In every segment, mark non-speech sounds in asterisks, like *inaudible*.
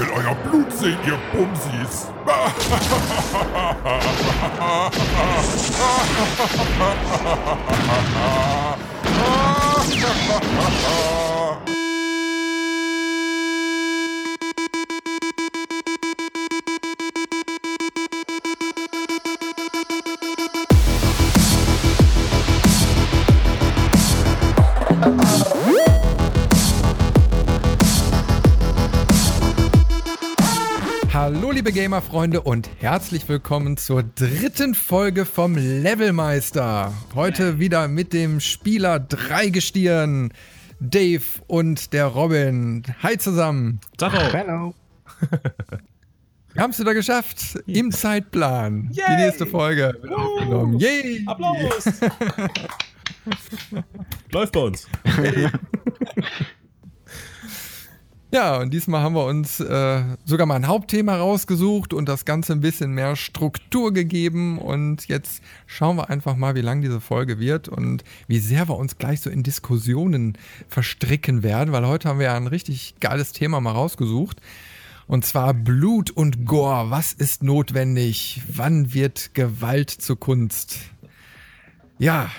will euer Blut sehen, ihr Bumsis. *laughs* liebe Gamer-Freunde und herzlich willkommen zur dritten Folge vom Levelmeister. Heute wieder mit dem Spieler Dreigestirn, Dave und der Robin. Hi zusammen. Tacho. Hallo. Wir haben es wieder geschafft. Im Zeitplan. Yay. Die nächste Folge wird aufgenommen. Yay! Applaus! *laughs* Läuft bei uns. *laughs* Ja, und diesmal haben wir uns äh, sogar mal ein Hauptthema rausgesucht und das Ganze ein bisschen mehr Struktur gegeben. Und jetzt schauen wir einfach mal, wie lang diese Folge wird und wie sehr wir uns gleich so in Diskussionen verstricken werden, weil heute haben wir ja ein richtig geiles Thema mal rausgesucht. Und zwar Blut und Gore. Was ist notwendig? Wann wird Gewalt zur Kunst? Ja,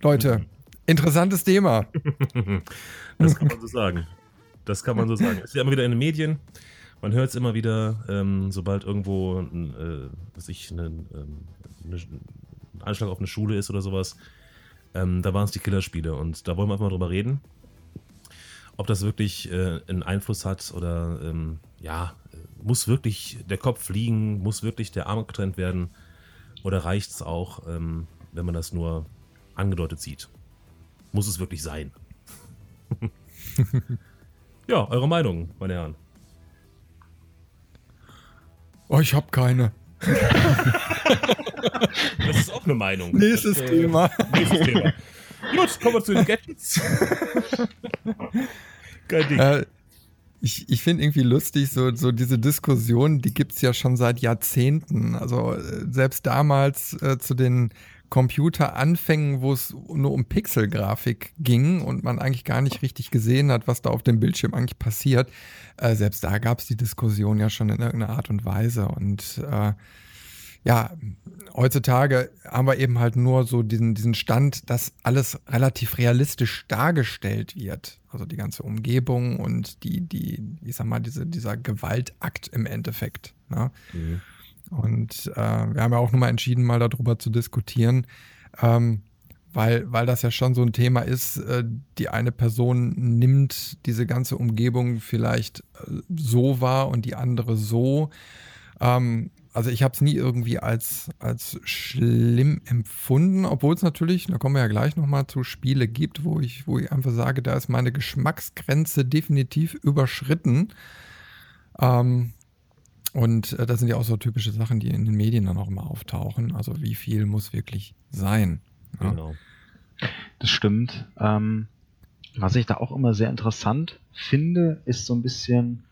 Leute, interessantes Thema. *laughs* Das kann man so sagen. Das kann man so sagen. Es ist ja immer wieder in den Medien. Man hört es immer wieder, ähm, sobald irgendwo ein, äh, was ich, eine, ähm, ein Anschlag auf eine Schule ist oder sowas. Ähm, da waren es die Killerspiele und da wollen wir einfach mal drüber reden. Ob das wirklich äh, einen Einfluss hat oder ähm, ja, muss wirklich der Kopf fliegen, muss wirklich der Arm getrennt werden oder reicht es auch, ähm, wenn man das nur angedeutet sieht? Muss es wirklich sein? *laughs* ja, eure Meinung, meine Herren. Oh, ich habe keine. *laughs* Das ist auch eine Meinung. Nächstes das, Thema. Nächstes Thema. Gut, kommen wir zu den Gadgets. *laughs* Kein Ding. Äh, ich ich finde irgendwie lustig, so, so diese Diskussion, die gibt's ja schon seit Jahrzehnten. Also äh, selbst damals äh, zu den Computeranfängen, wo es nur um Pixelgrafik ging und man eigentlich gar nicht richtig gesehen hat, was da auf dem Bildschirm eigentlich passiert. Äh, selbst da gab's die Diskussion ja schon in irgendeiner Art und Weise. Und äh, ja, heutzutage haben wir eben halt nur so diesen, diesen Stand, dass alles relativ realistisch dargestellt wird. Also die ganze Umgebung und die, die, ich sag mal, diese, dieser Gewaltakt im Endeffekt. Ne? Mhm. Und äh, wir haben ja auch nochmal entschieden, mal darüber zu diskutieren, ähm, weil, weil das ja schon so ein Thema ist, äh, die eine Person nimmt diese ganze Umgebung vielleicht äh, so wahr und die andere so. Ähm, also ich habe es nie irgendwie als, als schlimm empfunden, obwohl es natürlich, da kommen wir ja gleich nochmal zu Spiele gibt, wo ich, wo ich einfach sage, da ist meine Geschmacksgrenze definitiv überschritten. Ähm, und äh, das sind ja auch so typische Sachen, die in den Medien dann auch immer auftauchen. Also wie viel muss wirklich sein? Ja. Genau. Das stimmt. Ähm, was ich da auch immer sehr interessant finde, ist so ein bisschen,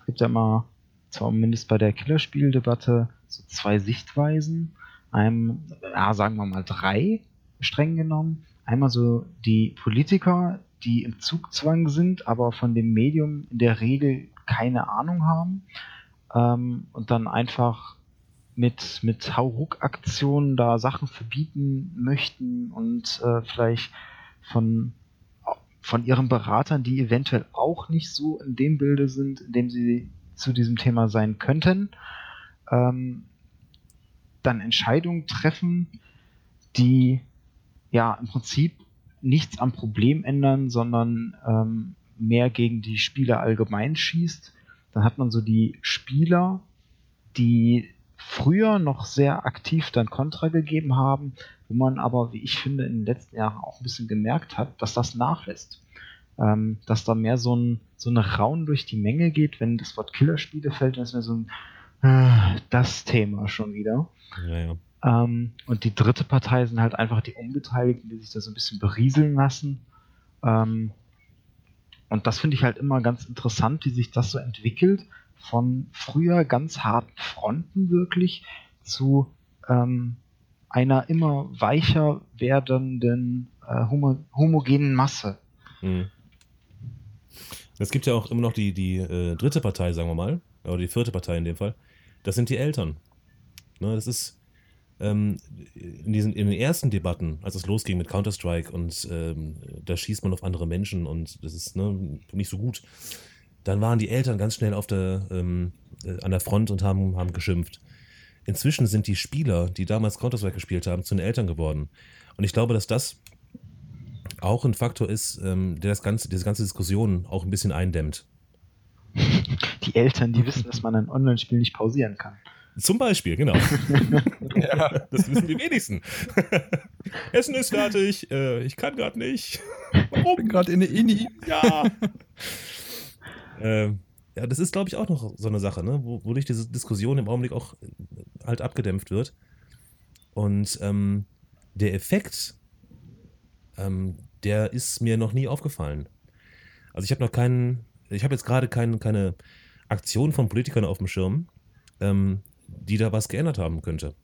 es gibt ja immer, zumindest bei der Killerspieldebatte, so zwei Sichtweisen. Einem, ja, sagen wir mal drei, streng genommen. Einmal so die Politiker, die im Zugzwang sind, aber von dem Medium in der Regel keine Ahnung haben. Ähm, und dann einfach mit, mit Hauruck-Aktionen da Sachen verbieten möchten und äh, vielleicht von, von ihren Beratern, die eventuell auch nicht so in dem Bilde sind, in dem sie zu diesem Thema sein könnten, ähm, dann Entscheidungen treffen, die ja im Prinzip nichts am Problem ändern, sondern ähm, mehr gegen die Spieler allgemein schießt. Dann hat man so die Spieler, die früher noch sehr aktiv dann Kontra gegeben haben, wo man aber, wie ich finde, in den letzten Jahren auch ein bisschen gemerkt hat, dass das nachlässt. Ähm, dass da mehr so ein, so eine Raun durch die Menge geht, wenn das Wort Killerspiele fällt, dann ist mir so ein äh, das Thema schon wieder. Ja, ja. Ähm, und die dritte Partei sind halt einfach die Unbeteiligten, die sich da so ein bisschen berieseln lassen. Ähm, und das finde ich halt immer ganz interessant, wie sich das so entwickelt. Von früher ganz harten Fronten wirklich zu ähm, einer immer weicher werdenden äh, homo homogenen Masse. Mhm. Es gibt ja auch immer noch die, die äh, dritte Partei, sagen wir mal, oder die vierte Partei in dem Fall. Das sind die Eltern. Ne, das ist ähm, in, diesen, in den ersten Debatten, als es losging mit Counter-Strike und ähm, da schießt man auf andere Menschen und das ist ne, nicht so gut, dann waren die Eltern ganz schnell auf der, ähm, äh, an der Front und haben, haben geschimpft. Inzwischen sind die Spieler, die damals Counter-Strike gespielt haben, zu den Eltern geworden. Und ich glaube, dass das auch ein Faktor ist, ähm, der das ganze, diese ganze Diskussion auch ein bisschen eindämmt. Die Eltern, die wissen, dass man ein Online-Spiel nicht pausieren kann. Zum Beispiel, genau. *laughs* ja. Das wissen die wenigsten. *laughs* Essen ist fertig, äh, ich kann gerade nicht. Warum? Ich bin gerade in der Ini. Ja. *laughs* äh, ja, das ist, glaube ich, auch noch so eine Sache, ne? wo, wodurch diese Diskussion im Augenblick auch halt abgedämpft wird. Und ähm, der Effekt, ähm, der ist mir noch nie aufgefallen. Also ich habe noch keinen, ich habe jetzt gerade kein, keine Aktion von Politikern auf dem Schirm, ähm, die da was geändert haben könnte.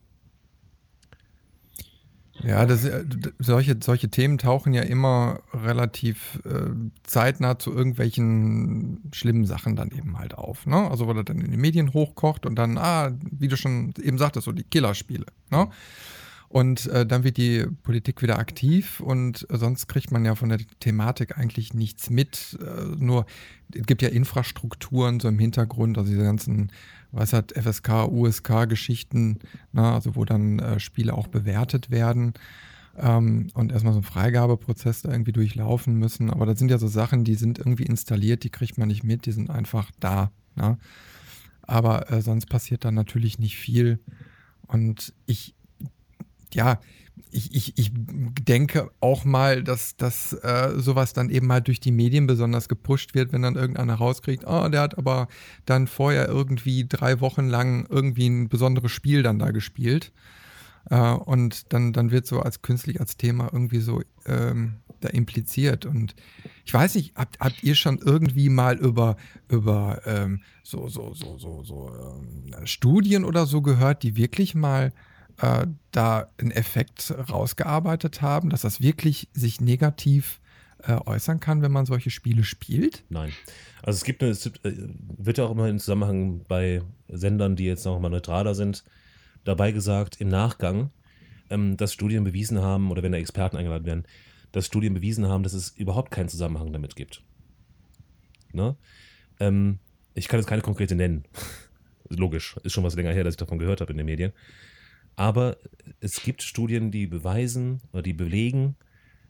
Ja, das, äh, solche, solche Themen tauchen ja immer relativ äh, zeitnah zu irgendwelchen schlimmen Sachen dann eben halt auf. Ne? Also, weil er dann in den Medien hochkocht und dann, ah, wie du schon eben sagtest, so die Killerspiele. Ne? Und äh, dann wird die Politik wieder aktiv und sonst kriegt man ja von der Thematik eigentlich nichts mit. Äh, nur es gibt ja Infrastrukturen so im Hintergrund, also diese ganzen, was hat FSK, USK-Geschichten, ne, also wo dann äh, Spiele auch bewertet werden ähm, und erstmal so ein Freigabeprozess da irgendwie durchlaufen müssen. Aber das sind ja so Sachen, die sind irgendwie installiert, die kriegt man nicht mit, die sind einfach da. Ne? Aber äh, sonst passiert dann natürlich nicht viel. Und ich, ja, ich, ich, ich denke auch mal, dass, dass äh, sowas dann eben halt durch die Medien besonders gepusht wird, wenn dann irgendeiner rauskriegt, oh, der hat aber dann vorher irgendwie drei Wochen lang irgendwie ein besonderes Spiel dann da gespielt. Äh, und dann, dann wird so als künstlich als Thema irgendwie so ähm, da impliziert. Und ich weiß nicht, habt, habt ihr schon irgendwie mal über, über ähm, so, so, so, so, so ähm, Studien oder so gehört, die wirklich mal äh, da einen Effekt rausgearbeitet haben, dass das wirklich sich negativ äh, äußern kann, wenn man solche Spiele spielt? Nein. Also es gibt eine, es äh, wird ja auch immer im Zusammenhang bei Sendern, die jetzt noch mal neutraler sind, dabei gesagt, im Nachgang, ähm, dass Studien bewiesen haben, oder wenn da Experten eingeladen werden, dass Studien bewiesen haben, dass es überhaupt keinen Zusammenhang damit gibt. Ne? Ähm, ich kann jetzt keine konkrete nennen. *laughs* Logisch, ist schon was länger her, dass ich davon gehört habe in den Medien. Aber es gibt Studien, die beweisen oder die belegen,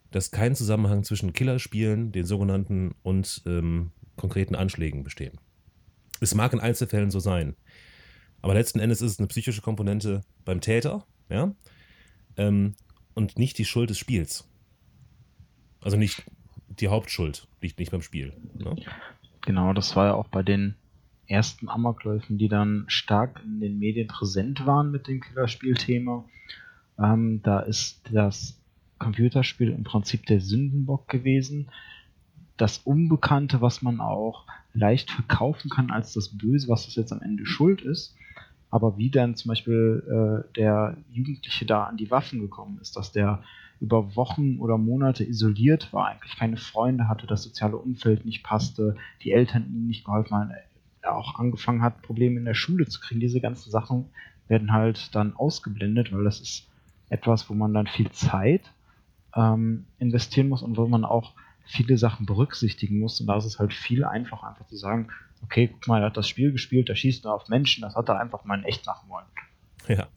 dass kein Zusammenhang zwischen Killerspielen, den sogenannten, und ähm, konkreten Anschlägen bestehen. Es mag in Einzelfällen so sein, aber letzten Endes ist es eine psychische Komponente beim Täter, ja, ähm, und nicht die Schuld des Spiels. Also nicht die Hauptschuld, liegt nicht beim Spiel. Ne? Genau, das war ja auch bei den ersten Amokläufen, die dann stark in den Medien präsent waren mit dem Killerspielthema. Ähm, da ist das Computerspiel im Prinzip der Sündenbock gewesen. Das Unbekannte, was man auch leicht verkaufen kann als das Böse, was das jetzt am Ende schuld ist. Aber wie dann zum Beispiel äh, der Jugendliche da an die Waffen gekommen ist, dass der über Wochen oder Monate isoliert war, eigentlich keine Freunde hatte, das soziale Umfeld nicht passte, die Eltern ihm nicht geholfen haben, auch angefangen hat, Probleme in der Schule zu kriegen. Diese ganzen Sachen werden halt dann ausgeblendet, weil das ist etwas, wo man dann viel Zeit ähm, investieren muss und wo man auch viele Sachen berücksichtigen muss. Und da ist es halt viel einfacher, einfach zu sagen, okay, guck mal, er hat das Spiel gespielt, da schießt er auf Menschen, das hat er einfach mal in echt machen wollen. Ja,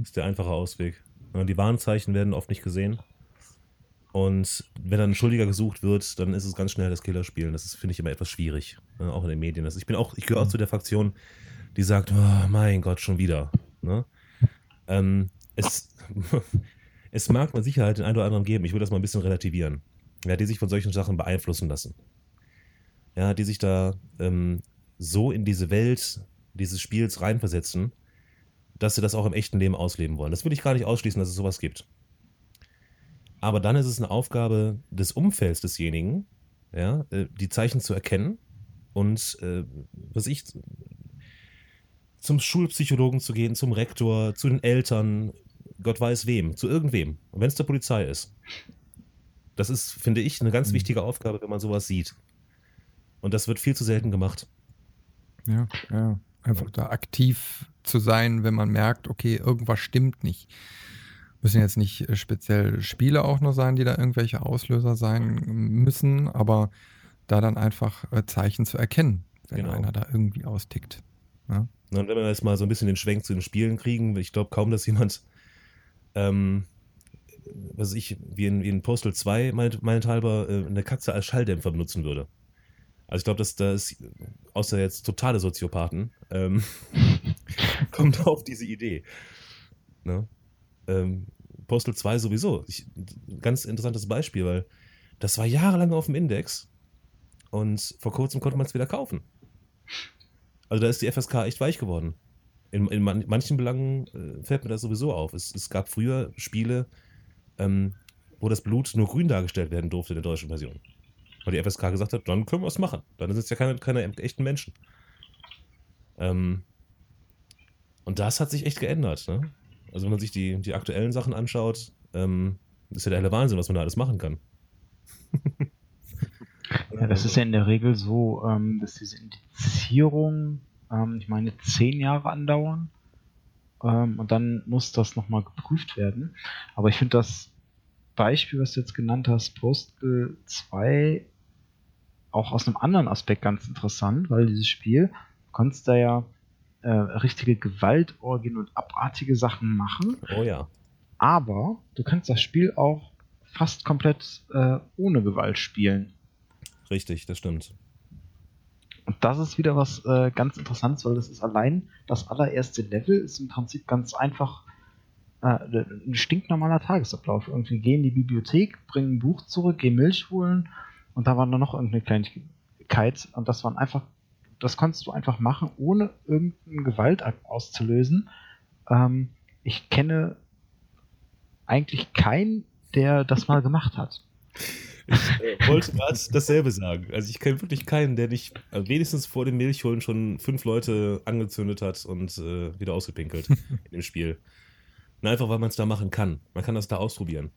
ist der einfache Ausweg. Die Warnzeichen werden oft nicht gesehen. Und wenn dann ein Schuldiger gesucht wird, dann ist es ganz schnell das Killerspielen. Das finde ich, immer etwas schwierig, ne? auch in den Medien. Also ich bin auch, ich gehöre auch zu der Fraktion, die sagt, oh, mein Gott, schon wieder. Ne? Ähm, es, *laughs* es mag mit Sicherheit den einen oder anderen geben, ich will das mal ein bisschen relativieren, ja, die sich von solchen Sachen beeinflussen lassen. Ja, die sich da ähm, so in diese Welt dieses Spiels reinversetzen, dass sie das auch im echten Leben ausleben wollen. Das will ich gar nicht ausschließen, dass es sowas gibt. Aber dann ist es eine Aufgabe des Umfelds desjenigen, ja, äh, die Zeichen zu erkennen und, äh, was ich, zum Schulpsychologen zu gehen, zum Rektor, zu den Eltern, Gott weiß wem, zu irgendwem. Wenn es der Polizei ist. Das ist, finde ich, eine ganz mhm. wichtige Aufgabe, wenn man sowas sieht. Und das wird viel zu selten gemacht. Ja, ja. Einfach da aktiv zu sein, wenn man merkt, okay, irgendwas stimmt nicht. Müssen jetzt nicht äh, speziell Spiele auch nur sein, die da irgendwelche Auslöser sein müssen, aber da dann einfach äh, Zeichen zu erkennen, wenn Genau. einer da irgendwie austickt. Ja? Und wenn wir jetzt mal so ein bisschen den Schwenk zu den Spielen kriegen, ich glaube kaum, dass jemand, ähm, was ich, wie in, wie in Postal 2 meint, meinethalber äh, eine Katze als Schalldämpfer benutzen würde. Also ich glaube, dass da ist, außer jetzt totale Soziopathen, ähm, *laughs* kommt auf diese Idee. Ne? Ähm, Postal 2 sowieso. Ich, ganz interessantes Beispiel, weil das war jahrelang auf dem Index und vor kurzem konnte man es wieder kaufen. Also da ist die FSK echt weich geworden. In, in man, manchen Belangen äh, fällt mir das sowieso auf. Es, es gab früher Spiele, ähm, wo das Blut nur grün dargestellt werden durfte in der deutschen Version. Weil die FSK gesagt hat, dann können wir es machen. Dann sind es ja keine, keine echten Menschen. Ähm, und das hat sich echt geändert. Ne? Also wenn man sich die, die aktuellen Sachen anschaut, ähm, ist ja der helle Wahnsinn, was man da alles machen kann. *laughs* Ja, das ist ja in der Regel so, ähm, dass diese Indizierungen, ähm, ich meine, zehn Jahre andauern. Ähm, und dann muss das nochmal geprüft werden. Aber ich finde das Beispiel, was du jetzt genannt hast, Postal 2, auch aus einem anderen Aspekt ganz interessant, weil dieses Spiel, du kannst da ja äh, richtige Gewaltorgien und abartige Sachen machen. Oh ja. Aber du kannst das Spiel auch fast komplett äh, ohne Gewalt spielen. Richtig, das stimmt. Und das ist wieder was äh, ganz Interessantes, weil das ist allein das allererste Level, ist im Prinzip ganz einfach äh, ein stinknormaler Tagesablauf. Irgendwie gehen in die Bibliothek, bringen ein Buch zurück, gehen Milch holen und da war dann noch irgendeine Kleinigkeit und das waren einfach, das konntest du einfach machen, ohne irgendeinen Gewaltakt auszulösen. Ähm, ich kenne eigentlich keinen, der das mal gemacht hat. Ich äh, wollte gerade dasselbe sagen. Also ich kenne wirklich keinen, der nicht äh, wenigstens vor dem Milchholen schon fünf Leute angezündet hat und äh, wieder ausgepinkelt *laughs* in dem Spiel. Na, einfach weil man es da machen kann. Man kann das da ausprobieren.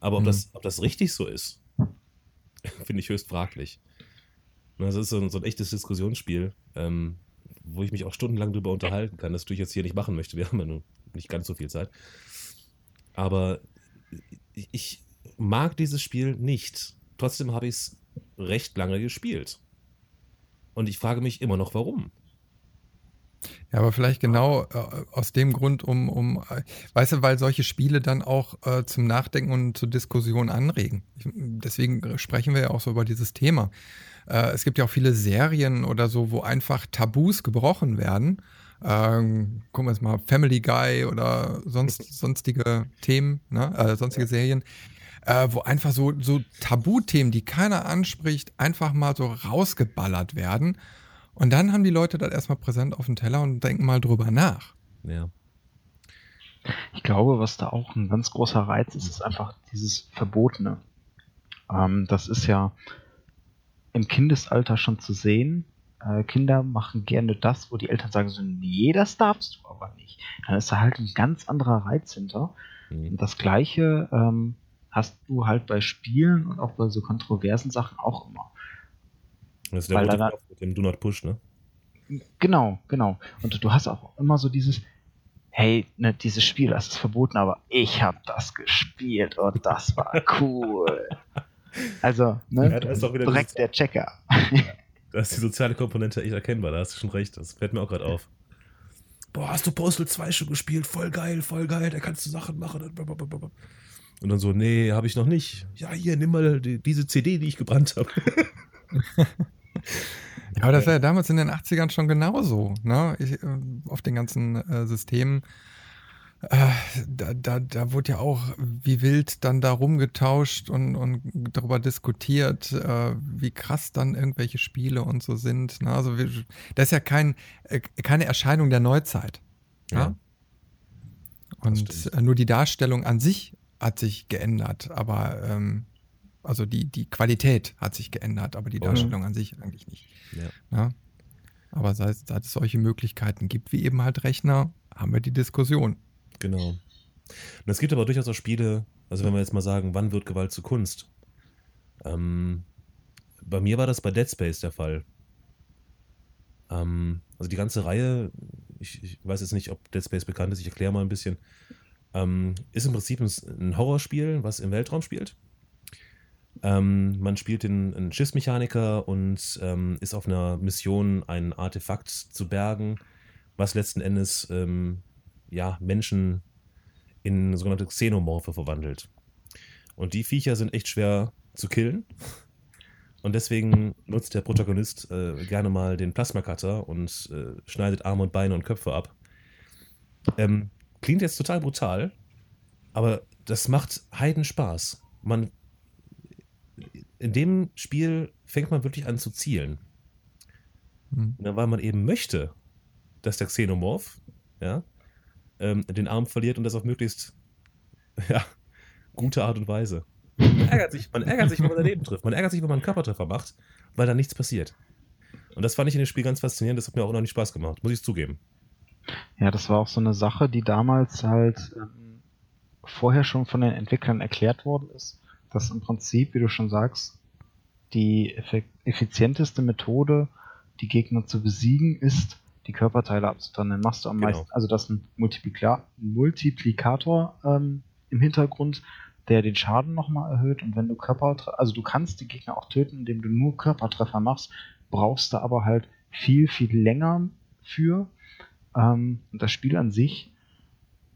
Aber ob, Mhm. das, ob das richtig so ist, *laughs* finde ich höchst fraglich. Das ist so ein, so ein echtes Diskussionsspiel, ähm, wo ich mich auch stundenlang drüber unterhalten kann. Das tue ich jetzt hier nicht machen möchte. *laughs* Wir haben ja nun nicht ganz so viel Zeit. Aber ich mag dieses Spiel nicht. Trotzdem habe ich es recht lange gespielt. Und ich frage mich immer noch, warum. Ja, aber vielleicht genau äh, aus dem Grund, um, um, äh, weißt du, weil solche Spiele dann auch äh, zum Nachdenken und zur Diskussion anregen. Ich, deswegen sprechen wir ja auch so über dieses Thema. Äh, es gibt ja auch viele Serien oder so, wo einfach Tabus gebrochen werden. Ähm, gucken wir jetzt mal Family Guy oder sonst, sonstige Themen, ne? äh, sonstige Serien, äh, wo einfach so, so Tabuthemen, die keiner anspricht, einfach mal so rausgeballert werden. Und dann haben die Leute das erstmal präsent auf dem Teller und denken mal drüber nach. Ja. Ich glaube, was da auch ein ganz großer Reiz ist, ist einfach dieses Verbotene. Ähm, das ist ja im Kindesalter schon zu sehen. Äh, Kinder machen gerne das, wo die Eltern sagen so, nee, das darfst du aber nicht. Dann ist da halt ein ganz anderer Reiz hinter. Mhm. Und das Gleiche ähm, hast du halt bei Spielen und auch bei so kontroversen Sachen auch immer. Das ist der Weil da- Knopf mit dem Do Not Push, ne? Genau, genau. Und du hast auch immer so dieses, hey, ne, dieses Spiel, das ist verboten, aber ich habe das gespielt und das war cool. *laughs* Also, ne, Ja, da ist auch wieder direkt dieses- der Checker. *laughs* Da ist die soziale Komponente echt erkennbar, da hast du schon recht. Das fällt mir auch gerade auf. Boah, hast du Postal 2 schon gespielt? Voll geil, voll geil, da kannst du Sachen machen. Und dann so, nee, habe ich noch nicht. Ja, hier, nimm mal die, diese CD, die ich gebrannt habe. *laughs* Ja, aber das war ja damals in den 80ern schon genauso, ne? Ich, äh, auf den ganzen äh, Systemen. Äh, da, da, da wurde ja auch wie wild dann da rumgetauscht und, und darüber diskutiert, äh, wie krass dann irgendwelche Spiele und so sind. Ne? Also wir, das ist ja kein, äh, keine Erscheinung der Neuzeit. Ja. Und stimmt. äh, nur die Darstellung an sich hat sich geändert, aber ähm, also die, die Qualität hat sich geändert, aber die Mhm. Darstellung an sich eigentlich nicht. Ja. Ja. Aber seit, seit es solche Möglichkeiten gibt, wie eben halt Rechner, haben wir die Diskussion. Genau. Und es gibt aber durchaus auch Spiele, also wenn wir jetzt mal sagen, wann wird Gewalt zu Kunst? Ähm, bei mir war das bei Dead Space der Fall. Ähm, also die ganze Reihe, ich, ich, weiß jetzt nicht, ob Dead Space bekannt ist, ich erkläre mal ein bisschen, ähm, ist im Prinzip ein Horrorspiel, was im Weltraum spielt. Ähm, man spielt den, einen Schiffsmechaniker und ähm, ist auf einer Mission, ein Artefakt zu bergen, was letzten Endes ähm, ja, Menschen in sogenannte Xenomorphe verwandelt. Und die Viecher sind echt schwer zu killen. Und deswegen nutzt der Protagonist äh, gerne mal den Plasma-Cutter und äh, schneidet Arme und Beine und Köpfe ab. Ähm, klingt jetzt total brutal, aber das macht Heiden Spaß. Man, in dem Spiel fängt man wirklich an zu zielen. Mhm. Weil man eben möchte, dass der Xenomorph ja, ähm, den Arm verliert und das auf möglichst *laughs* ja, gute Art und Weise. Man ärgert sich, man ärgert sich, wenn man daneben trifft. Man ärgert sich, wenn man einen Körpertreffer macht, weil da nichts passiert. Und das fand ich in dem Spiel ganz faszinierend. Das hat mir auch noch nicht Spaß gemacht, muss ich zugeben. Ja, das war auch so eine Sache, die damals halt ähm, vorher schon von den Entwicklern erklärt worden ist, dass im Prinzip, wie du schon sagst, die effizienteste Methode, die Gegner zu besiegen, ist, die Körperteile abzutrennen. Dann machst du am genau. meisten, also das ist ein Multiplika Multiplikator ähm, im Hintergrund, der den Schaden nochmal erhöht. Und wenn du Körpertreffer, also du kannst die Gegner auch töten, indem du nur Körpertreffer machst, brauchst du aber halt viel, viel länger für. Ähm, und das Spiel an sich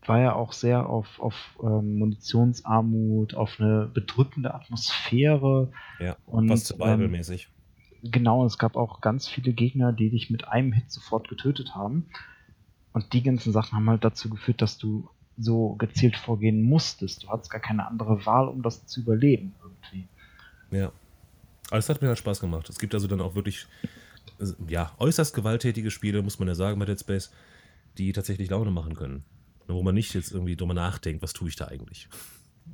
war ja auch sehr auf, auf ähm, Munitionsarmut, auf eine bedrückende Atmosphäre. Ja, und was Survival-mäßig. Ähm, genau, es gab auch ganz viele Gegner, die dich mit einem Hit sofort getötet haben. Und die ganzen Sachen haben halt dazu geführt, dass du so gezielt vorgehen musstest. Du hattest gar keine andere Wahl, um das zu überleben irgendwie. Ja. Aber es hat mir halt Spaß gemacht. Es gibt also dann auch wirklich, ja, äußerst gewalttätige Spiele, muss man ja sagen, bei Dead Space, die tatsächlich Laune machen können. Wo man nicht jetzt irgendwie drüber nachdenkt, was tue ich da eigentlich.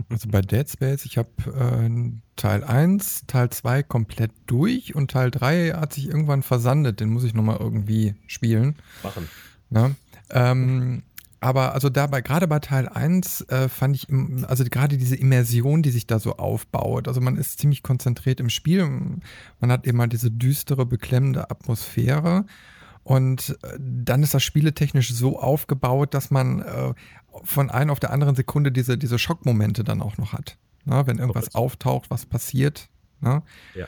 Also bei Dead Space, ich habe äh, Teil 1, Teil 2 komplett durch und Teil 3 hat sich irgendwann versandet. Den muss ich nochmal irgendwie spielen. Machen. Ja, ähm, aber also dabei, gerade bei Teil 1 äh, fand ich, im, also gerade diese Immersion, die sich da so aufbaut. Also man ist ziemlich konzentriert im Spiel. Man hat mal diese düstere, beklemmende Atmosphäre. Und äh, dann ist das spieletechnisch so aufgebaut, dass man äh, von einer auf der anderen Sekunde diese, diese Schockmomente dann auch noch hat. Na, wenn irgendwas auftaucht, was passiert. Na? Ja.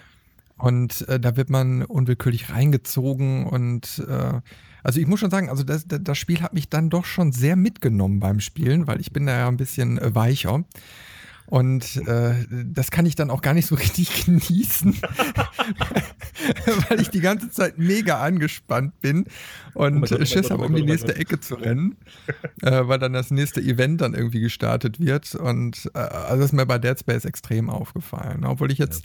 Und äh, da wird man unwillkürlich reingezogen und äh, also ich muss schon sagen, also das, das Spiel hat mich dann doch schon sehr mitgenommen beim Spielen, weil ich bin da ja ein bisschen äh, weicher. Und äh, das kann ich dann auch gar nicht so *laughs* richtig genießen, *laughs* weil ich die ganze Zeit mega angespannt bin und oh Schiss habe, um die nächste Ecke zu rennen, äh, weil dann das nächste Event dann irgendwie gestartet wird. Und äh, also ist mir bei Dead Space extrem aufgefallen. Obwohl ich jetzt,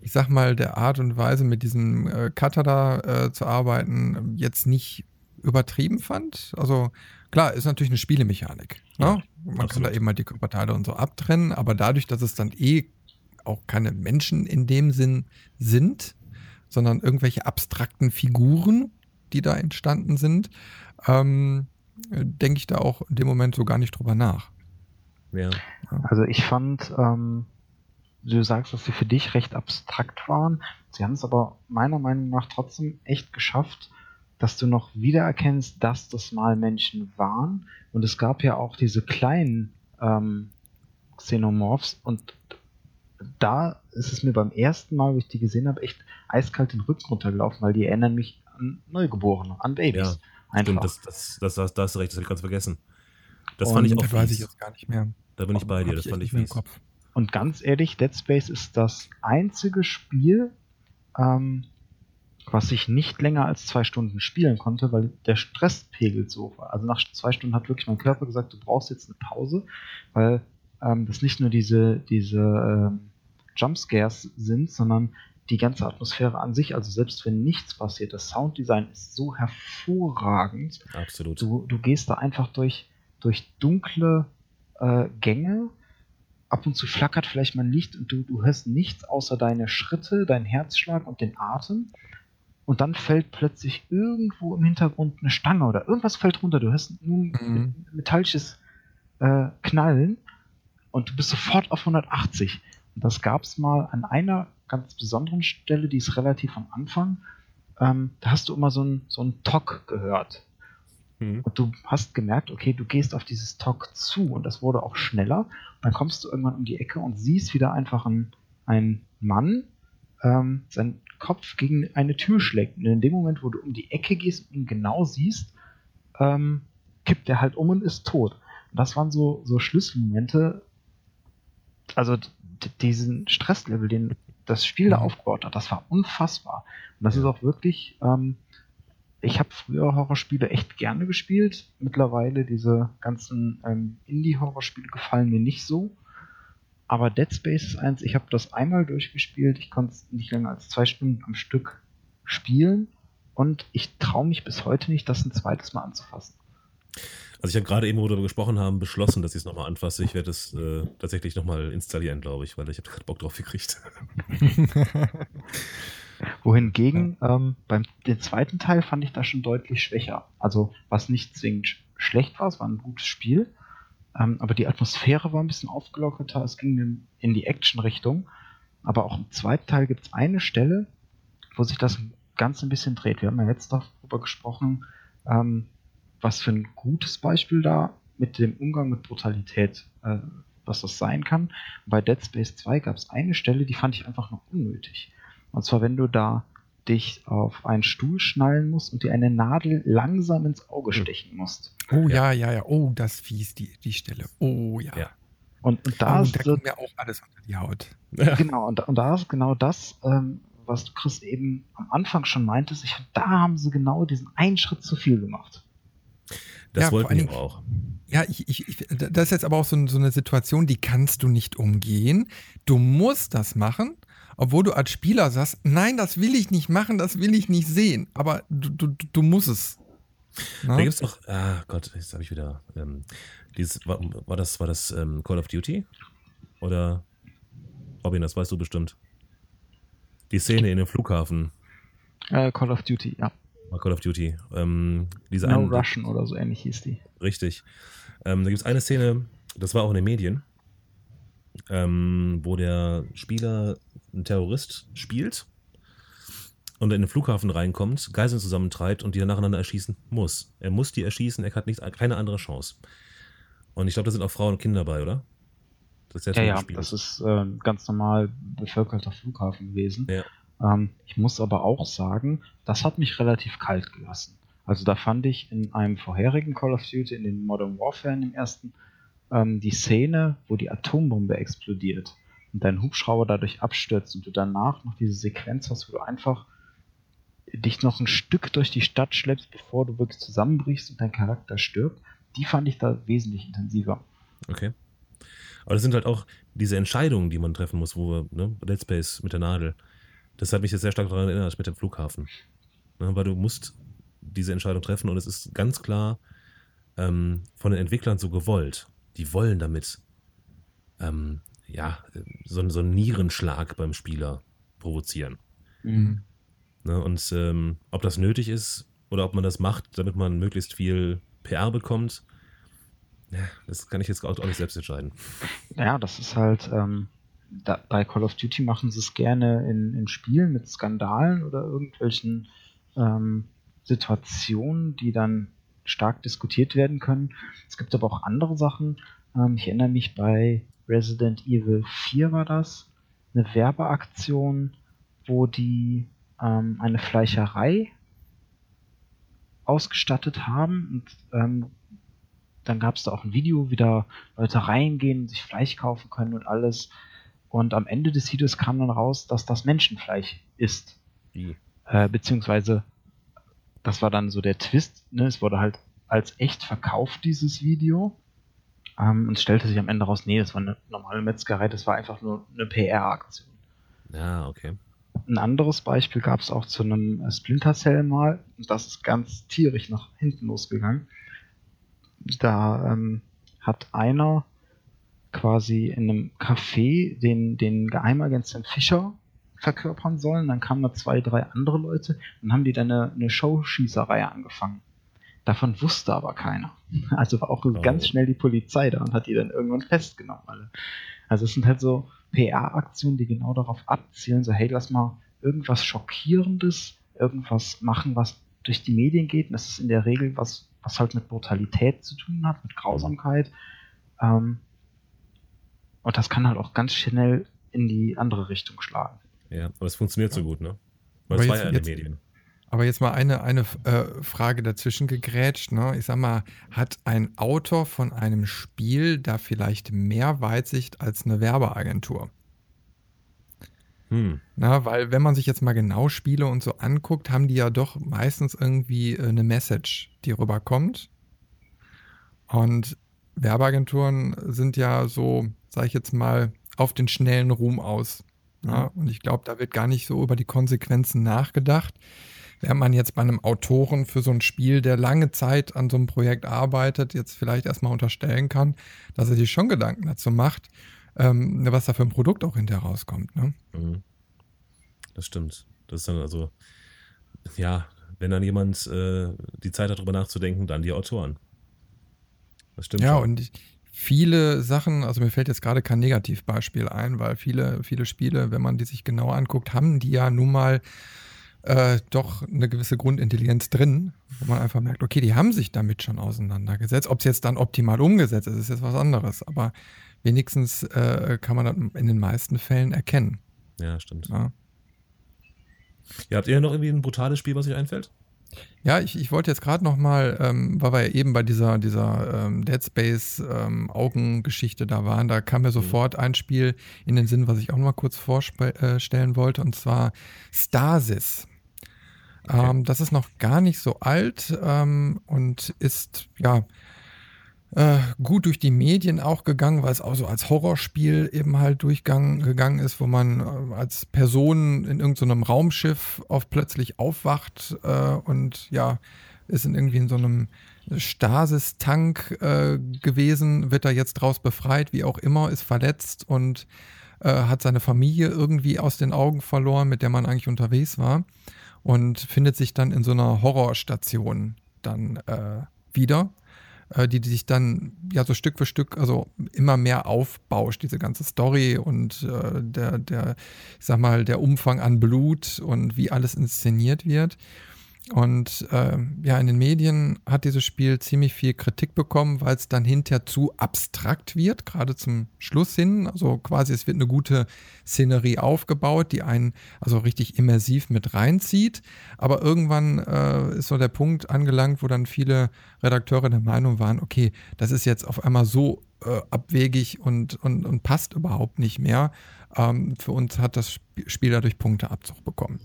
ich sag mal, der Art und Weise mit diesem äh, Cutter da äh, zu arbeiten jetzt nicht übertrieben fand. Also klar, ist natürlich eine Spielemechanik. Ne? Ja, Man absolut. kann da eben mal die Körperteile und so abtrennen, aber dadurch, dass es dann eh auch keine Menschen in dem Sinn sind, sondern irgendwelche abstrakten Figuren, die da entstanden sind, ähm, denke ich da auch in dem Moment so gar nicht drüber nach. Ja. Also ich fand, ähm, du sagst, dass sie für dich recht abstrakt waren. Sie haben es aber meiner Meinung nach trotzdem echt geschafft, dass du noch wiedererkennst, dass das mal Menschen waren. Und es gab ja auch diese kleinen ähm, Xenomorphs und da ist es mir beim ersten Mal, wo ich die gesehen habe, echt eiskalt den Rücken runtergelaufen, weil die erinnern mich an Neugeborene, an Babys. Ja, einfach. Stimmt, das, das, das, das, das hast du recht, das habe ich ganz vergessen. Das und fand ich auch Das weiß ich jetzt gar nicht mehr. Da bin ich bei dir, das fand ich fies. Und ganz ehrlich, Dead Space ist das einzige Spiel, ähm, was ich nicht länger als zwei Stunden spielen konnte, weil der Stresspegel so war. Also nach zwei Stunden hat wirklich mein Körper gesagt, du brauchst jetzt eine Pause, weil ähm, das nicht nur diese, diese ähm, Jumpscares sind, sondern die ganze Atmosphäre an sich, also selbst wenn nichts passiert, das Sounddesign ist so hervorragend. Absolut. Du, du gehst da einfach durch, durch dunkle äh, Gänge. Ab und zu flackert vielleicht mal Licht und du, du hörst nichts außer deine Schritte, deinen Herzschlag und den Atem und dann fällt plötzlich irgendwo im Hintergrund eine Stange oder irgendwas fällt runter. Du hörst nun mhm. metallisches äh, Knallen und du bist sofort auf 180. Und das gab es mal an einer ganz besonderen Stelle, die ist relativ am Anfang. Ähm, da hast du immer so ein, so ein Tock gehört. Mhm. Und du hast gemerkt, okay, du gehst auf dieses Tock zu und das wurde auch schneller. Dann kommst du irgendwann um die Ecke und siehst wieder einfach einen, einen Mann, ähm, seinen Kopf gegen eine Tür schlägt. Und in dem Moment, wo du um die Ecke gehst und ihn genau siehst, ähm, kippt er halt um und ist tot. Und das waren so, so Schlüsselmomente. Also diesen Stresslevel, den das Spiel da Mhm. aufgebaut hat, das war unfassbar. Und das ist auch wirklich, ähm, ich habe früher Horrorspiele echt gerne gespielt. Mittlerweile diese ganzen ähm, Indie-Horrorspiele gefallen mir nicht so. Aber Dead Space ist eins, ich habe das einmal durchgespielt, ich konnte es nicht länger als zwei Stunden am Stück spielen und ich traue mich bis heute nicht, das ein zweites Mal anzufassen. Also ich habe gerade eben, wo wir darüber gesprochen haben, beschlossen, dass ich es nochmal anfasse. Ich werde es äh, tatsächlich nochmal installieren, glaube ich, weil ich habe gerade Bock drauf gekriegt. *laughs* Wohingegen ähm, beim den zweiten Teil fand ich das schon deutlich schwächer. Also was nicht zwingend sch- schlecht war, es war ein gutes Spiel, ähm, aber die Atmosphäre war ein bisschen aufgelockerter, es ging in, die Action-Richtung. Aber auch im zweiten Teil gibt es eine Stelle, wo sich das Ganze ein bisschen dreht. Wir haben ja jetzt darüber gesprochen, ähm, was für ein gutes Beispiel da mit dem Umgang mit Brutalität, äh, was das sein kann. Bei Dead Space 2 gab es eine Stelle, die fand ich einfach noch unnötig. Und zwar, wenn du da dich auf einen Stuhl schnallen musst und dir eine Nadel langsam ins Auge Hm. stechen musst. Oh ja, ja, ja. Oh, das fies, die, die Stelle. Oh ja. Ja. Und, und da oh, ist da mir auch alles unter die Haut. genau, und, und da ist genau das, ähm, was du Chris eben am Anfang schon meintest. Ich, da haben sie genau diesen einen Schritt zu viel gemacht. Das Ja, wollten wir auch. Ja, ich, ich, ich, das ist jetzt aber auch so, so eine Situation, die kannst du nicht umgehen. Du musst das machen, obwohl du als Spieler sagst, nein, das will ich nicht machen, das will ich nicht sehen. Aber du, du, du musst es. Na? Da gibt es doch, ah Gott, jetzt habe ich wieder, ähm, dieses, war, war das, war das ähm, Call of Duty? Oder, Robin, das weißt du bestimmt. Die Szene in dem Flughafen Äh, Call of Duty, ja. war Call of Duty. Ähm, diese No eine, Russian oder so ähnlich hieß die. Richtig. Ähm, da gibt es eine Szene, das war auch in den Medien, ähm, wo der Spieler einen Terrorist spielt und in den Flughafen reinkommt, Geiseln zusammentreibt und die dann nacheinander erschießen muss. Er muss die erschießen, er hat nicht, keine andere Chance. Und ich glaube, da sind auch Frauen und Kinder bei, oder? Das ist Ja, ja, das ist äh, ganz normal bevölkerter Flughafen gewesen. Ja. Ähm, ich muss aber auch sagen, das hat mich relativ kalt gelassen. Also da fand ich in einem vorherigen Call of Duty, in den Modern Warfare, in dem ersten, ähm, die Szene, wo die Atombombe explodiert und dein Hubschrauber dadurch abstürzt und du danach noch diese Sequenz hast, wo du einfach dich noch ein Stück durch die Stadt schleppst, bevor du wirklich zusammenbrichst und dein Charakter stirbt, die fand ich da wesentlich intensiver. Okay. Aber das sind halt auch diese Entscheidungen, die man treffen muss, wo wir, ne, Dead Space mit der Nadel. Das hat mich jetzt sehr stark daran erinnert mit dem Flughafen. Ne, weil du musst diese Entscheidung treffen und es ist ganz klar ähm, von den Entwicklern so gewollt. Die wollen damit ähm, ja, so, so einen Nierenschlag beim Spieler provozieren. Mhm. Ne, und ähm, ob das nötig ist oder ob man das macht, damit man möglichst viel PR bekommt, ja, das kann ich jetzt auch nicht selbst entscheiden. Ja, das ist halt, ähm, da, bei Call of Duty machen sie es gerne in, in Spielen mit Skandalen oder irgendwelchen ähm, Situationen, die dann stark diskutiert werden können. Es gibt aber auch andere Sachen. Ähm, ich erinnere mich bei Resident Evil 4 war das, eine Werbeaktion, wo die ähm, eine Fleischerei ausgestattet haben und ähm, dann gab es da auch ein Video, wie da Leute reingehen, sich Fleisch kaufen können und alles. Und am Ende des Videos kam dann raus, dass das Menschenfleisch ist. Wie? Äh, beziehungsweise, das war dann so der Twist, ne? es wurde halt als echt verkauft, dieses Video. Ähm, und es stellte sich am Ende raus, nee, das war eine normale Metzgerei, das war einfach nur eine PR-Aktion. Ja, okay. Ein anderes Beispiel gab es auch zu einem äh, Splinter Cell mal. Und das ist ganz tierisch nach hinten losgegangen. Da ähm, hat einer quasi in einem Café den, den Geheimagent Sam Fischer verkörpern sollen. Dann kamen da zwei, drei andere Leute und haben die dann eine, eine Showschießerei angefangen. Davon wusste aber keiner. Also war auch Oh. ganz schnell die Polizei da und hat die dann irgendwann festgenommen alle. Also es sind halt so PR-Aktionen, die genau darauf abzielen, so hey, lass mal irgendwas Schockierendes, irgendwas machen, was durch die Medien geht. Und das ist in der Regel was, was halt mit Brutalität zu tun hat, mit Grausamkeit. Ähm, und das kann halt auch ganz schnell in die andere Richtung schlagen. Ja, aber es funktioniert so gut, ne? Aber Weil es war ja in den Medien. Aber jetzt mal eine, eine äh, Frage dazwischen gegrätscht. Ne? Ich sag mal, hat ein Autor von einem Spiel da vielleicht mehr Weitsicht als eine Werbeagentur? Hm. Na, weil wenn man sich jetzt mal genau Spiele und so anguckt, haben die ja doch meistens irgendwie äh, eine Message, die rüberkommt. Und Werbeagenturen sind ja so, sag ich jetzt mal, auf den schnellen Ruhm aus. Ja, und ich glaube, da wird gar nicht so über die Konsequenzen nachgedacht. Während man jetzt bei einem Autoren für so ein Spiel, der lange Zeit an so einem Projekt arbeitet, jetzt vielleicht erstmal unterstellen kann, dass er sich schon Gedanken dazu macht, ähm, was da für ein Produkt auch hinterher rauskommt. Ne? Mhm. Das stimmt. Das ist dann also, ja, wenn dann jemand äh, die Zeit hat, darüber nachzudenken, dann die Autoren. Das stimmt. Ja, schon. und ich, viele Sachen, also mir fällt jetzt gerade kein Negativbeispiel ein, weil viele, viele Spiele, wenn man die sich genau anguckt, haben die ja nun mal äh, doch eine gewisse Grundintelligenz drin, wo man einfach merkt, okay, die haben sich damit schon auseinandergesetzt. Ob es jetzt dann optimal umgesetzt ist, ist jetzt was anderes, aber wenigstens äh, kann man das in den meisten Fällen erkennen. ja, stimmt. Ja. Ja, habt ihr noch irgendwie ein brutales Spiel, was euch einfällt? Ja, ich, ich wollte jetzt gerade noch mal, ähm, weil wir ja eben bei dieser, dieser ähm, Dead Space ähm, Augengeschichte da waren, da kam mir sofort ein Spiel in den Sinn, was ich auch noch mal kurz vorstellen wollte, und zwar Stasis. Okay. Ähm, das ist noch gar nicht so alt ähm, und ist ja äh, gut durch die Medien auch gegangen, weil es auch so als Horrorspiel eben halt durchgegangen gegangen ist, wo man äh, als Person in irgendeinem Raumschiff auf plötzlich aufwacht äh, und ja, ist in irgendwie in so einem Stasis-Tank äh, gewesen, wird er jetzt draus befreit, wie auch immer, ist verletzt und äh, hat seine Familie irgendwie aus den Augen verloren, mit der man eigentlich unterwegs war und findet sich dann in so einer Horrorstation dann äh, wieder, die, die sich dann ja so Stück für Stück also immer mehr aufbauscht, diese ganze Story und äh, der, der, ich sag mal, der Umfang an Blut und wie alles inszeniert wird. Und äh, ja, in den Medien hat dieses Spiel ziemlich viel Kritik bekommen, weil es dann hinterher zu abstrakt wird, gerade zum Schluss hin. Also quasi, es wird eine gute Szenerie aufgebaut, die einen also richtig immersiv mit reinzieht. Aber irgendwann äh, ist so der Punkt angelangt, wo dann viele Redakteure der Meinung waren, okay, das ist jetzt auf einmal so äh, abwegig und, und, und passt überhaupt nicht mehr. Ähm, für uns hat das Sp- Spiel dadurch Punkteabzug bekommen.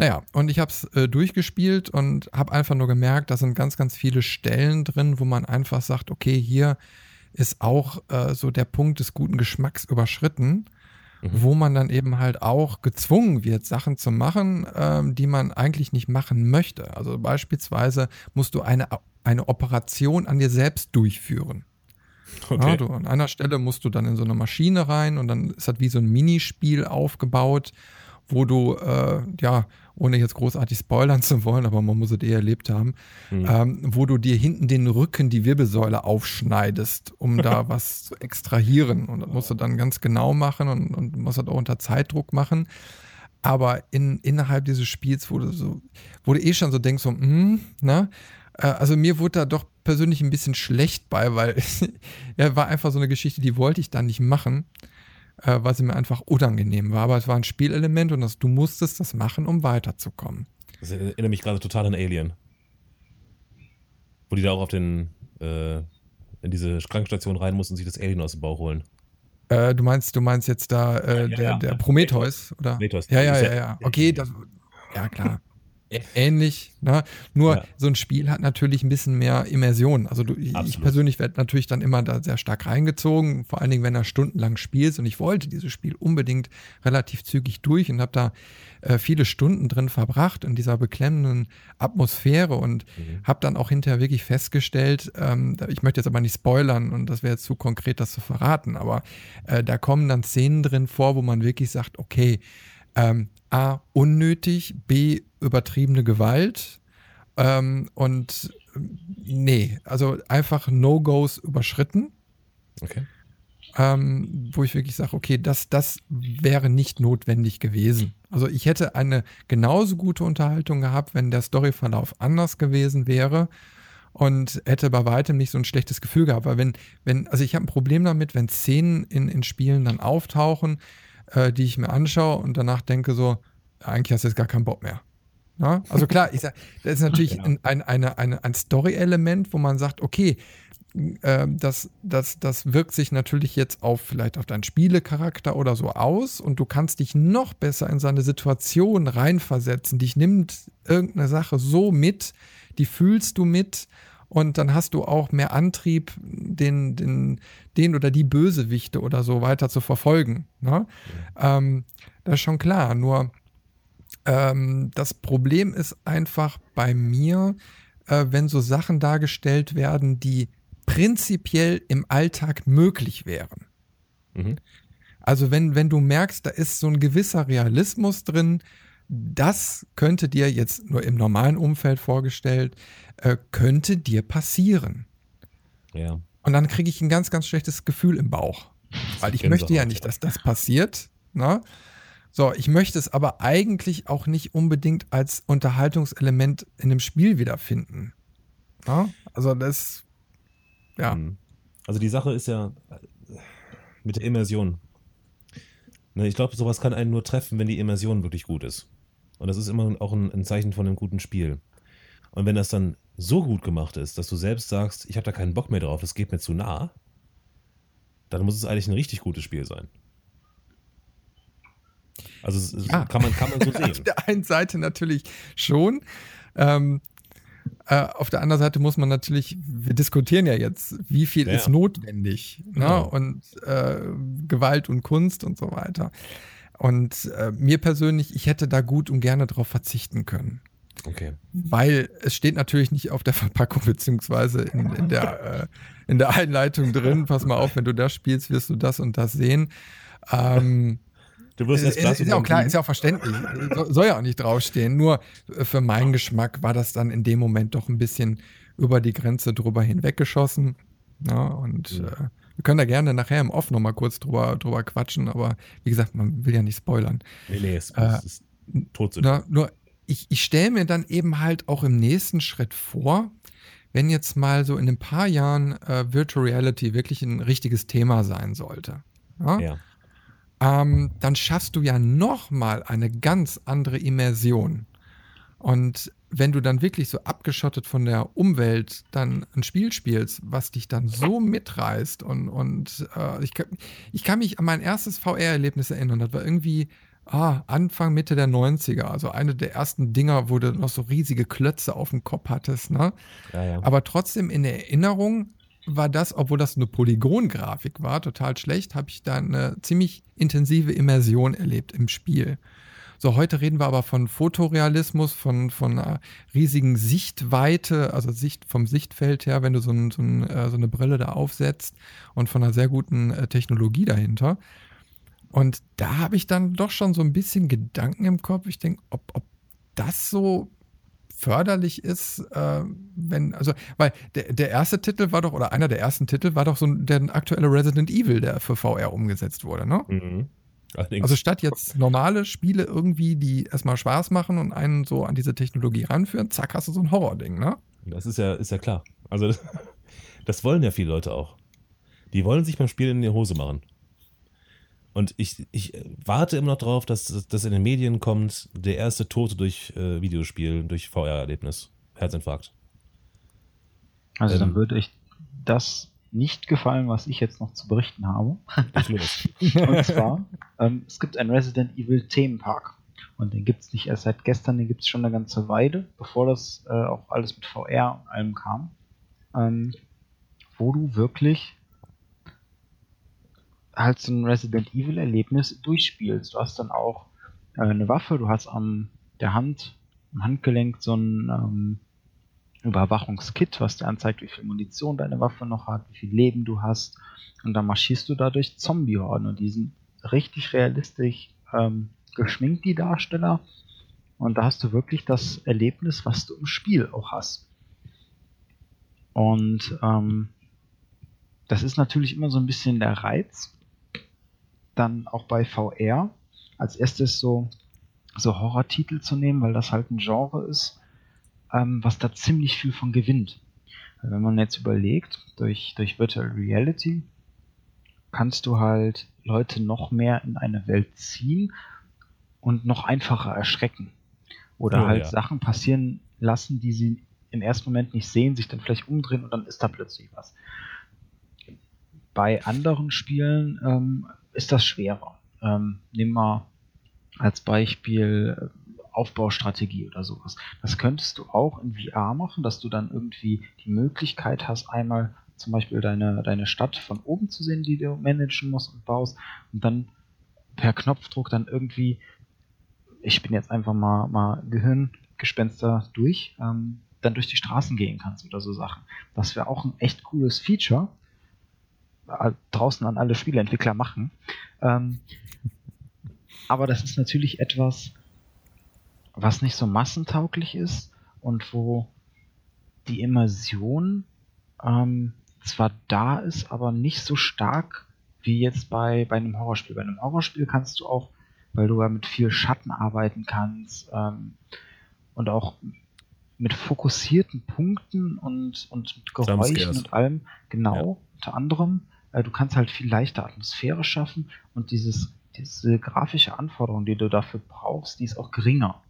Naja, und ich habe es äh, durchgespielt und habe einfach nur gemerkt, da sind ganz, ganz viele Stellen drin, wo man einfach sagt, okay, hier ist auch äh, so der Punkt des guten Geschmacks überschritten, Mhm. wo man dann eben halt auch gezwungen wird, Sachen zu machen, ähm, die man eigentlich nicht machen möchte. Also beispielsweise musst du eine, eine Operation an dir selbst durchführen. Okay. Ja, du, an einer Stelle musst du dann in so eine Maschine rein und dann ist das wie so ein Minispiel aufgebaut, wo du, äh, ja, ohne jetzt großartig spoilern zu wollen, aber man muss es eh erlebt haben, Mhm. ähm, wo du dir hinten den Rücken, die Wirbelsäule aufschneidest, um da *laughs* was zu extrahieren. Und das musst du dann ganz genau machen und, und musst das auch unter Zeitdruck machen. Aber in, innerhalb dieses Spiels, wo du so, wo du eh schon so denkst, so, hm, ne? Äh, Also mir wurde da doch persönlich ein bisschen schlecht bei, weil *laughs* ja, war einfach so eine Geschichte, die wollte ich dann nicht machen, äh, weil sie mir einfach unangenehm war. Aber es war ein Spielelement und das, du musstest das machen, um weiterzukommen. Das erinnert mich gerade total an Alien. Wo die da auch auf den, äh, in diese Krankenstation rein mussten und sich das Alien aus dem Bauch holen. Äh, du meinst, du meinst jetzt da äh, Ja, der, ja. der Prometheus, oder? Prometheus. Ja, ja, ja, ja- ja. Okay, das, ja klar. Ähnlich, ne? Nur Ja. so ein Spiel hat natürlich ein bisschen mehr Immersion. Also du, ich persönlich werde natürlich dann immer da sehr stark reingezogen, vor allen Dingen, wenn er stundenlang spielst. Und ich wollte dieses Spiel unbedingt relativ zügig durch und habe da äh, viele Stunden drin verbracht in dieser beklemmenden Atmosphäre und Mhm. habe dann auch hinterher wirklich festgestellt, ähm, ich möchte jetzt aber nicht spoilern und das wäre jetzt zu konkret, das zu verraten, aber äh, da kommen dann Szenen drin vor, wo man wirklich sagt, okay, ähm, A, unnötig, B, übertriebene Gewalt ähm, und nee, also einfach No-Gos überschritten. Okay. ähm, wo ich wirklich sage, okay, das, das wäre nicht notwendig gewesen. Also ich hätte eine genauso gute Unterhaltung gehabt, wenn der Storyverlauf anders gewesen wäre und hätte bei weitem nicht so ein schlechtes Gefühl gehabt. Weil wenn, wenn, also ich habe ein Problem damit, wenn Szenen in, in Spielen dann auftauchen, äh, die ich mir anschaue und danach denke so, eigentlich hast du jetzt gar keinen Bock mehr. Ja? Also klar, ich sag, das ist natürlich ja. ein, ein, eine, eine, ein Story-Element, wo man sagt, okay, äh, das, das, das wirkt sich natürlich jetzt auf vielleicht auf deinen Spielecharakter oder so aus und du kannst dich noch besser in seine Situation reinversetzen. Dich nimmt irgendeine Sache so mit, die fühlst du mit und dann hast du auch mehr Antrieb, den, den, den oder die Bösewichte oder so weiter zu verfolgen. Ne? Ja. Ähm, das ist schon klar. Nur ähm, das Problem ist einfach bei mir, äh, wenn so Sachen dargestellt werden, die prinzipiell im Alltag möglich wären. Mhm. Also wenn, wenn du merkst, da ist so ein gewisser Realismus drin, das könnte dir jetzt nur im normalen Umfeld vorgestellt, äh, könnte dir passieren. Ja. Und dann kriege ich ein ganz, ganz schlechtes Gefühl im Bauch. Weil ich möchte ja nicht, dass das passiert. Ne? So, ich möchte es aber eigentlich auch nicht unbedingt als Unterhaltungselement in dem Spiel wiederfinden. Ja? Also das, ja. Hm. Also die Sache ist ja mit der Immersion. Ne, ich glaube, sowas kann einen nur treffen, wenn die Immersion wirklich gut ist. Und das ist immer auch ein, ein Zeichen von einem guten Spiel. Und wenn das dann so gut gemacht ist, dass du selbst sagst, ich habe da keinen Bock mehr drauf, das geht mir zu nah, dann muss es eigentlich ein richtig gutes Spiel sein. Also ja. kann, man, kann man so *laughs* sehen. auf der einen Seite natürlich schon. Ähm, äh, auf der anderen Seite muss man natürlich, wir diskutieren ja jetzt, wie viel ja. ist notwendig. Ne? Genau. Und äh, Gewalt und Kunst und so weiter. Und äh, mir persönlich, ich hätte da gut und gerne darauf verzichten können. Okay. Weil es steht natürlich nicht auf der Verpackung beziehungsweise in, in der, äh, in der Einleitung drin, pass mal auf, wenn du das spielst, wirst du das und das sehen. Ähm, Du wirst jetzt ist, ist ja auch klar, ist ja auch verständlich. soll ja auch nicht draufstehen. Nur für meinen Geschmack war das dann in dem Moment doch ein bisschen über die Grenze drüber hinweggeschossen. Ja, und mhm. äh, wir können da gerne nachher im Off nochmal kurz drüber, drüber quatschen, aber wie gesagt, man will ja nicht spoilern. Nee, nee, es, äh, ist tot zu na, Nur ich, ich stelle mir dann eben halt auch im nächsten Schritt vor, wenn jetzt mal so in ein paar Jahren äh, Virtual Reality wirklich ein richtiges Thema sein sollte. Ja. ja ähm, dann schaffst du ja nochmal eine ganz andere Immersion. Und wenn du dann wirklich so abgeschottet von der Umwelt dann ein Spiel spielst, was dich dann so mitreißt und, und äh, ich, kann, ich kann mich an mein erstes VR-Erlebnis erinnern, das war irgendwie ah, Anfang, Mitte der 90er, also eine der ersten Dinger, wo du noch so riesige Klötze auf dem Kopf hattest, ne? Ja, ja. Aber trotzdem in Erinnerung war das, obwohl das eine Polygongrafik war, total schlecht, habe ich da eine ziemlich intensive Immersion erlebt im Spiel. So, heute reden wir aber von Fotorealismus, von, von einer riesigen Sichtweite, also Sicht vom Sichtfeld her, wenn du so, ein, so, ein, äh, so eine Brille da aufsetzt und von einer sehr guten äh, Technologie dahinter. Und da habe ich dann doch schon so ein bisschen Gedanken im Kopf. Ich denke, ob, ob das so förderlich ist, äh, wenn, also, weil der, der erste Titel war doch, oder einer der ersten Titel war doch so der aktuelle Resident Evil, der für VR umgesetzt wurde, ne? Mhm. Also statt jetzt normale Spiele irgendwie, die erstmal Spaß machen und einen so an diese Technologie ranführen, zack, hast du so ein Horror-Ding, ne? Das ist ja, ist ja klar. Also das, *laughs* das wollen ja viele Leute auch. Die wollen sich beim Spiel in die Hose machen. Und ich, ich warte immer noch drauf, dass das in den Medien kommt, der erste Tote durch äh, Videospiel, durch VR-Erlebnis. Herzinfarkt. Also ähm, dann würde ich das nicht gefallen, was ich jetzt noch zu berichten habe. *laughs* Und zwar, ähm, es gibt einen Resident Evil Themenpark. Und den gibt es nicht erst seit gestern, den gibt es schon eine ganze Weile, bevor das äh, auch alles mit VR und allem kam. Ähm, wo du wirklich halt so ein Resident Evil Erlebnis durchspielst. Du hast dann auch äh, eine Waffe, du hast an der Hand, am Handgelenk so ein ähm, Überwachungskit, was dir anzeigt, wie viel Munition deine Waffe noch hat, wie viel Leben du hast. Und dann marschierst du dadurch Zombie-Horden und die sind richtig realistisch ähm, geschminkt, die Darsteller. Und da hast du wirklich das Erlebnis, was du im Spiel auch hast. Und ähm, das ist natürlich immer so ein bisschen der Reiz. Dann auch bei VR als erstes so, so Horror-Titel zu nehmen, weil das halt ein Genre ist, ähm, was da ziemlich viel von gewinnt. Wenn man jetzt überlegt, durch, durch Virtual Reality kannst du halt Leute noch mehr in eine Welt ziehen und noch einfacher erschrecken. Oder oh, halt ja. Sachen passieren lassen, die sie im ersten Moment nicht sehen, sich dann vielleicht umdrehen und dann ist da plötzlich was. Bei anderen Spielen ähm, ist das schwerer. Ähm, nimm mal als Beispiel äh, Aufbaustrategie oder sowas. Das könntest du auch in VR machen, dass du dann irgendwie die Möglichkeit hast, einmal zum Beispiel deine, deine Stadt von oben zu sehen, die du managen musst und baust und dann per Knopfdruck dann irgendwie, ich bin jetzt einfach mal, mal Gehirngespenster durch, ähm, dann durch die Straßen gehen kannst oder so Sachen. Das wäre auch ein echt cooles Feature. Äh, draußen an alle Spieleentwickler machen. Ähm, aber das ist natürlich etwas, was nicht so massentauglich ist und wo die Immersion ähm, zwar da ist, aber nicht so stark wie jetzt bei, bei einem Horrorspiel. Bei einem Horrorspiel kannst du auch, weil du ja mit viel Schatten arbeiten kannst ähm, und auch mit fokussierten Punkten und, und mit Geräuschen und allem, genau, ja. unter anderem, äh, du kannst halt viel leichter Atmosphäre schaffen und dieses, diese grafische Anforderung, die du dafür brauchst, die ist auch geringer.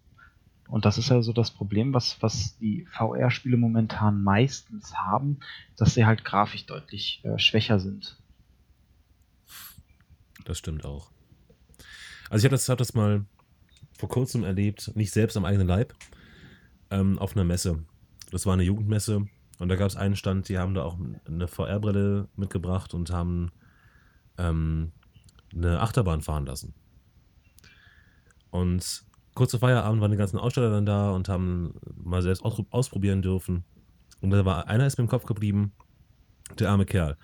Und das ist ja so das Problem, was, was die VR-Spiele momentan meistens haben, dass sie halt grafisch deutlich äh, schwächer sind. Das stimmt auch. Also ich habe das, hab das mal vor kurzem erlebt, nicht selbst am eigenen Leib, ähm, auf einer Messe. Das war eine Jugendmesse und da gab es einen Stand, die haben da auch eine VR-Brille mitgebracht und haben ähm, eine Achterbahn fahren lassen. Und kurz vor Feierabend waren die ganzen Aussteller dann da und haben mal selbst ausprobieren dürfen. Und da war einer ist mir im Kopf geblieben, der arme Kerl.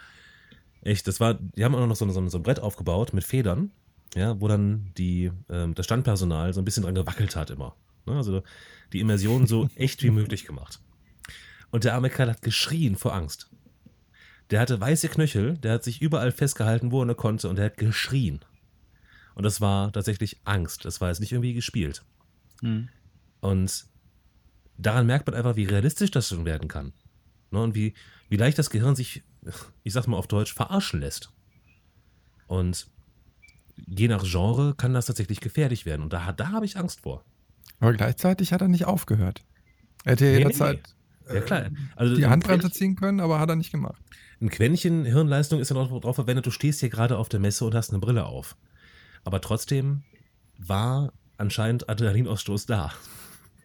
Echt, das war, die haben auch noch so, so, so ein Brett aufgebaut mit Federn, ja, wo dann die, ähm, das Standpersonal so ein bisschen dran gewackelt hat immer. Ne? Also die Immersion so *laughs* echt wie möglich gemacht. Und der arme Kerl hat geschrien vor Angst. Der hatte weiße Knöchel, der hat sich überall festgehalten, wo er nur konnte, und der hat geschrien. Und das war tatsächlich Angst. Das war jetzt nicht irgendwie gespielt. Mhm. Und daran merkt man einfach, wie realistisch das schon werden kann. Ne? Und wie, wie leicht das Gehirn sich, ich sag's mal auf Deutsch, verarschen lässt. Und je nach Genre kann das tatsächlich gefährlich werden. Und da, da habe ich Angst vor. Aber gleichzeitig hat er nicht aufgehört. Er hätte nee, jederzeit nee, nee. Ja, klar. Also die Handbremse ziehen können, aber hat er nicht gemacht. Ein Quäntchen Hirnleistung ist ja noch darauf verwendet, du stehst hier gerade auf der Messe und hast eine Brille auf. Aber trotzdem war anscheinend Adrenalinausstoß da.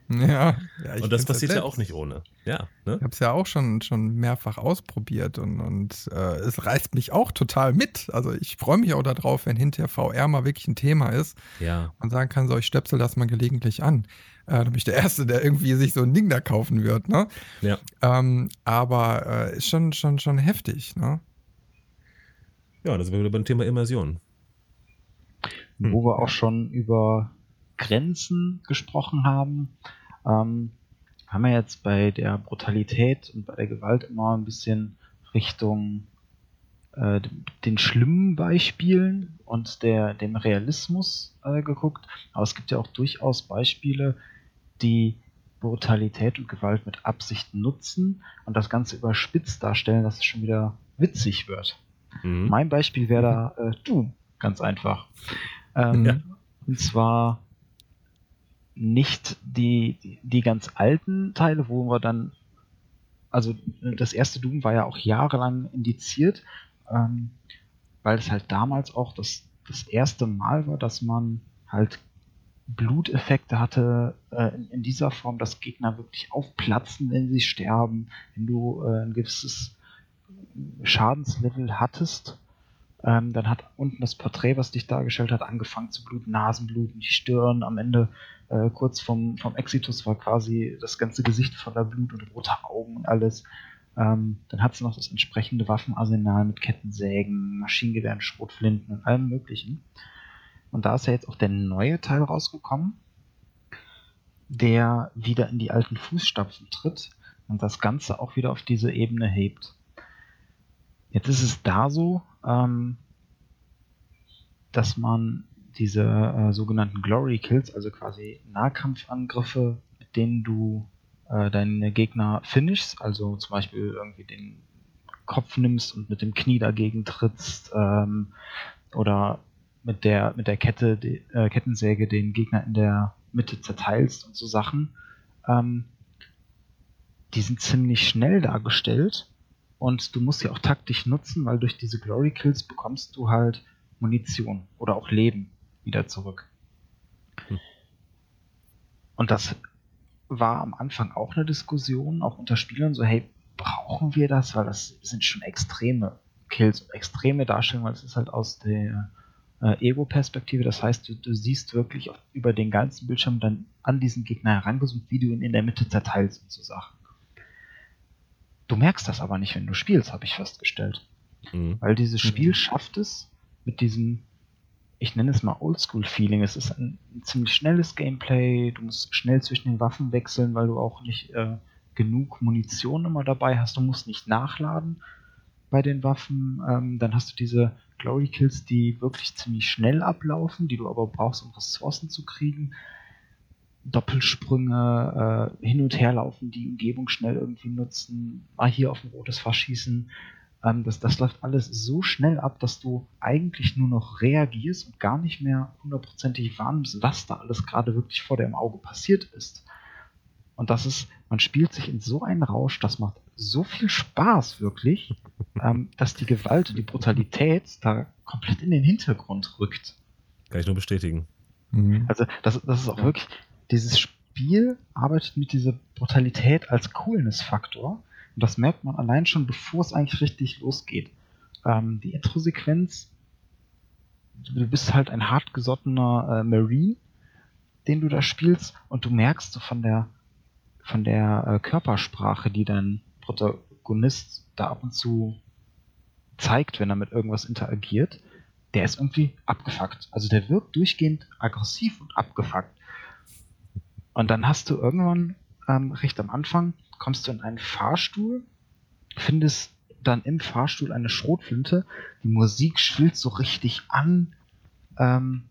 Ja, ja und das passiert ja auch nicht ohne. Ja, ne? Ich habe es ja auch schon, schon mehrfach ausprobiert und, und äh, es reißt mich auch total mit. Also ich freue mich auch darauf, wenn hinterher VR mal wirklich ein Thema ist ja. und sagen kann, so ich stöpsel das mal gelegentlich an. Äh, dann bin ich der Erste, der irgendwie sich so ein Ding da kaufen wird. Ne? Ja. Ähm, aber äh, ist schon, schon, schon heftig. Ne? Ja, da sind wir wieder beim Thema Immersion. Hm. Wo wir auch schon über Grenzen gesprochen haben. Ähm, haben wir jetzt bei der Brutalität und bei der Gewalt immer ein bisschen Richtung äh, den schlimmen Beispielen und der, dem Realismus äh, geguckt. Aber es gibt ja auch durchaus Beispiele, die Brutalität und Gewalt mit Absicht nutzen und das Ganze überspitzt darstellen, dass es schon wieder witzig wird. Mhm. Mein Beispiel wäre da äh, Doom, ganz einfach. Ähm, ja. Und zwar nicht die, die ganz alten Teile, wo wir dann, also das erste Doom war ja auch jahrelang indiziert, ähm, weil es halt damals auch das, das erste Mal war, dass man halt Bluteffekte hatte äh, in, in, dieser Form, dass Gegner wirklich aufplatzen, wenn sie sterben, wenn du äh, ein gewisses Schadenslevel hattest ähm, dann hat unten das Porträt, was dich dargestellt hat, angefangen zu bluten, Nasenbluten, die Stirn. Am Ende, äh, kurz vom, vom Exitus, war quasi das ganze Gesicht voller Blut und rote Augen und alles. Ähm, dann hat sie noch das entsprechende Waffenarsenal mit Kettensägen, Maschinengewehren, Schrotflinten und allem Möglichen. Und da ist ja jetzt auch der neue Teil rausgekommen, der wieder in die alten Fußstapfen tritt und das Ganze auch wieder auf diese Ebene hebt. Jetzt ist es da so, ähm, dass man diese äh, sogenannten Glory Kills, also quasi Nahkampfangriffe, mit denen du äh, deine Gegner finishst, also zum Beispiel irgendwie den Kopf nimmst und mit dem Knie dagegen trittst ähm, oder mit der mit der Kette die, äh, Kettensäge den Gegner in der Mitte zerteilst und so Sachen. Ähm, die sind ziemlich schnell dargestellt und du musst sie auch taktisch nutzen, weil durch diese Glory Kills bekommst du halt Munition oder auch Leben wieder zurück. Hm. Und das war am Anfang auch eine Diskussion, auch unter Spielern, so, hey, brauchen wir das? Weil das sind schon extreme Kills und extreme Darstellungen, weil es ist halt aus der äh, Ego-Perspektive. Das heißt, du, du, siehst wirklich über den ganzen Bildschirm dann an diesen Gegner herangezoomt, wie du ihn in der Mitte zerteilst und so Sachen. Du merkst das aber nicht, wenn du spielst, habe ich festgestellt. Mhm. Weil dieses Spiel mhm. schafft es mit diesem, ich nenne es mal Oldschool-Feeling. Es ist ein, ein, ziemlich schnelles Gameplay. Du musst schnell zwischen den Waffen wechseln, weil du auch nicht äh, genug Munition immer dabei hast. Du musst nicht nachladen bei den Waffen. Ähm, dann hast du diese Glory Kills, die wirklich ziemlich schnell ablaufen, die du aber brauchst, um Ressourcen zu kriegen. Doppelsprünge, äh, hin und her laufen, die Umgebung schnell irgendwie nutzen, mal hier auf ein rotes Fass schießen. Ähm, das, das läuft alles so schnell ab, dass du eigentlich nur noch reagierst und gar nicht mehr hundertprozentig wahrnimmst, was da alles gerade wirklich vor deinem Auge passiert ist. Und das ist, man spielt sich in so einen Rausch, das macht so viel Spaß wirklich, ähm, dass die Gewalt und die Brutalität da komplett in den Hintergrund rückt. Kann ich nur bestätigen. Mhm. Also das, das ist auch wirklich, dieses Spiel arbeitet mit dieser Brutalität als Coolness-Faktor. Und das merkt man allein schon, bevor es eigentlich richtig losgeht. Ähm, die Intro-Sequenz, du bist halt ein hartgesottener äh, Marine, den du da spielst, und du merkst so von der von der äh, Körpersprache, die dein Protagonist da ab und zu zeigt, wenn er mit irgendwas interagiert, der ist irgendwie abgefuckt. Also der wirkt durchgehend aggressiv und abgefuckt. Und dann hast du irgendwann ähm, recht am Anfang, kommst du in einen Fahrstuhl, findest dann im Fahrstuhl eine Schrotflinte, die Musik schwillt so richtig an, ähm,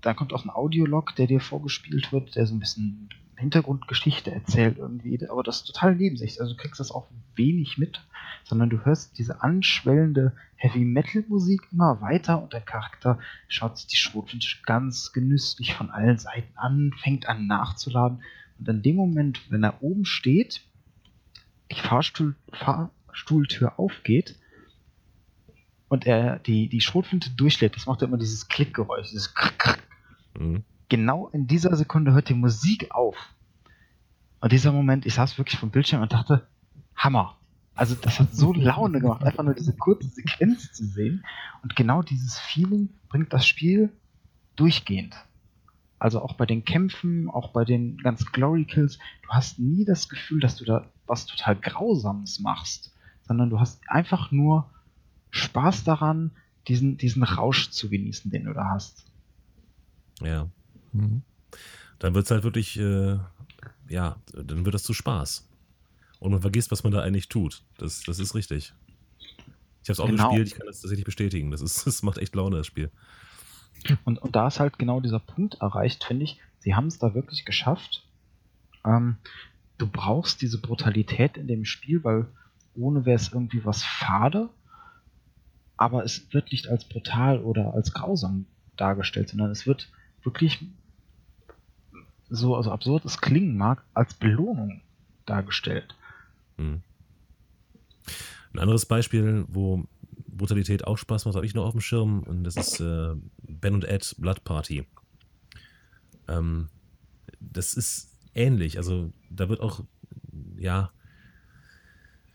dann kommt auch ein Audiolog, der dir vorgespielt wird, der so ein bisschen Hintergrundgeschichte erzählt irgendwie, aber das ist total nebensächlich. Also du kriegst das auch wenig mit, sondern du hörst diese anschwellende Heavy Metal Musik immer weiter und der Charakter schaut sich die Schrotflinte ganz genüsslich von allen Seiten an, fängt an nachzuladen und in dem Moment, wenn er oben steht, die Fahrstuhl, Fahrstuhltür aufgeht und er die, die Schrotflinte durchlädt, das macht er immer dieses Klickgeräusch, dieses Krack, Krack. Mhm genau in dieser Sekunde hört die Musik auf. Und dieser Moment, ich saß wirklich vom Bildschirm und dachte, Hammer. Also das hat so *laughs* Laune gemacht, einfach nur diese kurze Sequenz zu sehen. Und genau dieses Feeling bringt das Spiel durchgehend. Also auch bei den Kämpfen, auch bei den ganzen Glory Kills, du hast nie das Gefühl, dass du da was total Grausames machst, sondern du hast einfach nur Spaß daran, diesen, diesen Rausch zu genießen, den du da hast. Ja. Mhm. Dann wird es halt wirklich, äh, ja, dann wird das zu Spaß. Und man vergisst, was man da eigentlich tut. Das, das ist richtig. Ich habe es auch genau. gespielt, ich kann das tatsächlich bestätigen. Das, ist, *laughs* das macht echt Laune, das Spiel. Und, und da ist halt genau dieser Punkt erreicht, finde ich. Sie haben es da wirklich geschafft. Ähm, du brauchst diese Brutalität in dem Spiel, weil ohne wäre es irgendwie was fade. Aber es wird nicht als brutal oder als grausam dargestellt, sondern es wird wirklich so also absurd es klingen mag, als Belohnung dargestellt. Hm. Ein anderes Beispiel, wo Brutalität auch Spaß macht, habe ich noch auf dem Schirm und das ist äh, Ben und Ed Blood Party. Ähm, das ist ähnlich, also da wird auch, ja,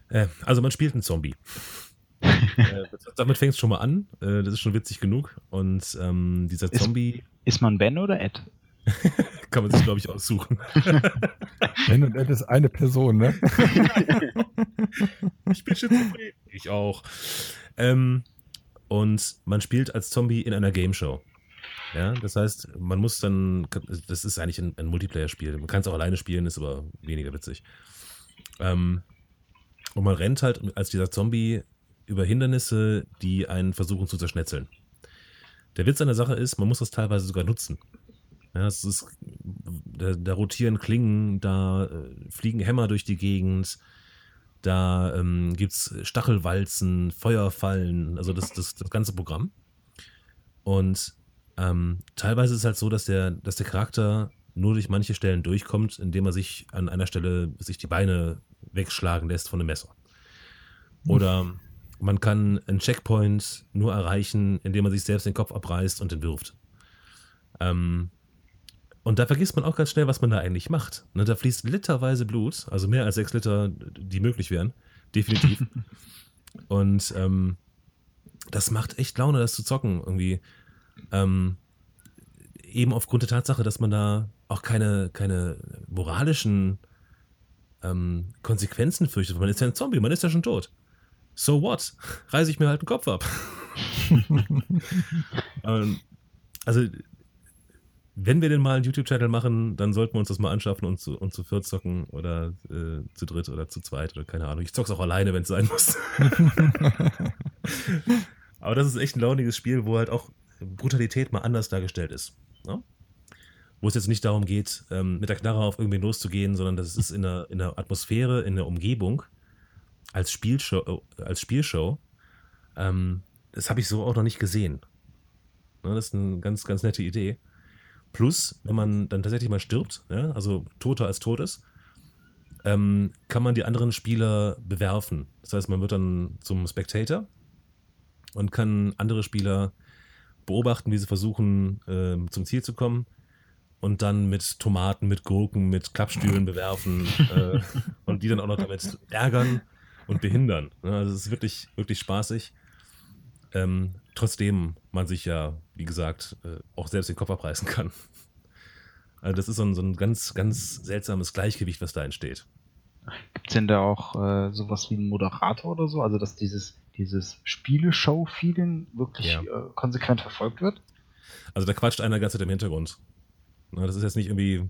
äh, also man spielt einen Zombie. *laughs* äh, damit fängt es schon mal an, äh, das ist schon witzig genug und ähm, dieser Zombie... Ist, ist man Ben oder Ed? *laughs* Kann man sich, glaube ich, aussuchen. *laughs* Ben und ist eine Person, ne? *laughs* ich bin schizophren. Ich auch. Ähm, und man spielt als Zombie in einer Game Show. Ja, das heißt, man muss dann, das ist eigentlich ein, ein Multiplayer-Spiel. Man kann es auch alleine spielen, ist aber weniger witzig. Ähm, und man rennt halt als dieser Zombie über Hindernisse, die einen versuchen zu zerschnetzeln. Der Witz an der Sache ist, man muss das teilweise sogar nutzen. Ja, es ist, da, da rotieren Klingen, da äh, fliegen Hämmer durch die Gegend, da ähm, gibt es Stachelwalzen, Feuerfallen, also das, das, das ganze Programm. Und ähm, teilweise ist es halt so, dass der, dass der Charakter nur durch manche Stellen durchkommt, indem er sich an einer Stelle sich die Beine wegschlagen lässt von einem Messer. Oder man kann einen Checkpoint nur erreichen, indem man sich selbst den Kopf abreißt und den wirft. Ähm, und da vergisst man auch ganz schnell, was man da eigentlich macht. Ne, da fließt literweise Blut, also mehr als sechs Liter, die möglich wären. Definitiv. *laughs* und ähm, das macht echt Laune, das zu zocken. Irgendwie. Ähm, eben aufgrund der Tatsache, dass man da auch keine, keine moralischen ähm, Konsequenzen fürchtet. Man ist ja ein Zombie, man ist ja schon tot. So what? Reiße ich mir halt den Kopf ab. *laughs* *laughs* ähm, also wenn wir denn mal einen YouTube-Channel machen, dann sollten wir uns das mal anschaffen und zu, und zu viert zocken oder äh, zu dritt oder zu zweit oder keine Ahnung. Ich zock's auch alleine, wenn es sein muss. *laughs* Aber das ist echt ein launiges Spiel, wo halt auch Brutalität mal anders dargestellt ist. Ne? Wo es jetzt nicht darum geht, ähm, mit der Knarre auf irgendwen loszugehen, sondern das ist in der, in der Atmosphäre, in der Umgebung als Spielshow. Als Spielshow ähm, das habe ich so auch noch nicht gesehen. Ne, das ist eine ganz, ganz nette Idee. Plus, wenn man dann tatsächlich mal stirbt, ja, also toter als tot ist, ähm, kann man die anderen Spieler bewerfen. Das heißt, man wird dann zum Spectator und kann andere Spieler beobachten, wie sie versuchen, äh, zum Ziel zu kommen und dann mit Tomaten, mit Gurken, mit Klappstühlen bewerfen äh, *laughs* und die dann auch noch damit ärgern und behindern. Also es ist wirklich, wirklich spaßig. Ähm, trotzdem man sich ja, wie gesagt, äh, auch selbst den Kopf abreißen kann. Also das ist so ein, so ein ganz, ganz seltsames Gleichgewicht, was da entsteht. Gibt es denn da auch äh, sowas wie einen Moderator oder so? Also dass dieses, dieses Spieleshow-Feeling wirklich ja. äh, konsequent verfolgt wird? Also da quatscht einer ganz im Hintergrund. Na, das ist jetzt nicht irgendwie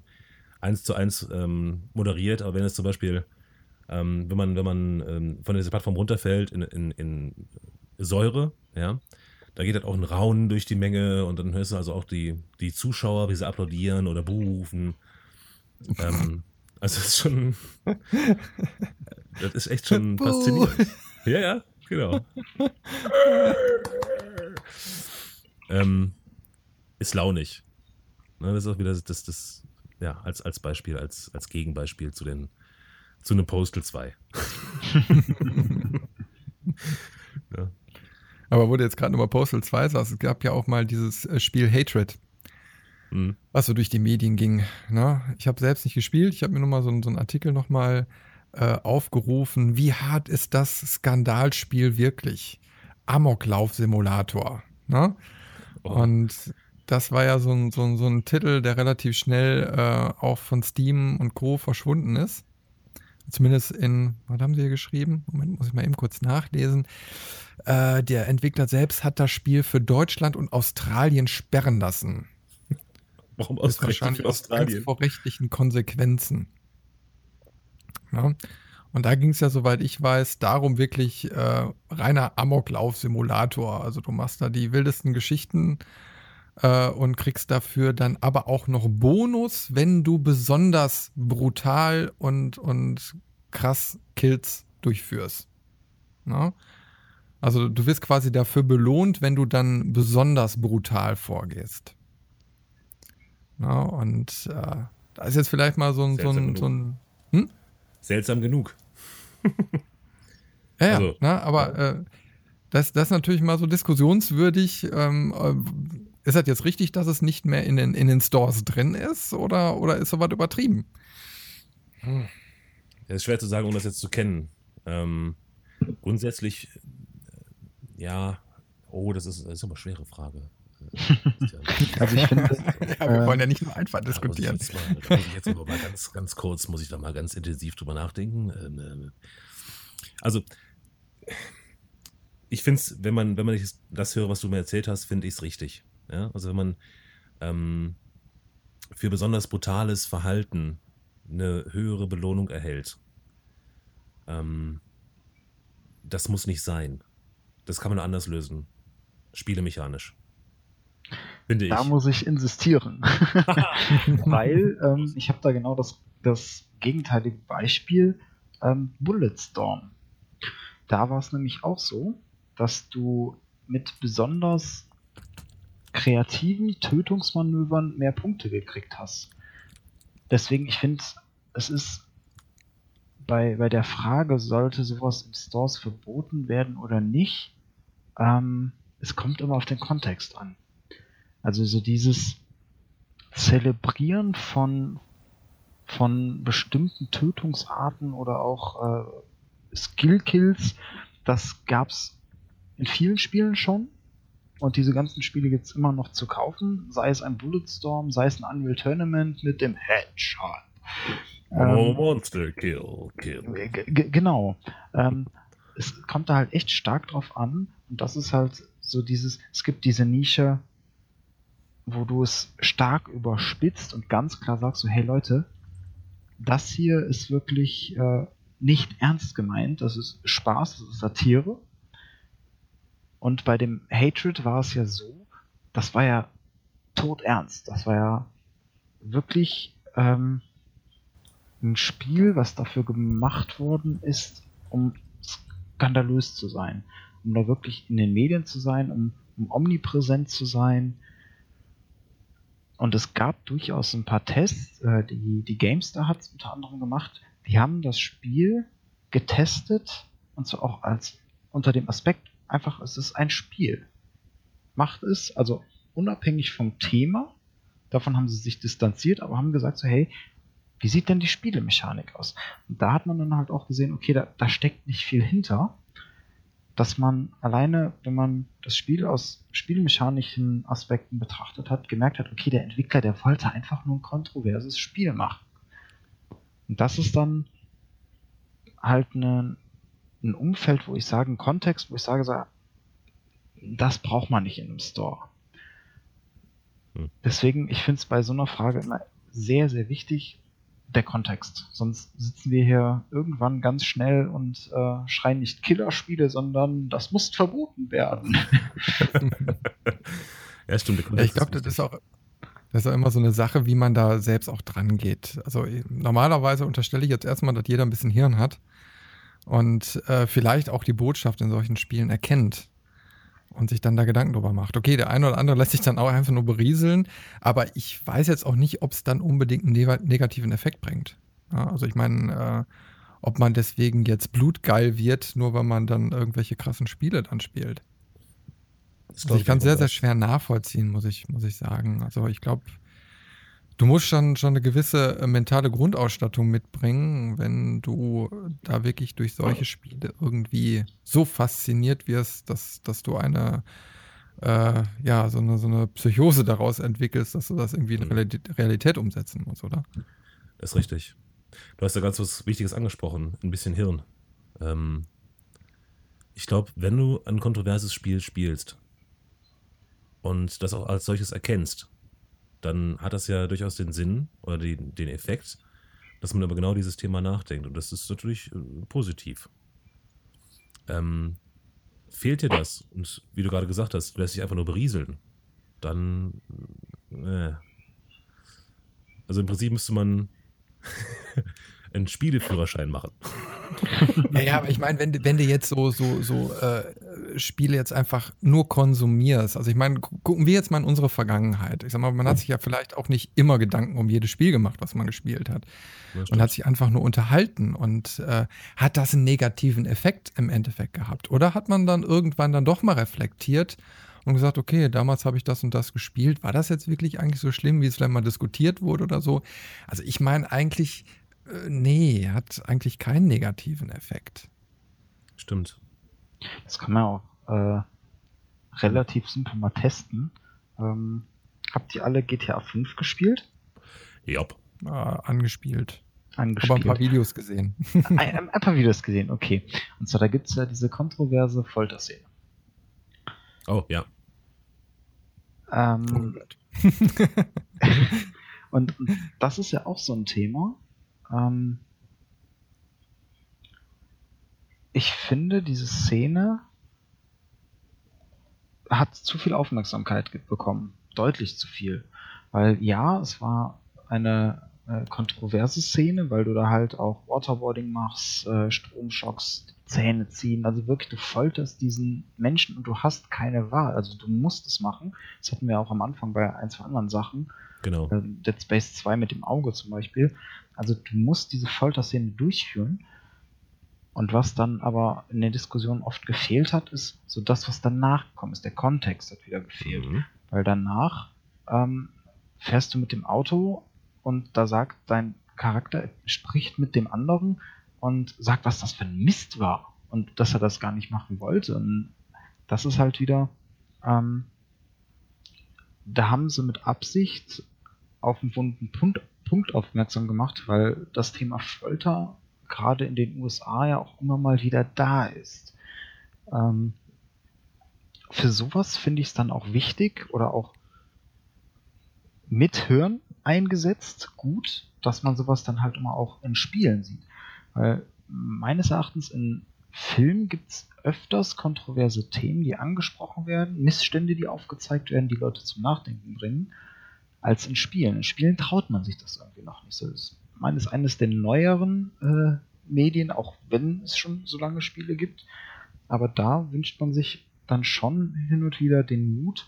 eins zu eins ähm, moderiert, aber wenn es zum Beispiel, ähm, wenn man, wenn man ähm, von dieser Plattform runterfällt in, in, in Säure, ja, da geht halt auch ein Raunen durch die Menge und dann hörst du also auch die, die Zuschauer, wie sie applaudieren oder buhrufen. ähm, also das ist schon, das ist echt schon faszinierend. Ja, ja, genau. ähm, ist launig. Ne, das ist auch wieder das, das, das ja, als, als Beispiel, als, als Gegenbeispiel zu den zu einem Postal 2. *laughs* ja. Aber wo du jetzt gerade nochmal Postal 2 sagst, es gab ja auch mal dieses äh, Spiel Hatred, mhm. was so durch die Medien ging. Ne? Ich habe selbst nicht gespielt, ich habe mir nochmal so, so einen Artikel nochmal äh, aufgerufen. Wie hart ist das Skandalspiel wirklich? Amoklauf-Simulator. Ne? Oh. Und das war ja so ein, so ein, so ein Titel, der relativ schnell äh, auch von Steam und Co. verschwunden ist. Zumindest in, was haben sie hier geschrieben? Moment, muss ich mal eben kurz nachlesen. Äh, der Entwickler selbst hat das Spiel für Deutschland und Australien sperren lassen. Warum ausgerechnet Australien? vor rechtlichen Konsequenzen. Ja. Und da ging es ja, soweit ich weiß, darum wirklich äh, reiner Amoklauf-Simulator. Also du machst da die wildesten Geschichten äh, und kriegst dafür dann aber auch noch Bonus, wenn du besonders brutal und, und krass Kills durchführst. Ja? Also du wirst quasi dafür belohnt, wenn du dann besonders brutal vorgehst. Ja, und äh, da ist jetzt vielleicht mal so ein, so ein, so ein hm? Seltsam genug. ja, also, ja, aber äh, das, das ist natürlich mal so diskussionswürdig. Ähm, äh, ist das jetzt richtig, dass es nicht mehr in den, in den Stores drin ist oder, oder ist sowas übertrieben? Hm. Ja, ist schwer zu sagen, um das jetzt zu kennen. Ähm, grundsätzlich ja, oh, das ist, das ist aber eine schwere Frage. also ich finde, ja, wir wollen ja nicht nur einfach diskutieren. Da muss ich jetzt, mal, muss ich jetzt mal ganz, ganz kurz, muss ich da mal ganz intensiv drüber nachdenken. Ähm, äh, also, ich finde es, wenn man, wenn man das höre, was du mir erzählt hast, finde ich es richtig. Ja? Also wenn man ähm, für besonders brutales Verhalten eine höhere Belohnung erhält, ähm, das muss nicht sein. Das kann man anders lösen. Spielemechanisch. Finde ich. Da muss ich insistieren. *laughs* *laughs* Weil ähm, ich habe da genau das, das gegenteilige Beispiel. Ähm, Bulletstorm. Da war es nämlich auch so, dass du mit besonders kreativen Tötungsmanövern mehr Punkte gekriegt hast. Deswegen, ich finde, es ist bei, bei der Frage, sollte sowas in Stores verboten werden oder nicht, ähm, es kommt immer auf den Kontext an. Also so dieses Zelebrieren von, von bestimmten Tötungsarten oder auch äh, Skill-Kills, das gab's in vielen Spielen schon. Und diese ganzen Spiele gibt es immer noch zu kaufen, sei es ein Bulletstorm, sei es ein Unreal Tournament mit dem Headshot. Oh, ähm, Monster Kill, Kill. Genau. Ähm, es kommt da halt echt stark drauf an. Und das ist halt so dieses, es gibt diese Nische, wo du es stark überspitzt und ganz klar sagst so, hey Leute, das hier ist wirklich äh, nicht ernst gemeint, das ist Spaß, das ist Satire. Und bei dem Hatred war es ja so, das war ja todernst, das war ja wirklich ähm, ein Spiel, was dafür gemacht worden ist, um skandalös zu sein, um da wirklich in den Medien zu sein, um, um omnipräsent zu sein, und es gab durchaus ein paar Tests, äh, die, die GameStar hat unter anderem gemacht. Die haben das Spiel getestet und zwar auch als unter dem Aspekt, einfach, es ist ein Spiel. Macht es, also unabhängig vom Thema, davon haben sie sich distanziert, aber haben gesagt so, hey, wie sieht denn die Spielemechanik aus? Und da hat man dann halt auch gesehen, okay, da, da steckt nicht viel hinter dass man alleine, wenn man das Spiel aus spielmechanischen Aspekten betrachtet hat, gemerkt hat, okay, der Entwickler, der wollte einfach nur ein kontroverses Spiel machen. Und das ist dann halt eine, ein Umfeld, wo ich sage, ein Kontext, wo ich sage, so, das braucht man nicht in einem Store. Hm. Deswegen, ich finde es bei so einer Frage immer sehr, sehr wichtig, der Kontext. Sonst sitzen wir hier irgendwann ganz schnell und äh, schreien nicht Killerspiele, sondern das muss verboten werden. *laughs* ja, stimmt. Ja, ich glaube, das ist auch. Das ist auch immer so eine Sache, wie man da selbst auch dran geht. Also normalerweise unterstelle ich jetzt erstmal, dass jeder ein bisschen Hirn hat und äh, vielleicht auch die Botschaft in solchen Spielen erkennt und sich dann da Gedanken drüber macht. Okay, der eine oder andere lässt sich dann auch einfach nur berieseln, aber ich weiß jetzt auch nicht, ob es dann unbedingt einen negativen Effekt bringt. Ja, also ich meine, äh, ob man deswegen jetzt blutgeil wird, nur weil man dann irgendwelche krassen Spiele dann spielt. Also ich kann sehr, sehr schwer nachvollziehen, muss ich, muss ich sagen. Also ich glaube, du musst schon, schon eine gewisse äh, mentale Grundausstattung mitbringen, wenn du da wirklich durch solche Spiele irgendwie so fasziniert wirst, dass, dass du eine, äh, ja, so eine, so eine Psychose daraus entwickelst, dass du das irgendwie in mhm. Realität, umsetzen musst, oder? Das ist richtig. Du hast ja ganz was Wichtiges angesprochen, ein bisschen Hirn. Ähm, ich glaube, wenn du ein kontroverses Spiel spielst und das auch als solches erkennst, dann hat das ja durchaus den Sinn oder die, den Effekt, dass man über genau dieses Thema nachdenkt. Und das ist natürlich äh, positiv. Ähm, fehlt dir das? Und wie du gerade gesagt hast, lässt dich einfach nur berieseln. Dann. Äh. Also im Prinzip müsste man *laughs* einen Spieleführerschein machen. ja, aber ich meine, wenn, wenn du jetzt so, so, so äh, Spiele jetzt einfach nur konsumierst, also ich meine, gucken wir jetzt mal in unsere Vergangenheit. Ich sag mal, man hat sich ja vielleicht auch nicht immer Gedanken um jedes Spiel gemacht, was man gespielt hat. Und hat sich einfach nur unterhalten und äh, hat das einen negativen Effekt im Endeffekt gehabt? Oder hat man dann irgendwann dann doch mal reflektiert und gesagt, okay, damals habe ich das und das gespielt. War das jetzt wirklich eigentlich so schlimm, wie es vielleicht mal diskutiert wurde oder so? Also ich meine eigentlich, äh, nee, hat eigentlich keinen negativen Effekt. Stimmt. Das kann man auch äh, relativ simpel mal testen. Ähm, habt ihr alle GTA 5 gespielt? Ja. Äh, angespielt. Angespielt. Aber ein paar Videos gesehen. ein, *laughs* ein, ein, paar Videos gesehen, okay. Und zwar, da gibt es ja diese kontroverse Folterszene. Oh, ja. Ähm, oh und, *laughs* und das ist ja auch so ein Thema. Ähm, ich finde diese Szene hat zu viel Aufmerksamkeit bekommen. Deutlich zu viel. Weil ja, es war eine äh, kontroverse Szene, weil du da halt auch Waterboarding machst, äh, Stromschocks, Zähne ziehen, also wirklich, du folterst diesen Menschen und du hast keine Wahl. Also du musst es machen. Das hatten wir auch am Anfang bei ein, zwei anderen Sachen. Genau. Äh, Dead Space 2 mit dem Auge zum Beispiel. Also du musst diese Folterszene durchführen. Und was dann aber in der Diskussion oft gefehlt hat, ist so das, was danach gekommen ist. Der Kontext hat wieder gefehlt. Mhm. Weil danach ähm, fährst du mit dem Auto und da sagt dein Charakter, spricht mit dem anderen und sagt, was das für ein Mist war und dass er das gar nicht machen wollte. Und das ist halt wieder, ähm, da haben sie mit Absicht auf einen wunden Punkt, Punkt aufmerksam gemacht, weil das Thema Folter gerade in den USA ja auch immer mal wieder da ist. Ähm, für sowas finde ich es dann auch wichtig oder auch mithören eingesetzt, gut, dass man sowas dann halt immer auch in Spielen sieht. Weil meines Erachtens in Filmen gibt es öfters kontroverse Themen, die angesprochen werden, Missstände, die aufgezeigt werden, die Leute zum Nachdenken bringen, als in Spielen. In Spielen traut man sich das irgendwie noch nicht so. Das meines eines der neueren äh, Medien, auch wenn es schon so lange Spiele gibt. Aber da wünscht man sich dann schon hin und wieder den Mut,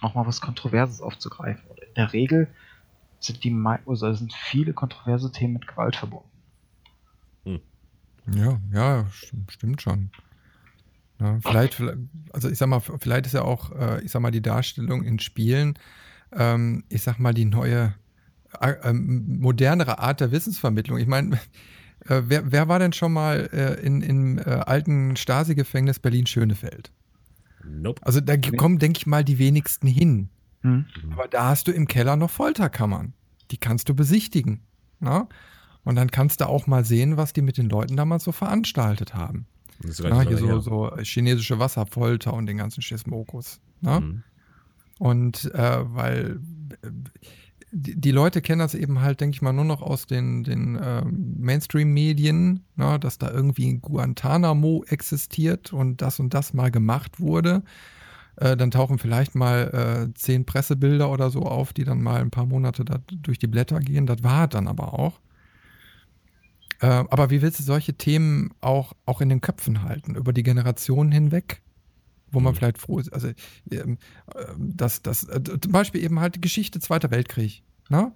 auch mal was Kontroverses aufzugreifen. Und in der Regel sind die also sind viele kontroverse Themen mit Gewalt verbunden. Ja, ja, stimmt, schon. Ja, vielleicht, vielleicht- also ich sag mal, vielleicht ist ja auch, äh, ich sag mal, die Darstellung in Spielen, ähm, ich sag mal, die neue, äh, ähm, modernere Art der Wissensvermittlung. Ich meine, äh, wer, wer war denn schon mal äh, in, im äh, alten Stasi-Gefängnis Berlin-Schönefeld? Nope. Also da kommen, denke ich mal, die wenigsten hin. Hm? Aber da hast du im Keller noch Folterkammern. Die kannst du besichtigen. Na? Und dann kannst du auch mal sehen, was die mit den Leuten damals so veranstaltet haben. Das Na, nicht hier so, so chinesische Wasserfolter und den ganzen Schismokus. Ne? Mhm. Und äh, weil äh, die, Leute kennen das eben halt, denke ich mal, nur noch aus den, den äh, Mainstream-Medien, ne, dass da irgendwie Guantanamo existiert und das und das mal gemacht wurde. Äh, dann tauchen vielleicht mal äh, zehn Pressebilder oder so auf, die dann mal ein paar Monate durch die Blätter gehen. Das war dann aber auch. Äh, aber wie willst du solche Themen auch, auch in den Köpfen halten, über die Generationen hinweg? Wo man Mhm. vielleicht froh ist. Also, ähm, äh, das, das, äh, zum Beispiel eben halt die Geschichte Zweiter Weltkrieg. Ne?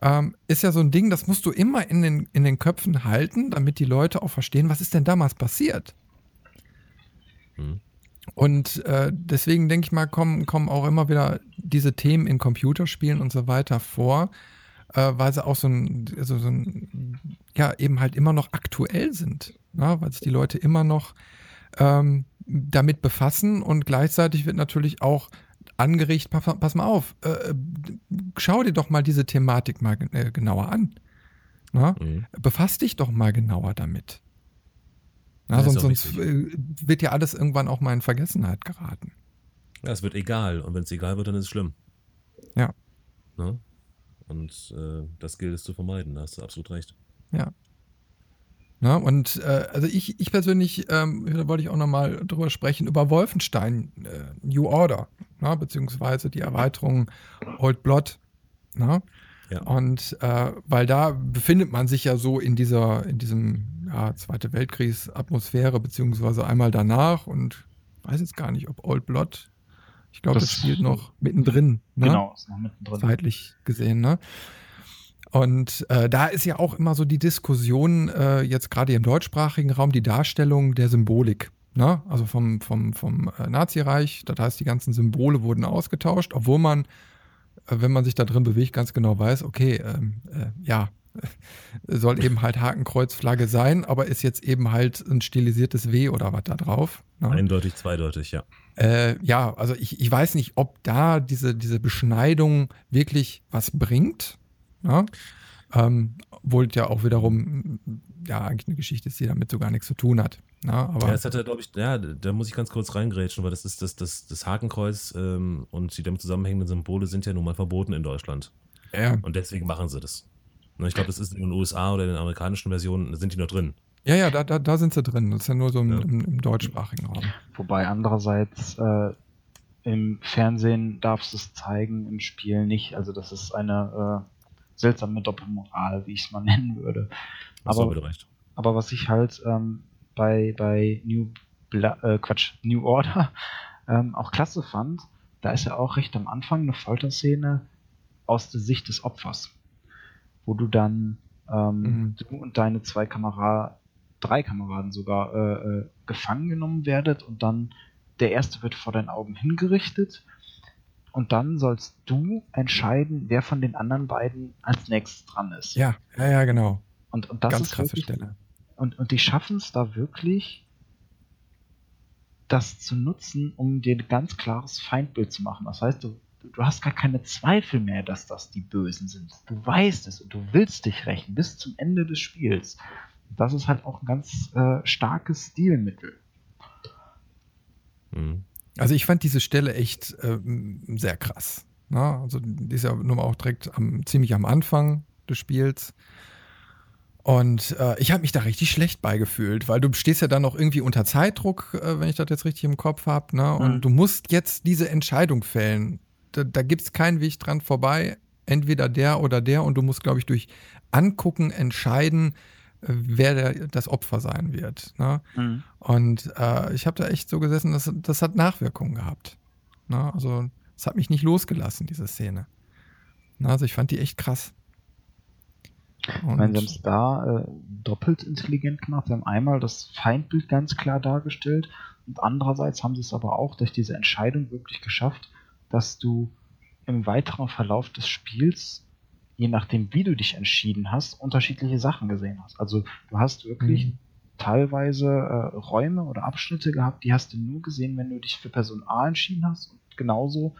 Ähm, ist ja so ein Ding, das musst du immer in den, in den Köpfen halten, damit die Leute auch verstehen, was ist denn damals passiert. Mhm. Und äh, deswegen denke ich mal, kommen, kommen auch immer wieder diese Themen in Computerspielen und so weiter vor, äh, weil sie auch so ein, so, so ein, ja, eben halt immer noch aktuell sind. Ne? Weil sich die Leute immer noch ähm, damit befassen und gleichzeitig wird natürlich auch angeregt, pass, pass mal auf, äh, schau dir doch mal diese Thematik mal äh, genauer an. Na? Mhm. Befass dich doch mal genauer damit. Na, Ja, sonst sonst äh, wird ja alles irgendwann auch mal in Vergessenheit geraten. Ja, es wird egal. Und wenn es egal wird, dann ist es schlimm. Ja. Ne? Und äh, das gilt es zu vermeiden. Da hast du absolut recht. Na, und äh, also ich, ich persönlich, ähm, da wollte ich auch nochmal drüber sprechen, über Wolfenstein äh, New Order, na, beziehungsweise die Erweiterung Old Blood. Na? Ja. Und äh, weil da befindet man sich ja so in dieser, in diesem ja, Zweite Weltkriegsatmosphäre, beziehungsweise einmal danach und weiß jetzt gar nicht, ob Old Blood, ich glaube, das, Das- spielt noch mittendrin. Ne? Genau, ist noch mittendrin. zeitlich gesehen, ne? Und äh, da ist ja auch immer so die Diskussion, äh, jetzt gerade im deutschsprachigen Raum, die Darstellung der Symbolik. Ne? Also vom, vom, vom äh, Nazireich, das heißt, die ganzen Symbole wurden ausgetauscht, obwohl man, äh, wenn man sich da drin bewegt, ganz genau weiß, okay, ähm, äh, ja, *laughs* soll eben halt Hakenkreuzflagge sein, aber ist jetzt eben halt ein stilisiertes W oder was da drauf. Ne? Eindeutig, zweideutig, ja. Äh, ja, also ich, ich weiß nicht, ob da diese, diese Beschneidung wirklich was bringt. Ja? Ähm, obwohl es ja auch wiederum ja eigentlich eine Geschichte ist, die damit so gar nichts zu tun hat. Ja, aber Ja, das hat er, glaube ich, ja, da muss ich ganz kurz reingrätschen, weil das ist das, das, das Hakenkreuz ähm, und die damit zusammenhängenden Symbole sind ja nun mal verboten in Deutschland. ja, Und deswegen machen sie das. Und ich glaube, das ist in den USA oder in den amerikanischen Versionen, sind die noch drin. ja, ja da, da, da sind sie drin. Das ist ja nur so im, Ja. im, im deutschsprachigen Raum. Wobei andererseits äh, im Fernsehen darfst du es zeigen, im Spiel nicht. Also das ist eine äh, seltsame Doppelmoral, wie ich es mal nennen würde. Aber, aber was ich halt ähm, bei, bei New Bla äh, Quatsch, New Order *laughs* ähm, auch klasse fand, da ist ja auch recht am Anfang eine Folterszene aus der Sicht des Opfers, wo du dann ähm, mhm. du und deine zwei Kameraden, drei Kameraden sogar äh, äh, gefangen genommen werdet und dann der erste wird vor deinen Augen hingerichtet und dann sollst du entscheiden, wer von den anderen beiden als nächstes dran ist. Ja, ja, ja, genau. Und, und das Ganz ist krasse wirklich, Stelle. Und, und die schaffen es da wirklich, das zu nutzen, um dir ein ganz klares Feindbild zu machen. Das heißt, du, du hast gar keine Zweifel mehr, dass das die Bösen sind. Du weißt es und du willst dich rächen bis zum Ende des Spiels. Das ist halt auch ein ganz äh, starkes Stilmittel. Mhm. Also ich fand diese Stelle echt äh, sehr krass. Na, ne? also die ist ja nun mal auch direkt am, ziemlich am Anfang des Spiels. Und äh, ich habe mich da richtig schlecht beigefühlt, weil du stehst ja dann noch irgendwie unter Zeitdruck, äh, wenn ich das jetzt richtig im Kopf habe. Ne? Und mhm. du musst jetzt diese Entscheidung fällen. Da, da gibt es keinen Weg dran vorbei. Entweder der oder der. Und du musst, glaube ich, durch Angucken entscheiden, wer der, das Opfer sein wird. Ne? Mhm. Und äh, ich habe da echt so gesessen, das, das hat Nachwirkungen gehabt. Ne? Also es hat mich nicht losgelassen, diese Szene. Ne? Also ich fand die echt krass. Und ich meine, sie haben es da äh, doppelt intelligent gemacht. Sie haben einmal das Feindbild ganz klar dargestellt und andererseits haben sie es aber auch durch diese Entscheidung wirklich geschafft, dass du im weiteren Verlauf des Spiels je nachdem, wie du dich entschieden hast, unterschiedliche Sachen gesehen hast. Also du hast wirklich mhm. teilweise äh, Räume oder Abschnitte gehabt, die hast du nur gesehen, wenn du dich für Person A entschieden hast und genauso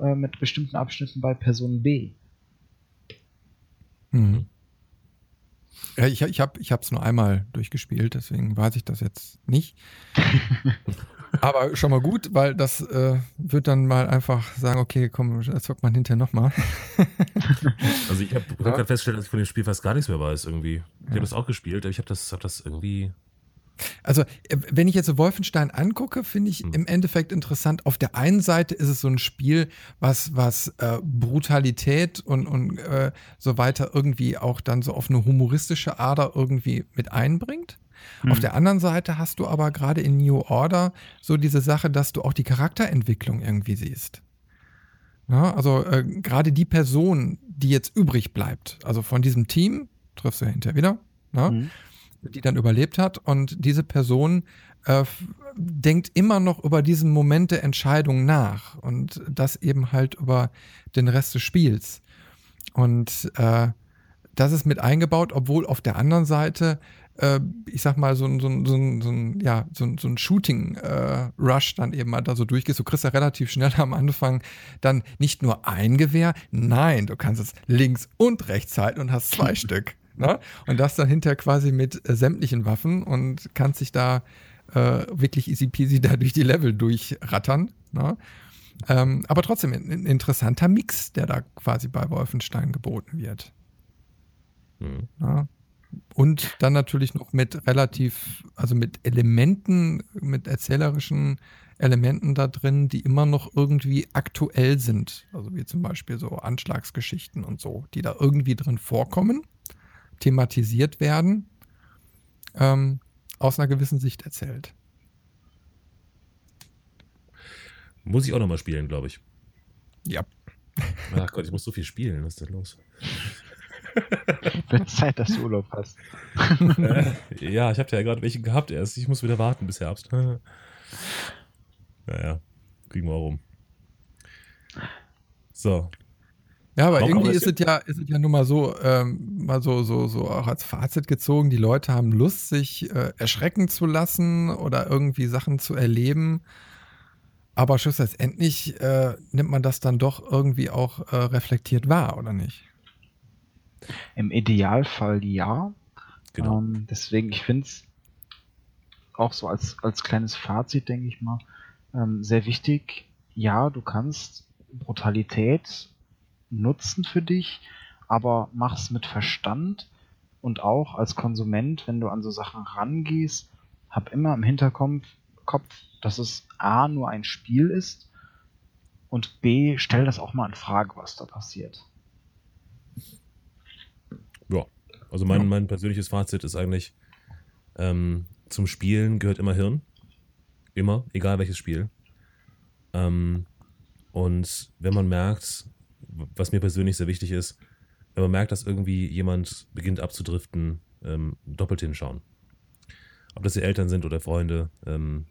äh, mit bestimmten Abschnitten bei Person B. Mhm. Ja, ich ich habe es nur einmal durchgespielt, deswegen weiß ich das jetzt nicht. *laughs* Aber schon mal gut, weil das äh, wird dann mal einfach sagen, okay, komm, das zockt man hinterher nochmal. *laughs* also ich habe ja. gerade festgestellt, dass ich von dem Spiel fast gar nichts mehr weiß irgendwie. Ich ja. habe das auch gespielt, aber ich habe das, hab das irgendwie also, äh, wenn ich jetzt so Wolfenstein angucke, finde ich hm. im Endeffekt interessant. Auf der einen Seite ist es so ein Spiel, was, was äh, Brutalität und, und äh, so weiter irgendwie auch dann so auf eine humoristische Ader irgendwie mit einbringt. Mhm. Auf der anderen Seite hast du aber gerade in New Order so diese Sache, dass du auch die Charakterentwicklung irgendwie siehst. Ja, also äh, gerade die Person, die jetzt übrig bleibt, also von diesem Team, triffst du ja hinterher wieder, ne, mhm. die dann überlebt hat und diese Person äh, denkt immer noch über diesen Moment der Entscheidung nach und das eben halt über den Rest des Spiels. Und äh, das ist mit eingebaut, obwohl auf der anderen Seite äh, ich sag mal, so ein, so ein, so ein, so ein ja, so ein, so ein Shooting-Rush äh, dann eben mal da so durchgehst. Du kriegst ja relativ schnell am Anfang dann nicht nur ein Gewehr, nein, du kannst es links und rechts halten und hast zwei *laughs* Stück. Ne? Und das dann hinterher quasi mit äh, sämtlichen Waffen und kannst dich da äh, wirklich easy peasy da durch die Level durchrattern. Ne? Ähm, aber trotzdem ein interessanter Mix, der da quasi bei Wolfenstein geboten wird. Mhm. Ja, und dann natürlich noch mit relativ, also mit Elementen, mit erzählerischen Elementen da drin, die immer noch irgendwie aktuell sind. Also wie zum Beispiel so Anschlagsgeschichten und so, die da irgendwie drin vorkommen, thematisiert werden, ähm, aus einer gewissen Sicht erzählt. Muss ich auch nochmal spielen, glaube ich. Ja. Ach Gott, ich muss so viel spielen. Was ist denn los? *laughs* Wird Zeit, dass du Urlaub hast. äh, ja, ich habe ja gerade welche gehabt erst. Ich muss wieder warten bis Herbst. *laughs* naja, kriegen wir auch rum. So. Ja, aber auch irgendwie ist es ja, ist es ja nun mal so, ähm, mal so, so, so auch als Fazit gezogen, die Leute haben Lust, sich äh, erschrecken zu lassen oder irgendwie Sachen zu erleben. Aber schlussendlich äh, nimmt man das dann doch irgendwie auch äh, reflektiert wahr, oder nicht? Im Idealfall ja. Genau. Ähm, deswegen, ich finde es auch so als, als kleines Fazit, denke ich mal, ähm, sehr wichtig. Ja, du kannst Brutalität nutzen für dich, aber mach's mit Verstand und auch als Konsument, wenn du an so Sachen rangehst, hab immer im Hinterkopf, Kopf, dass es A nur ein Spiel ist und B, stell das auch mal in Frage, was da passiert. Ja, also mein, mein persönliches Fazit ist eigentlich, ähm, zum Spielen gehört immer Hirn. Immer, egal welches Spiel. Ähm, und wenn man merkt, was mir persönlich sehr wichtig ist, wenn man merkt, dass irgendwie jemand beginnt abzudriften, ähm, doppelt hinschauen. Ob das die Eltern sind oder Freunde, ähm,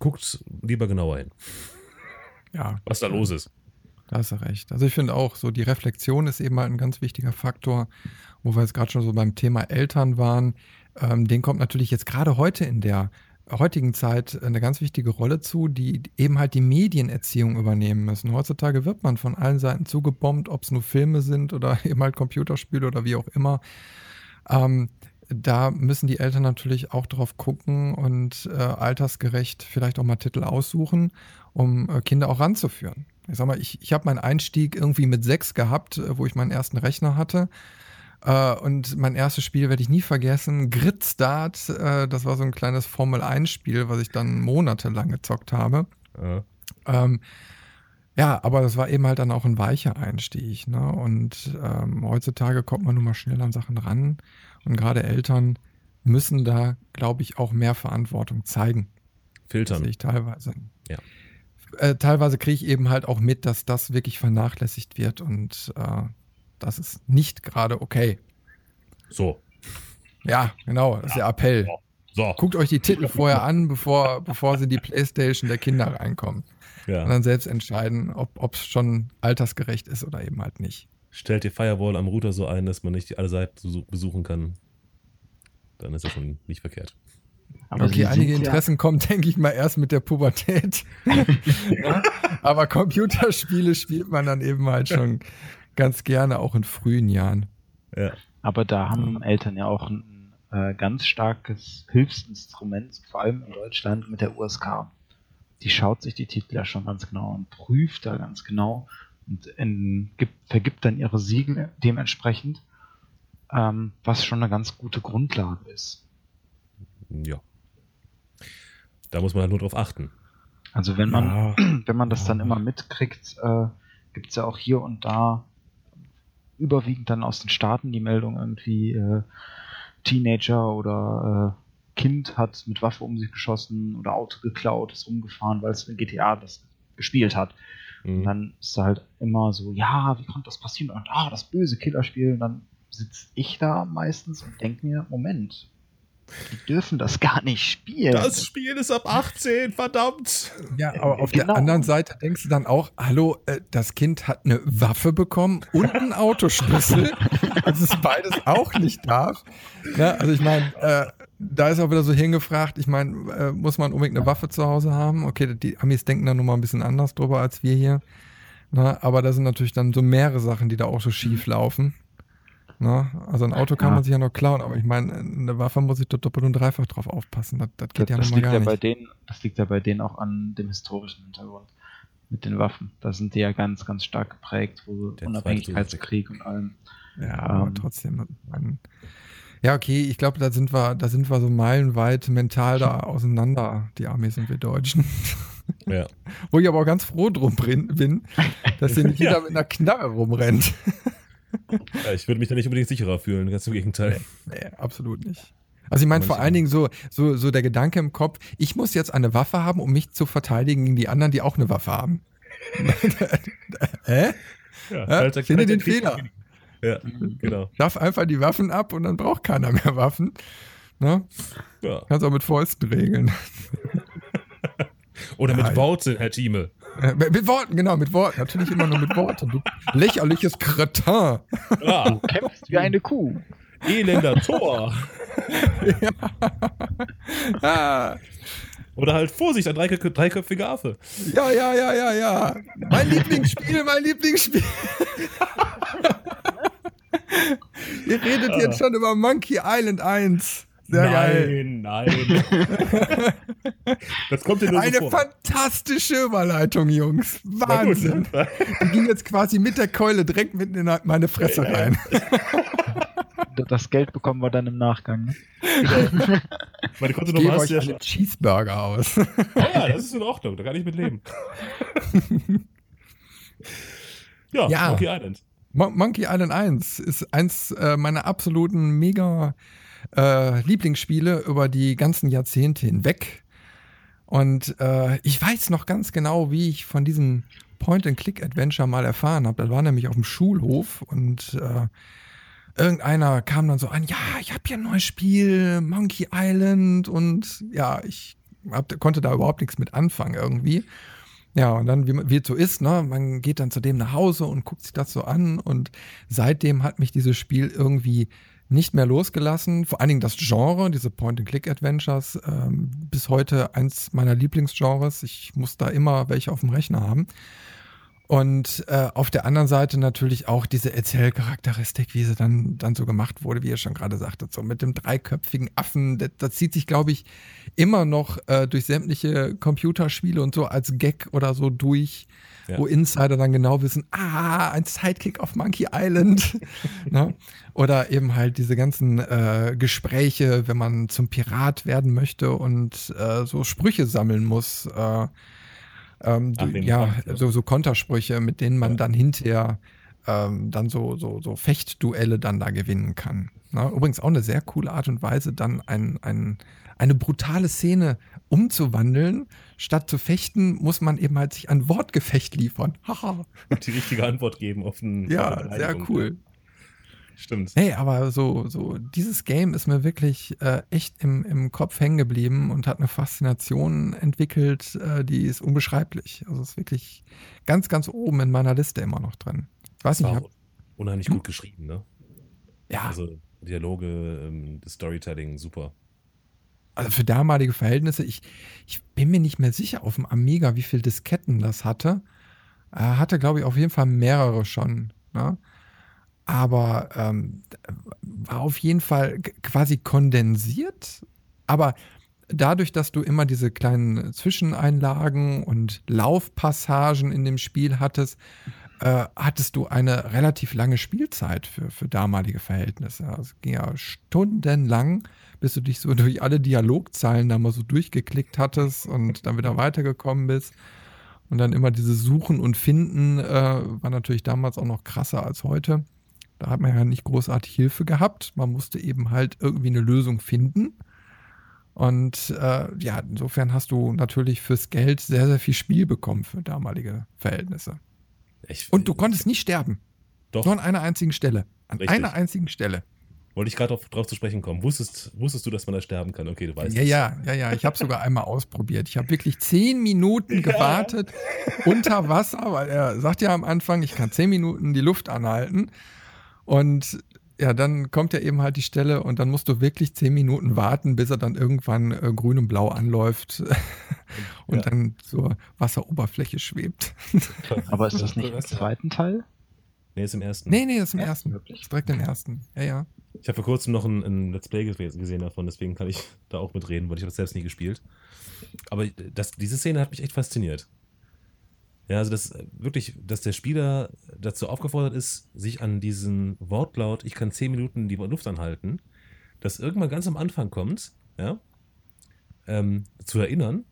guckt lieber genauer hin, Ja, was da los ist. Da hast du recht. Also ich finde auch, so die Reflexion ist eben halt ein ganz wichtiger Faktor, wo wir jetzt gerade schon so beim Thema Eltern waren. Ähm, den kommt natürlich jetzt gerade heute in der heutigen Zeit eine ganz wichtige Rolle zu, die eben halt die Medienerziehung übernehmen müssen. Heutzutage wird man von allen Seiten zugebombt, ob es nur Filme sind oder *laughs* eben halt Computerspiele oder wie auch immer. Ähm, da müssen die Eltern natürlich auch drauf gucken und äh, altersgerecht vielleicht auch mal Titel aussuchen, um äh, Kinder auch ranzuführen. Ich sag mal, ich, ich habe meinen Einstieg irgendwie mit sechs gehabt, äh, wo ich meinen ersten Rechner hatte. Äh, und mein erstes Spiel werde ich nie vergessen. Grid Start, äh, das war so ein kleines Formel-1-Spiel, was ich dann monatelang gezockt habe. Ja. Ähm, ja, aber das war eben halt dann auch ein weicher Einstieg. Ne? Und ähm, heutzutage kommt man nun mal schnell an Sachen ran. Und gerade Eltern müssen da, glaube ich, auch mehr Verantwortung zeigen. Das Filtern. sehe ich teilweise. Ja. Äh, teilweise kriege ich eben halt auch mit, dass das wirklich vernachlässigt wird. Und äh, das ist nicht gerade okay. So. Ja, genau, das ist der Appell. So. Guckt euch die Titel vorher an, bevor, bevor sie in die Playstation der Kinder reinkommen. Und Ja. dann selbst entscheiden, ob es schon altersgerecht ist oder eben halt nicht. Stellt die Firewall am Router so ein, dass man nicht alle Seiten besuchen kann. Dann ist das schon nicht verkehrt. Aber okay, einige sind ja- Interessen kommen, *laughs* denke ich mal, erst mit der Pubertät. *laughs* ja, aber Computerspiele spielt man dann eben halt schon ganz gerne, auch in frühen Jahren. Ja. Aber da haben Eltern ja auch ein äh, ganz starkes Hilfsinstrument, vor allem in Deutschland mit der USK. Die schaut sich die Titel ja schon ganz genau und prüft da ganz genau und in, gibt, vergibt dann ihre Siegel dementsprechend, ähm, was schon eine ganz gute Grundlage ist. Ja. Da muss man halt nur drauf achten. Also wenn man, Ja. *clears throat* wenn man das dann immer mitkriegt, äh, gibt es ja auch hier und da überwiegend dann aus den Staaten die Meldung irgendwie äh, Teenager oder äh, Kind hat mit Waffe um sich geschossen oder Auto geklaut, ist umgefahren, weil es in GTA das gespielt hat. Und Mhm. dann ist da halt immer so, ja, wie konnte das passieren? Und ah, das böse Killerspiel. Und dann sitze ich da meistens und denke mir, Moment, die dürfen das gar nicht spielen. Das Spiel ist ab 18, verdammt! Ja, aber auf Genau. der anderen Seite denkst du dann auch, hallo, äh, das Kind hat eine Waffe bekommen und einen Autoschlüssel, *laughs* dass es beides auch nicht darf. Ne? Also ich meine, äh, da ist auch wieder so hingefragt, ich meine, äh, muss man unbedingt eine Waffe zu Hause haben? Okay, die Amis denken da nun mal ein bisschen anders drüber als wir hier. Ne? Aber da sind natürlich dann so mehrere Sachen, die da auch so schief laufen. Ne? Also ein Auto kann Ja. man sich ja noch klauen, aber ich meine, eine Waffe muss ich da doppelt und dreifach drauf aufpassen. Das, das geht ja das, nun mal liegt gar ja nicht. bei denen, das liegt ja bei denen auch an dem historischen Hintergrund mit den Waffen. Da sind die ja ganz, ganz stark geprägt, wo Der Unabhängigkeitskrieg und allem. Ja, aber Ähm, trotzdem. Man, ja, okay, ich glaube, da sind wir, da sind wir so meilenweit mental da *laughs* auseinander, die Amis und wir Deutschen. *laughs* Ja. Wo ich aber auch ganz froh drum bin, bin dass hier nicht *laughs* jeder mit einer Knarre rumrennt. Ich würde mich da nicht unbedingt sicherer fühlen, ganz im Gegenteil. Nee, absolut nicht. Also ich meine vor allen. Dingen so, so, so der Gedanke im Kopf, ich muss jetzt eine Waffe haben, um mich zu verteidigen gegen die anderen, die auch eine Waffe haben. *laughs* Hä? Ja, Ja, finde den. Fehler. Ja, genau. Darf einfach die Waffen ab und dann braucht keiner mehr Waffen. Ne? Ja. Kannst auch mit Fäusten regeln. *laughs* Oder mit. Worten, Herr Thieme. Äh, Mit, Worten, genau, mit Worten. Natürlich immer nur mit Worten. Du lächerliches Kretin. Ah, Kämpft wie eine Kuh. elender Tor. *laughs* Ah, Oder halt Vorsicht, ein dreikö- dreiköpfiger Affe. ja, ja, ja, ja, ja. Mein Lieblingsspiel, mein Lieblingsspiel. *laughs* Ihr redet Ah. jetzt schon über Monkey Island 1. Sehr geil. nein, nein. *laughs* das kommt dir nur Eine so vor. fantastische Überleitung, Jungs. Na gut. Wahnsinn. Die ging jetzt quasi mit der Keule direkt mitten in meine Fresse rein. *laughs* Das Geld bekommen wir dann im Nachgang. Ne? Meine Ich gebe Kontonummer hast euch du ja einen schon. Cheeseburger aus. Ja, ja, das ist in Ordnung, da kann ich mit leben. *laughs* ja, Ja. Monkey Island. Mon Monkey Island 1 ist eins äh, meiner absoluten mega äh, Lieblingsspiele über die ganzen Jahrzehnte hinweg. Und äh, ich weiß noch ganz genau, wie ich von diesem Point-and-Click-Adventure mal erfahren habe. Das war nämlich auf dem Schulhof und äh, irgendeiner kam dann so an, ja, ich habe hier ein neues Spiel, Monkey Island und ja, ich hab, konnte da überhaupt nichts mit anfangen irgendwie. Ja, und dann, wie, wie es so ist, ne, man geht dann zu dem nach Hause und guckt sich das so an und seitdem hat mich dieses Spiel irgendwie nicht mehr losgelassen. Vor allen Dingen das Genre, diese Point-and-Click-Adventures, ähm, bis heute eins meiner Lieblingsgenres. Ich muss da immer welche auf dem Rechner haben. Und äh, auf der anderen Seite natürlich auch diese Erzählcharakteristik, wie sie dann, dann so gemacht wurde, wie ihr schon gerade sagtet, so mit dem dreiköpfigen Affen. Das, das zieht sich, glaube ich, immer noch äh, durch sämtliche Computerspiele und so als Gag oder so durch, Ja. wo Insider dann genau wissen, ah, ein Sidekick auf Monkey Island. *laughs* ne? Oder eben halt diese ganzen äh, Gespräche, wenn man zum Pirat werden möchte und äh, so Sprüche sammeln muss. Äh, ähm, Ach, du- ja, ja. so, so Kontersprüche, mit denen man Ja. dann hinterher ähm, dann so, so, so Fechtduelle dann da gewinnen kann. Na, übrigens auch eine sehr coole Art und Weise, dann ein, ein, eine brutale Szene umzuwandeln. Statt zu fechten, muss man eben halt sich ein Wortgefecht liefern. *laughs* Haha. Die richtige Antwort geben auf einen. Ja, sehr cool. Stimmt. Nee, aber so, so, dieses Game ist mir wirklich äh, echt im, im Kopf hängen geblieben und hat eine Faszination entwickelt, äh, die ist unbeschreiblich. Also ist wirklich ganz, ganz oben in meiner Liste immer noch drin. Ich weiß Das nicht, hab, unheimlich gut geschrieben, ne? ja, Also Dialoge, ähm, das Storytelling, super. Also für damalige Verhältnisse, ich, ich bin mir nicht mehr sicher auf dem Amiga, wie viel Disketten das hatte. Er hatte, glaube ich, auf jeden Fall mehrere schon. Ne? Aber ähm, war auf jeden Fall quasi kondensiert. Aber dadurch, dass du immer diese kleinen Zwischeneinlagen und Laufpassagen in dem Spiel hattest, äh, hattest du eine relativ lange Spielzeit für, für damalige Verhältnisse. Also es ging ja stundenlang, bis du dich so durch alle Dialogzeilen da mal so durchgeklickt hattest und dann wieder weitergekommen bist. Und dann immer dieses Suchen und Finden äh, war natürlich damals auch noch krasser als heute. Da hat man ja nicht großartig Hilfe gehabt. Man musste eben halt irgendwie eine Lösung finden. Und äh, ja, insofern hast du natürlich fürs Geld sehr, sehr viel Spiel bekommen für damalige Verhältnisse. Ich, Und du konntest nicht sterben. Doch, Nur an einer einzigen Stelle. An Richtig. einer einzigen Stelle. Wollte ich gerade drauf, drauf zu sprechen kommen. Wusstest, wusstest du, dass man da sterben kann? Okay, du weißt Ja, es. ja, ja, ja. Ich habe sogar einmal ausprobiert. Ich habe wirklich zehn Minuten *laughs* gewartet unter Wasser, weil er sagt ja am Anfang, ich kann zehn Minuten die Luft anhalten. Und ja, dann kommt ja eben halt die Stelle und dann musst du wirklich zehn Minuten warten, bis er dann irgendwann äh, grün und blau anläuft *laughs* und Ja. dann zur Wasseroberfläche schwebt. Aber ist das nicht im zweiten Teil? Nee, ist im ersten. Nee, nee, das ist im Ersten ersten. wirklich? Ist direkt im ersten. Ja, ja. Ich habe vor kurzem noch ein, ein Let's Play gesehen davon, deswegen kann ich *laughs* da auch mitreden, weil ich habe das selbst nie gespielt. Aber das, diese Szene hat mich echt fasziniert. Ja, also das wirklich, dass der Spieler dazu aufgefordert ist, sich an diesen Wortlaut, ich kann 10 Minuten die Luft anhalten, das irgendwann ganz am Anfang kommt, ja, ähm, zu erinnern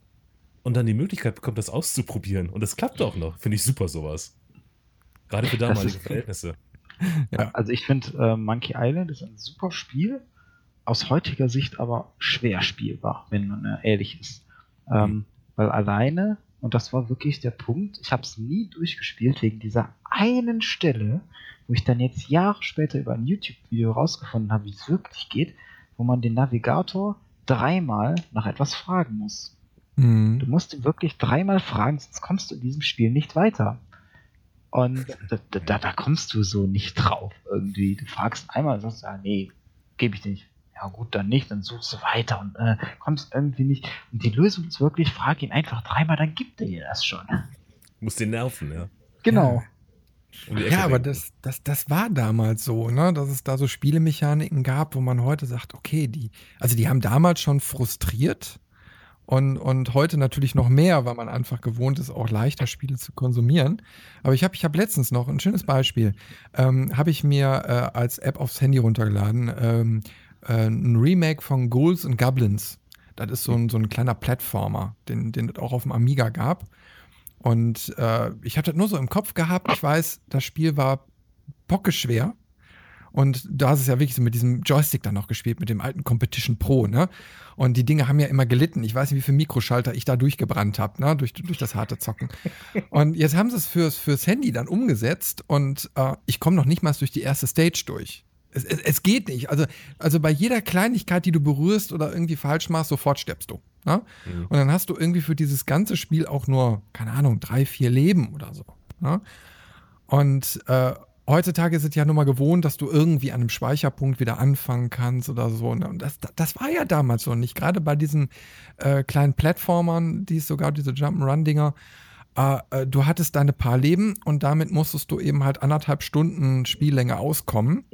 und dann die Möglichkeit bekommt, das auszuprobieren. Und das klappt auch noch. Finde ich super sowas. Gerade für damalige Verhältnisse. Ja. Also ich finde, äh, Monkey Island ist ein super Spiel, aus heutiger Sicht aber schwer spielbar, wenn man äh, ehrlich ist. Ähm, weil alleine, und das war wirklich der Punkt, ich habe es nie durchgespielt wegen dieser einen Stelle, wo ich dann jetzt Jahre später über ein YouTube-Video rausgefunden habe, wie es wirklich geht, wo man den Navigator dreimal nach etwas fragen muss. Du Mhm. musst ihn wirklich dreimal fragen, sonst kommst du in diesem Spiel nicht weiter. Und *laughs* da, da- da, kommst du so nicht drauf irgendwie. Du fragst einmal und sagst, ja, nee, gebe ich dir nicht. Ja gut, dann nicht, dann suchst du weiter und äh, kommst irgendwie nicht. Und die Lösung ist wirklich, frag ihn einfach dreimal, dann gibt er dir das schon. Muss den nerven, ja. Genau. Ecke Ja, aber das, das, das war damals so, ne? dass es da so Spielemechaniken gab, wo man heute sagt, okay, die, also die haben damals schon frustriert und, und heute natürlich noch mehr, weil man einfach gewohnt ist, auch leichter Spiele zu konsumieren. Aber ich habe ich hab letztens noch ein schönes Beispiel, ähm, habe ich mir äh, als App aufs Handy runtergeladen, ähm, äh, ein Remake von Ghouls and Goblins. Das ist so ein, so ein kleiner Plattformer, den, den es auch auf dem Amiga gab. Und äh, ich hatte das nur so im Kopf gehabt. Ich weiß, das Spiel war pockeschwer. Und da hast es ja wirklich so mit diesem Joystick dann noch gespielt, mit dem alten Competition Pro, ne? Und die Dinge haben ja immer gelitten. Ich weiß nicht, wie viele Mikroschalter ich da durchgebrannt habe, ne? Durch, durch das harte Zocken. Und jetzt haben sie es fürs, fürs Handy dann umgesetzt und äh, ich komme noch nicht mal durch die erste Stage durch. Es, es, es, geht nicht. Also, also bei jeder Kleinigkeit, die du berührst oder irgendwie falsch machst, sofort steppst du. Ne? Mhm. Und dann hast du irgendwie für dieses ganze Spiel auch nur, keine Ahnung, drei, vier Leben oder so. Ne? Und äh, heutzutage ist es ja nun mal gewohnt, dass du irgendwie an einem Speicherpunkt wieder anfangen kannst oder so. Ne? Und das, das war ja damals so nicht. Gerade bei diesen äh, kleinen Plattformern, die es sogar diese Jump'n'Run-Dinger, äh, äh, du hattest deine paar Leben und damit musstest du eben halt anderthalb Stunden Spiellänge auskommen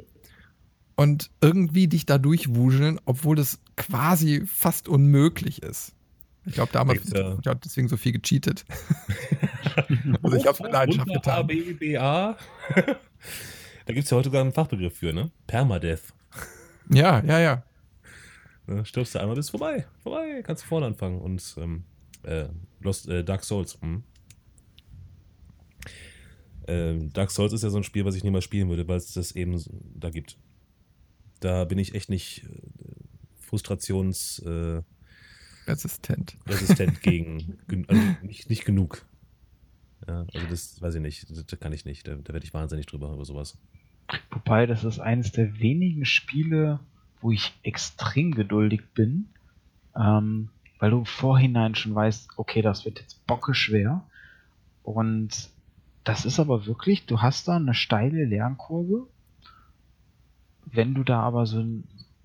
und irgendwie dich da durchwuseln, obwohl das quasi fast unmöglich ist. Ich glaube, damals ja. ich deswegen so viel gecheatet. *laughs* also ich habe Leidenschaft getan. A, B, B, A. *laughs* Da gibt es ja heute sogar einen Fachbegriff für, ne? Permadeath. Ja, ja, ja. Ne, stirbst du einmal, bist vorbei. Vorbei, kannst du vorne anfangen. Und ähm, äh, Lost, äh, Dark Souls. Hm. Ähm, Dark Souls ist ja so ein Spiel, was ich niemals spielen würde, weil es das eben da gibt. Da bin ich echt nicht äh, frustrations... Äh, resistent. Resistent *laughs* gegen. Also nicht, nicht genug. Ja, also das weiß ich nicht. Das kann ich nicht. Da, da werde ich wahnsinnig drüber über sowas. Wobei, das ist eines der wenigen Spiele, wo ich extrem geduldig bin. Ähm, weil du im Vorhinein schon weißt, okay, das wird jetzt bocke schwer. Und das ist aber wirklich, du hast da eine steile Lernkurve. Wenn du da aber so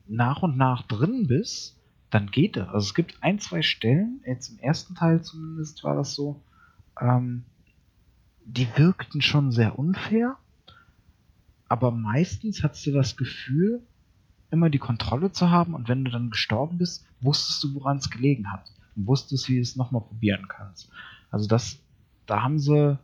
nach und nach drin bist, dann geht das. Also es gibt ein, zwei Stellen, jetzt im ersten Teil zumindest war das so, ähm, die wirkten schon sehr unfair, aber meistens hattest du das Gefühl, immer die Kontrolle zu haben und wenn du dann gestorben bist, wusstest du, woran es gelegen hat und wusstest, wie du es nochmal probieren kannst. Also das, da haben sie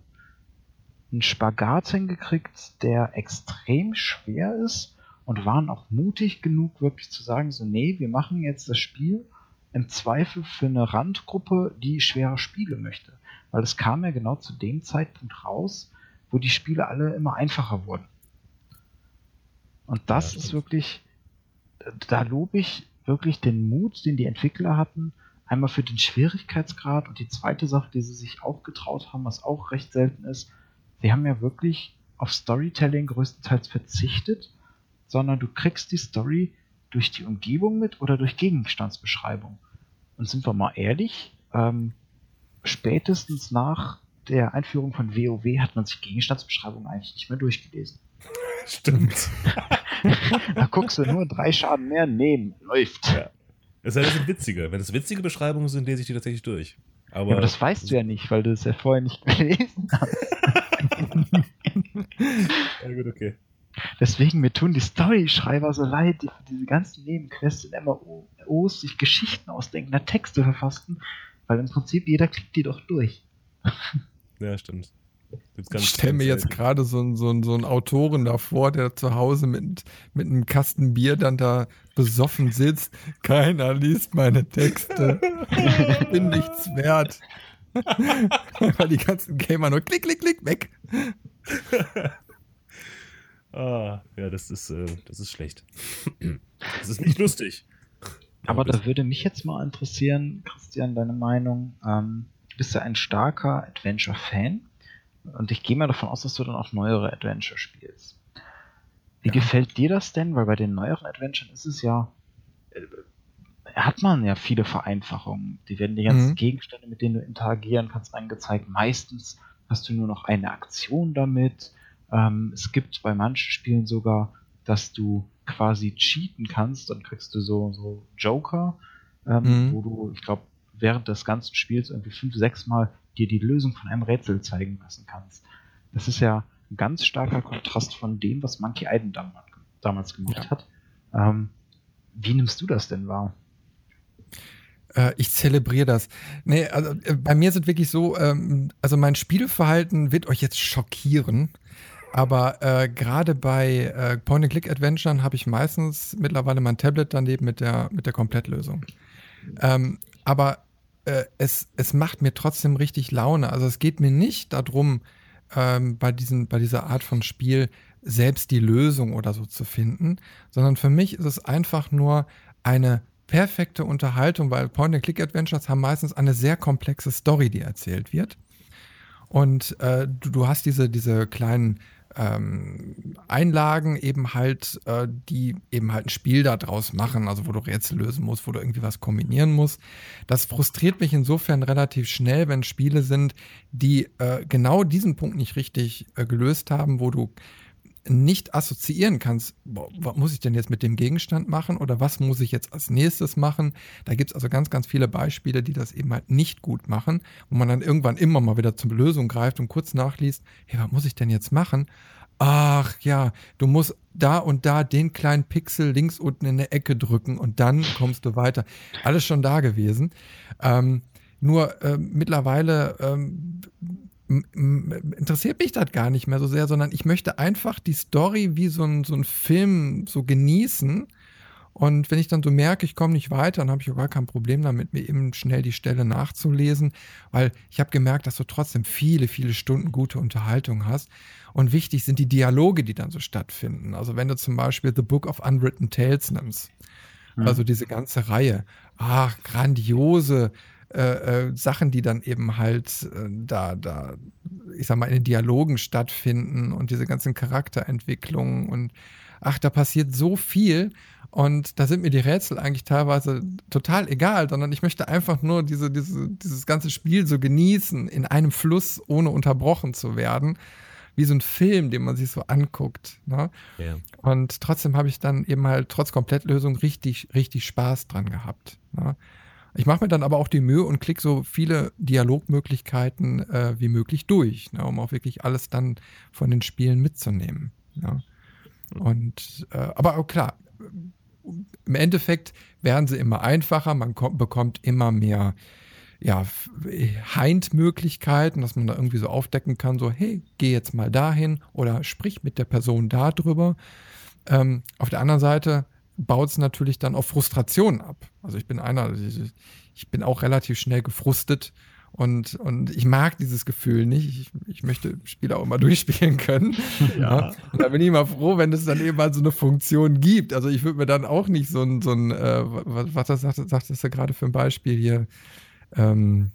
einen Spagat hingekriegt, der extrem schwer ist und waren auch mutig genug, wirklich zu sagen, so, nee, wir machen jetzt das Spiel im Zweifel für eine Randgruppe, die schwere Spiele möchte. Weil es kam ja genau zu dem Zeitpunkt raus, wo die Spiele alle immer einfacher wurden. Und das ja, ist wirklich, da lobe ich wirklich den Mut, den die Entwickler hatten, einmal für den Schwierigkeitsgrad und die zweite Sache, die sie sich auch getraut haben, was auch recht selten ist, sie haben ja wirklich auf Storytelling größtenteils verzichtet, sondern du kriegst die Story durch die Umgebung mit oder durch Gegenstandsbeschreibung. Und sind wir mal ehrlich, ähm, spätestens nach der Einführung von WoW hat man sich Gegenstandsbeschreibungen eigentlich nicht mehr durchgelesen. *laughs* Stimmt. *laughs* da guckst du nur drei Schaden mehr, nehmen, läuft. Ja. Es sei denn, witzige. Wenn es witzige Beschreibungen sind, lese ich die tatsächlich durch. Aber, ja, aber das weißt du ja nicht, weil du es ja vorher nicht *laughs* gelesen hast. ja, gut, okay. Deswegen, mir tun die Story-Schreiber so leid, die für diese ganzen Nebenquests in MMOs sich Geschichten ausdenken, da Texte verfassen weil im Prinzip jeder klickt die doch durch. Ja, stimmt. ich stelle mir jetzt gerade so, so, so einen Autoren davor, der zu Hause mit, mit einem Kasten Bier dann da besoffen sitzt. Keiner liest meine Texte. Ich bin nichts wert. *laughs* Weil die ganzen Gamer nur klick, klick, klick, weg. Ah, ja, das ist, äh, das ist schlecht. Das ist nicht lustig. Aber da würde mich jetzt mal interessieren, Christian, deine Meinung. Ähm, du bist ja ein starker Adventure-Fan und ich gehe mal davon aus, dass du dann auch neuere Adventure spielst. Wie ja. gefällt dir das denn? Weil bei den neueren Adventuren ist es ja, äh, hat man ja viele Vereinfachungen. Die werden die ganzen mhm. Gegenstände, mit denen du interagieren kannst, angezeigt. Meistens hast du nur noch eine Aktion damit. Ähm, es gibt bei manchen Spielen sogar, dass du quasi cheaten kannst, dann kriegst du so, so Joker, ähm, mhm. wo du, ich glaube, während des ganzen Spiels irgendwie fünf, sechs Mal dir die Lösung von einem Rätsel zeigen lassen kannst. Das ist ja ein ganz starker Kontrast von dem, was Monkey Island damals gemacht ja. hat. Ähm, wie nimmst du das denn wahr? Äh, ich zelebriere das. Nee, also äh, bei mir sind wirklich so, ähm, also mein Spielverhalten wird euch jetzt schockieren. Aber äh, gerade bei äh, Point-and-Click-Adventuren habe ich meistens mittlerweile mein Tablet daneben mit der, mit der Komplettlösung. Ähm, aber äh, es, es macht mir trotzdem richtig Laune. Also es geht mir nicht darum, ähm, bei, diesen, bei dieser Art von Spiel selbst die Lösung oder so zu finden, sondern für mich ist es einfach nur eine perfekte Unterhaltung, weil Point-and-Click-Adventures haben meistens eine sehr komplexe Story, die erzählt wird. Und äh, du, du, hast diese, diese kleinen ähm, Einlagen eben halt, äh, die eben halt ein Spiel daraus machen, also wo du Rätsel lösen musst, wo du irgendwie was kombinieren musst. Das frustriert mich insofern relativ schnell, wenn Spiele sind, die äh, genau diesen Punkt nicht richtig äh, gelöst haben, wo du nicht assoziieren kannst, boah, was muss ich denn jetzt mit dem Gegenstand machen oder was muss ich jetzt als nächstes machen. Da gibt es also ganz, ganz viele Beispiele, die das eben halt nicht gut machen, wo man dann irgendwann immer mal wieder zur Lösung greift und kurz nachliest, hey, was muss ich denn jetzt machen? Ach ja, du musst da und da den kleinen Pixel links unten in der Ecke drücken und dann kommst du weiter. Alles schon da gewesen. Ähm, nur äh, mittlerweile ähm, interessiert mich das gar nicht mehr so sehr, sondern ich möchte einfach die Story wie so ein, so ein Film so genießen. Und wenn ich dann so merke, ich komme nicht weiter, dann habe ich auch gar kein Problem damit, mir eben schnell die Stelle nachzulesen, weil ich habe gemerkt, dass du trotzdem viele, viele Stunden gute Unterhaltung hast. Und wichtig sind die Dialoge, die dann so stattfinden. Also wenn du zum Beispiel The Book of Unwritten Tales nimmst, mhm. also diese ganze Reihe, ach, grandiose äh, äh, Sachen, die dann eben halt äh, da, da, ich sag mal, in den Dialogen stattfinden und diese ganzen Charakterentwicklungen und ach, da passiert so viel und da sind mir die Rätsel eigentlich teilweise total egal, sondern ich möchte einfach nur diese, diese, dieses ganze Spiel so genießen, in einem Fluss, ohne unterbrochen zu werden. Wie so ein Film, den man sich so anguckt. Ne? Ja. Und trotzdem habe ich dann eben halt trotz Komplettlösung richtig, richtig Spaß dran gehabt. Ne? Ich mache mir dann aber auch die Mühe und klicke so viele Dialogmöglichkeiten äh, wie möglich durch, ne, um auch wirklich alles dann von den Spielen mitzunehmen. Ja. Und äh, aber auch klar, im Endeffekt werden sie immer einfacher, man kommt, bekommt immer mehr ja, Hind-Möglichkeiten, dass man da irgendwie so aufdecken kann, so, hey, geh jetzt mal dahin oder sprich mit der Person darüber. Ähm, auf der anderen Seite baut es natürlich dann auf Frustration ab. Also ich bin einer, ich bin auch relativ schnell gefrustet und, und ich mag dieses Gefühl nicht. Ich, ich möchte Spiele auch immer *laughs* durchspielen können. Ja. Und da bin ich immer froh, wenn es dann eben mal so eine Funktion gibt. Also ich würde mir dann auch nicht so ein, so ein äh, was, was das sagt, sagtest du gerade für ein Beispiel hier, ähm,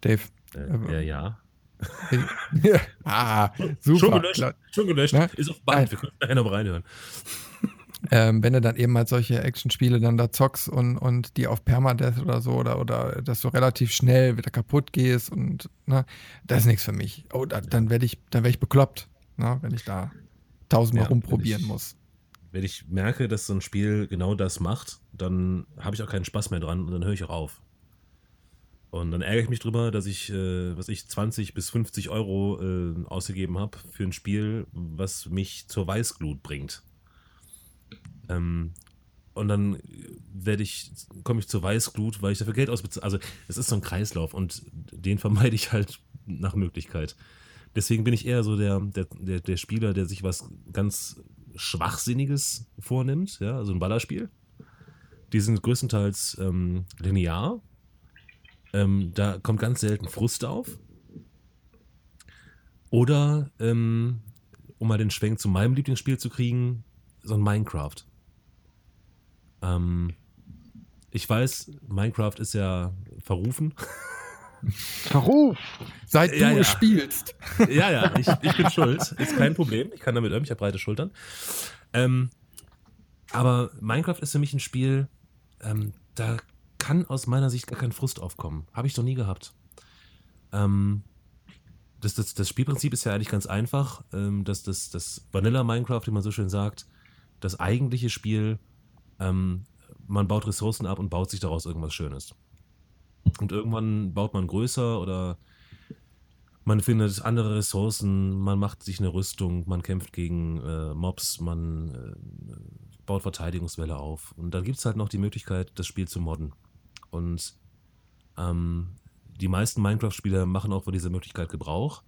Dave? Äh, ja, ja. *laughs* ah, super. Schon gelöscht. Schon gelöscht. Ist auf Band. Wir können nachher noch reinhören ähm, wenn du dann eben halt solche Actionspiele dann da zockst und, und die auf Permadeath oder so oder, oder dass du relativ schnell wieder kaputt gehst und ne, das ist nichts für mich. Oh, da, dann werde ich, dann werde ich bekloppt, ne, wenn ich da tausendmal ja, rumprobieren ich, muss. Wenn ich merke, dass so ein Spiel genau das macht, dann habe ich auch keinen Spaß mehr dran und dann höre ich auch auf. Und dann ärgere ich mich drüber, dass ich, äh, was ich 20 bis 50 Euro äh, ausgegeben habe für ein Spiel, was mich zur Weißglut bringt. Ähm, und dann werde ich, komme ich zur Weißglut, weil ich dafür Geld ausbezahle. Also es ist so ein Kreislauf und den vermeide ich halt nach Möglichkeit. Deswegen bin ich eher so der, der, der, der Spieler, der sich was ganz Schwachsinniges vornimmt, ja, also ein Ballerspiel. Die sind größtenteils ähm, linear. Ähm, da kommt ganz selten Frust auf. Oder, ähm, um mal den Schwenk zu meinem Lieblingsspiel zu kriegen, so ein Minecraft. Ähm, ich weiß, Minecraft ist ja verrufen. Verruf! Seit du ja, spielst. Ja, ja, ich, ich bin schuld. Ist kein Problem. Ich kann damit üben. Ich habe breite Schultern. Ähm, aber Minecraft ist für mich ein Spiel, ähm, da kann aus meiner Sicht gar kein Frust aufkommen. Habe ich doch nie gehabt. Ähm, das, das, das, Spielprinzip ist ja eigentlich ganz einfach. Ähm, das, das, das Vanilla Minecraft, wie man so schön sagt, das eigentliche Spiel ähm, man baut Ressourcen ab und baut sich daraus irgendwas Schönes. Und irgendwann baut man größer oder man findet andere Ressourcen, man macht sich eine Rüstung, man kämpft gegen äh, Mobs, man äh, baut Verteidigungswelle auf. Und dann gibt es halt noch die Möglichkeit, das Spiel zu modden. Und ähm, die meisten Minecraft-Spieler machen auch von dieser Möglichkeit Gebrauch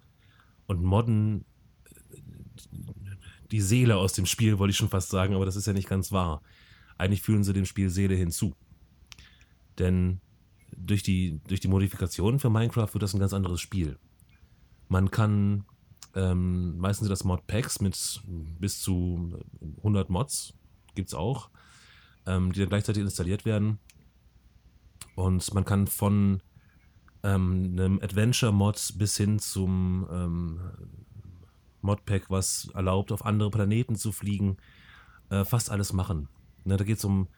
und modden äh, die Seele aus dem Spiel, wollte ich schon fast sagen, aber das ist ja nicht ganz wahr. Eigentlich fühlen sie dem Spiel Seele hinzu. Denn durch die, durch die Modifikationen für Minecraft wird das ein ganz anderes Spiel. Man kann, ähm, meistens sind das Modpacks mit bis zu 100 Mods, gibt es auch, ähm, die dann gleichzeitig installiert werden. Und man kann von ähm, einem Adventure-Mod bis hin zum ähm, Modpack, was erlaubt, auf andere Planeten zu fliegen, äh, fast alles machen. Ne, da geht es um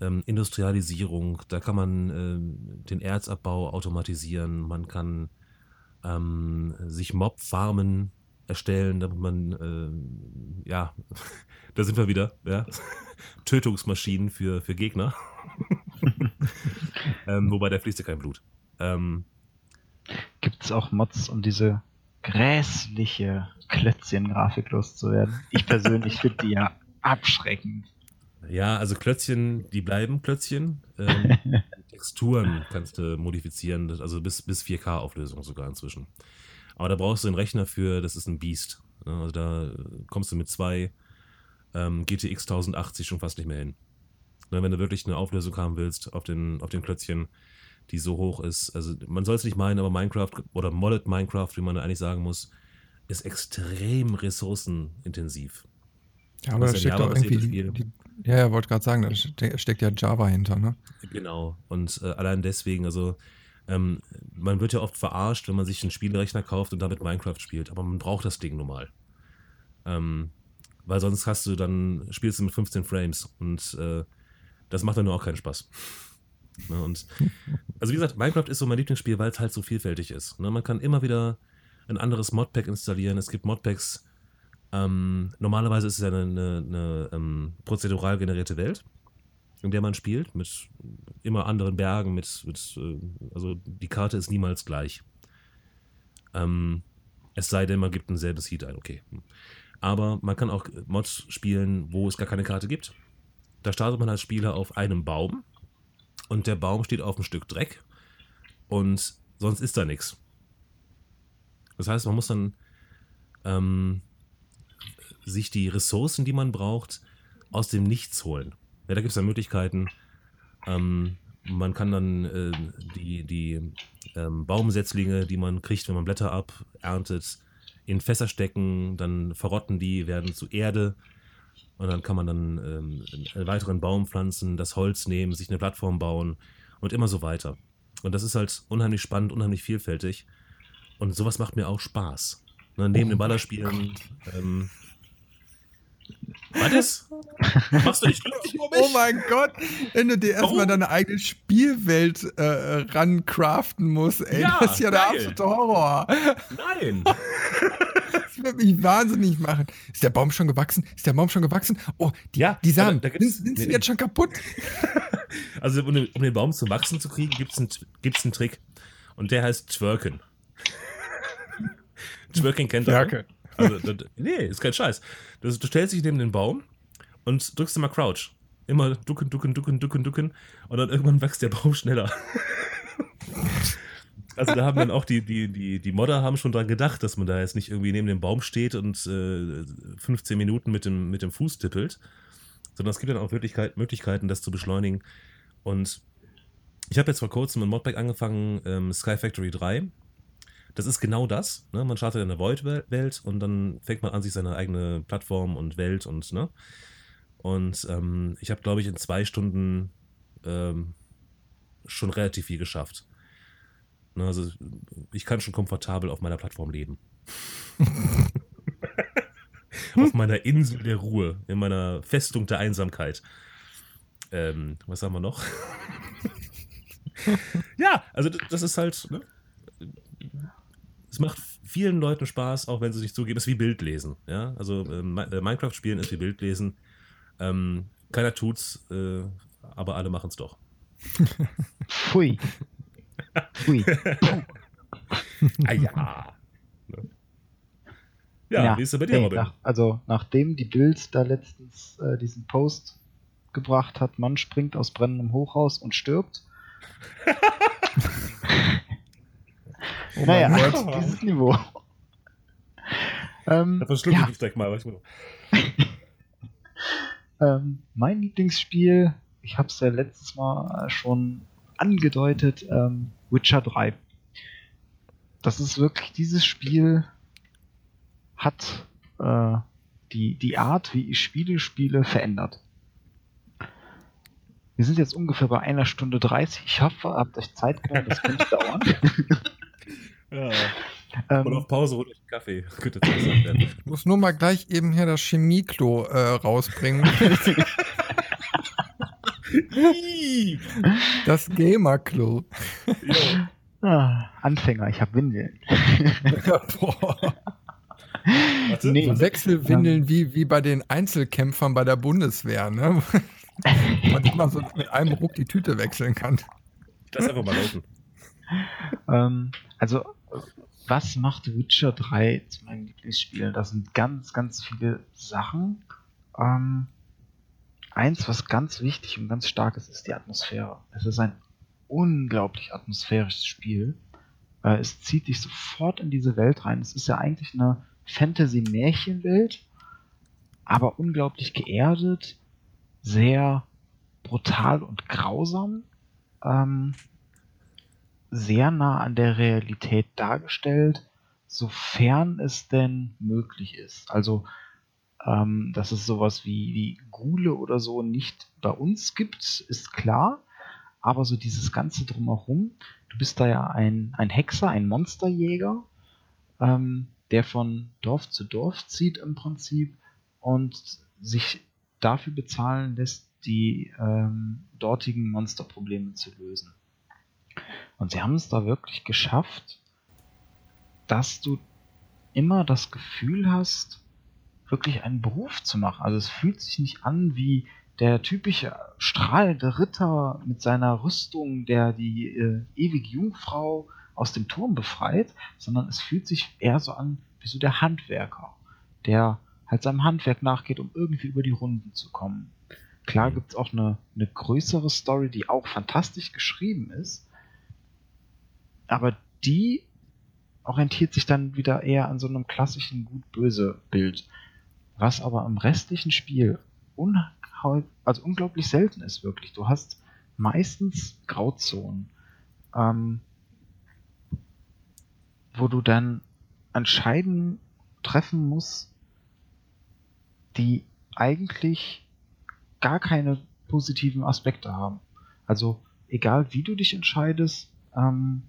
ähm, Industrialisierung, da kann man äh, den Erzabbau automatisieren, man kann ähm, sich Mob-Farmen erstellen, damit man, äh, ja, *laughs* da sind wir wieder, ja, *laughs* Tötungsmaschinen für, für Gegner. *laughs* ähm, wobei, da fließt ja kein Blut. Ähm, Gibt es auch Mods, um diese grässliche Klötzchen-Grafik loszuwerden? Ich persönlich finde die ja abschreckend. Ja, also Klötzchen, die bleiben Klötzchen. Ähm, *laughs* Texturen kannst du modifizieren, also bis, bis 4K-Auflösung sogar inzwischen. Aber da brauchst du einen Rechner für, das ist ein Beast. Also da kommst du mit zwei ähm, GTX 1080 schon fast nicht mehr hin. Wenn du wirklich eine Auflösung haben willst auf den, auf den Klötzchen, die so hoch ist. Also man soll es nicht meinen, aber Minecraft oder Modded Minecraft, wie man eigentlich sagen muss, ist extrem ressourcenintensiv. Ja, aber da steckt doch irgendwie die, die, ja, ja, wollte gerade sagen, da steckt ja Java hinter, ne? Genau. Und äh, allein deswegen, also ähm, man wird ja oft verarscht, wenn man sich einen Spielrechner kauft und damit Minecraft spielt, aber man braucht das Ding nun mal. Ähm, weil sonst hast du dann, spielst du mit 15 Frames und äh, das macht dann nur auch keinen Spaß. *laughs* Ne, und, also wie gesagt, Minecraft ist so mein Lieblingsspiel, weil es halt so vielfältig ist. Ne? Man kann immer wieder ein anderes Modpack installieren. Es gibt Modpacks, ähm, normalerweise ist es ja eine, eine, eine ähm, prozedural generierte Welt, in der man spielt, mit immer anderen Bergen, mit, mit äh, also die Karte ist niemals gleich. Ähm, es sei denn, man gibt ein selbes Heat ein, okay. Aber man kann auch Mods spielen, wo es gar keine Karte gibt. Da startet man als Spieler auf einem Baum und der Baum steht auf einem Stück Dreck und sonst ist da nichts. Das heißt, man muss dann ähm, sich die Ressourcen, die man braucht, aus dem Nichts holen. Ja, da gibt es dann Möglichkeiten. Ähm, man kann dann äh, die, die ähm, Baumsetzlinge, die man kriegt, wenn man Blätter aberntet, in Fässer stecken, dann verrotten die, werden zu Erde und dann kann man dann ähm, einen weiteren Baum pflanzen, das Holz nehmen, sich eine Plattform bauen und immer so weiter. Und das ist halt unheimlich spannend, unheimlich vielfältig. Und sowas macht mir auch Spaß. Ne, neben oh dem Ballerspielen ähm, was? Machst du dich glücklich *laughs* um mich? Oh mein Gott, wenn du dir erstmal deine eigene Spielwelt äh, rancraften musst, ey, ja, das ist ja geil. der absolute Horror. Nein. *laughs* Das wird mich wahnsinnig machen. Ist der Baum schon gewachsen? Ist der Baum schon gewachsen? Oh, die, ja, die Samen, da, da sind, sind sie nee, jetzt schon kaputt? *laughs* Also, um den, um den Baum zu wachsen zu kriegen, gibt es einen, gibt's einen Trick. Und der heißt Twerken. Twerken kennt ihr. Twerken. Also, das, nee, ist kein Scheiß. Das, du stellst dich neben den Baum und drückst immer Crouch. Immer ducken, ducken, ducken, ducken, ducken. Und dann irgendwann wächst der Baum schneller. *laughs* Also da haben dann auch die, die, die, die Modder haben schon dran gedacht, dass man da jetzt nicht irgendwie neben dem Baum steht und äh, 15 Minuten mit dem, mit dem Fuß tippelt, sondern es gibt dann auch Möglichkeit, Möglichkeiten, das zu beschleunigen. Und ich habe jetzt vor kurzem ein Modpack angefangen, ähm, Sky Factory 3 das ist genau das. Ne? Man startet in der Void-Welt und dann fängt man an, sich seine eigene Plattform und Welt und, ne? Und ähm, ich habe, glaube ich, in zwei Stunden ähm, schon relativ viel geschafft. Ne? Also ich kann schon komfortabel auf meiner Plattform leben. *laughs* auf meiner Insel der Ruhe, in meiner Festung der Einsamkeit. Ähm, was haben wir noch? *laughs* ja, also das ist halt, ne? Es macht vielen Leuten Spaß, auch wenn sie sich zugeben. Es ist wie Bildlesen. Ja? Also ähm, äh, Minecraft spielen ist wie Bildlesen. Ähm, keiner tut's, äh, aber alle machen es doch. *laughs* Pfui. Pfui. *laughs* ah ja. Ja, ja, wie ist es bei dir, Robin? Nach, also, nachdem die Bild da letztens äh, diesen Post gebracht hat, Mann springt aus brennendem Hochhaus und stirbt. *laughs* Oh naja, *laughs* Gott. dieses Niveau. ähm, das verschlucke ja. ich direkt mal. *laughs* ähm, mein Lieblingsspiel, ich habe es ja letztes Mal schon angedeutet, ähm, Witcher 3. Das ist wirklich, dieses Spiel hat äh, die, die Art, wie ich Spiele spiele, verändert. Wir sind jetzt ungefähr bei einer Stunde 30. Ich hoffe, habt euch Zeit genommen, das könnte dauern. *laughs* Ja. ähm, Und auf Pause holt euch einen Kaffee. *laughs* Könnte das gesagt werden. Ich muss nur mal gleich eben hier das Chemieklo äh, rausbringen. *laughs* Das Gamerklo. jo. ah, Anfänger, ich habe Windeln. *laughs* Boah. Warte, Nee. Wechselwindeln wie, wie bei den Einzelkämpfern bei der Bundeswehr, ne? Man immer so mit einem Ruck die Tüte wechseln kann. Lass einfach mal laufen. Ähm, also, was macht Witcher 3 zu meinem Lieblingsspiel? Das sind ganz, ganz viele Sachen. Ähm, eins, was ganz wichtig und ganz stark ist, ist die Atmosphäre. Es ist ein unglaublich atmosphärisches Spiel. Äh, es zieht dich sofort in diese Welt rein. Es ist ja eigentlich eine Fantasy-Märchenwelt, aber unglaublich geerdet, sehr brutal und grausam. Ähm, sehr nah an der Realität dargestellt, sofern es denn möglich ist. Also, ähm, dass es sowas wie, wie Gule oder so nicht bei uns gibt, ist klar. Aber so dieses Ganze drumherum, du bist da ja ein, ein Hexer, ein Monsterjäger, ähm, der von Dorf zu Dorf zieht im Prinzip und sich dafür bezahlen lässt, die ähm, dortigen Monsterprobleme zu lösen. Und sie haben es da wirklich geschafft, dass du immer das Gefühl hast, wirklich einen Beruf zu machen. Also es fühlt sich nicht an wie der typische strahlende Ritter mit seiner Rüstung, der die äh, ewige Jungfrau aus dem Turm befreit, sondern es fühlt sich eher so an wie so der Handwerker, der halt seinem Handwerk nachgeht, um irgendwie über die Runden zu kommen. Klar gibt es auch eine, eine größere Story, die auch fantastisch geschrieben ist, aber die orientiert sich dann wieder eher an so einem klassischen Gut-Böse-Bild. Was aber im restlichen Spiel also unglaublich selten ist, wirklich. Du hast meistens Grauzonen, ähm, wo du dann Entscheidungen treffen musst, die eigentlich gar keine positiven Aspekte haben. Also egal wie du dich entscheidest, ähm,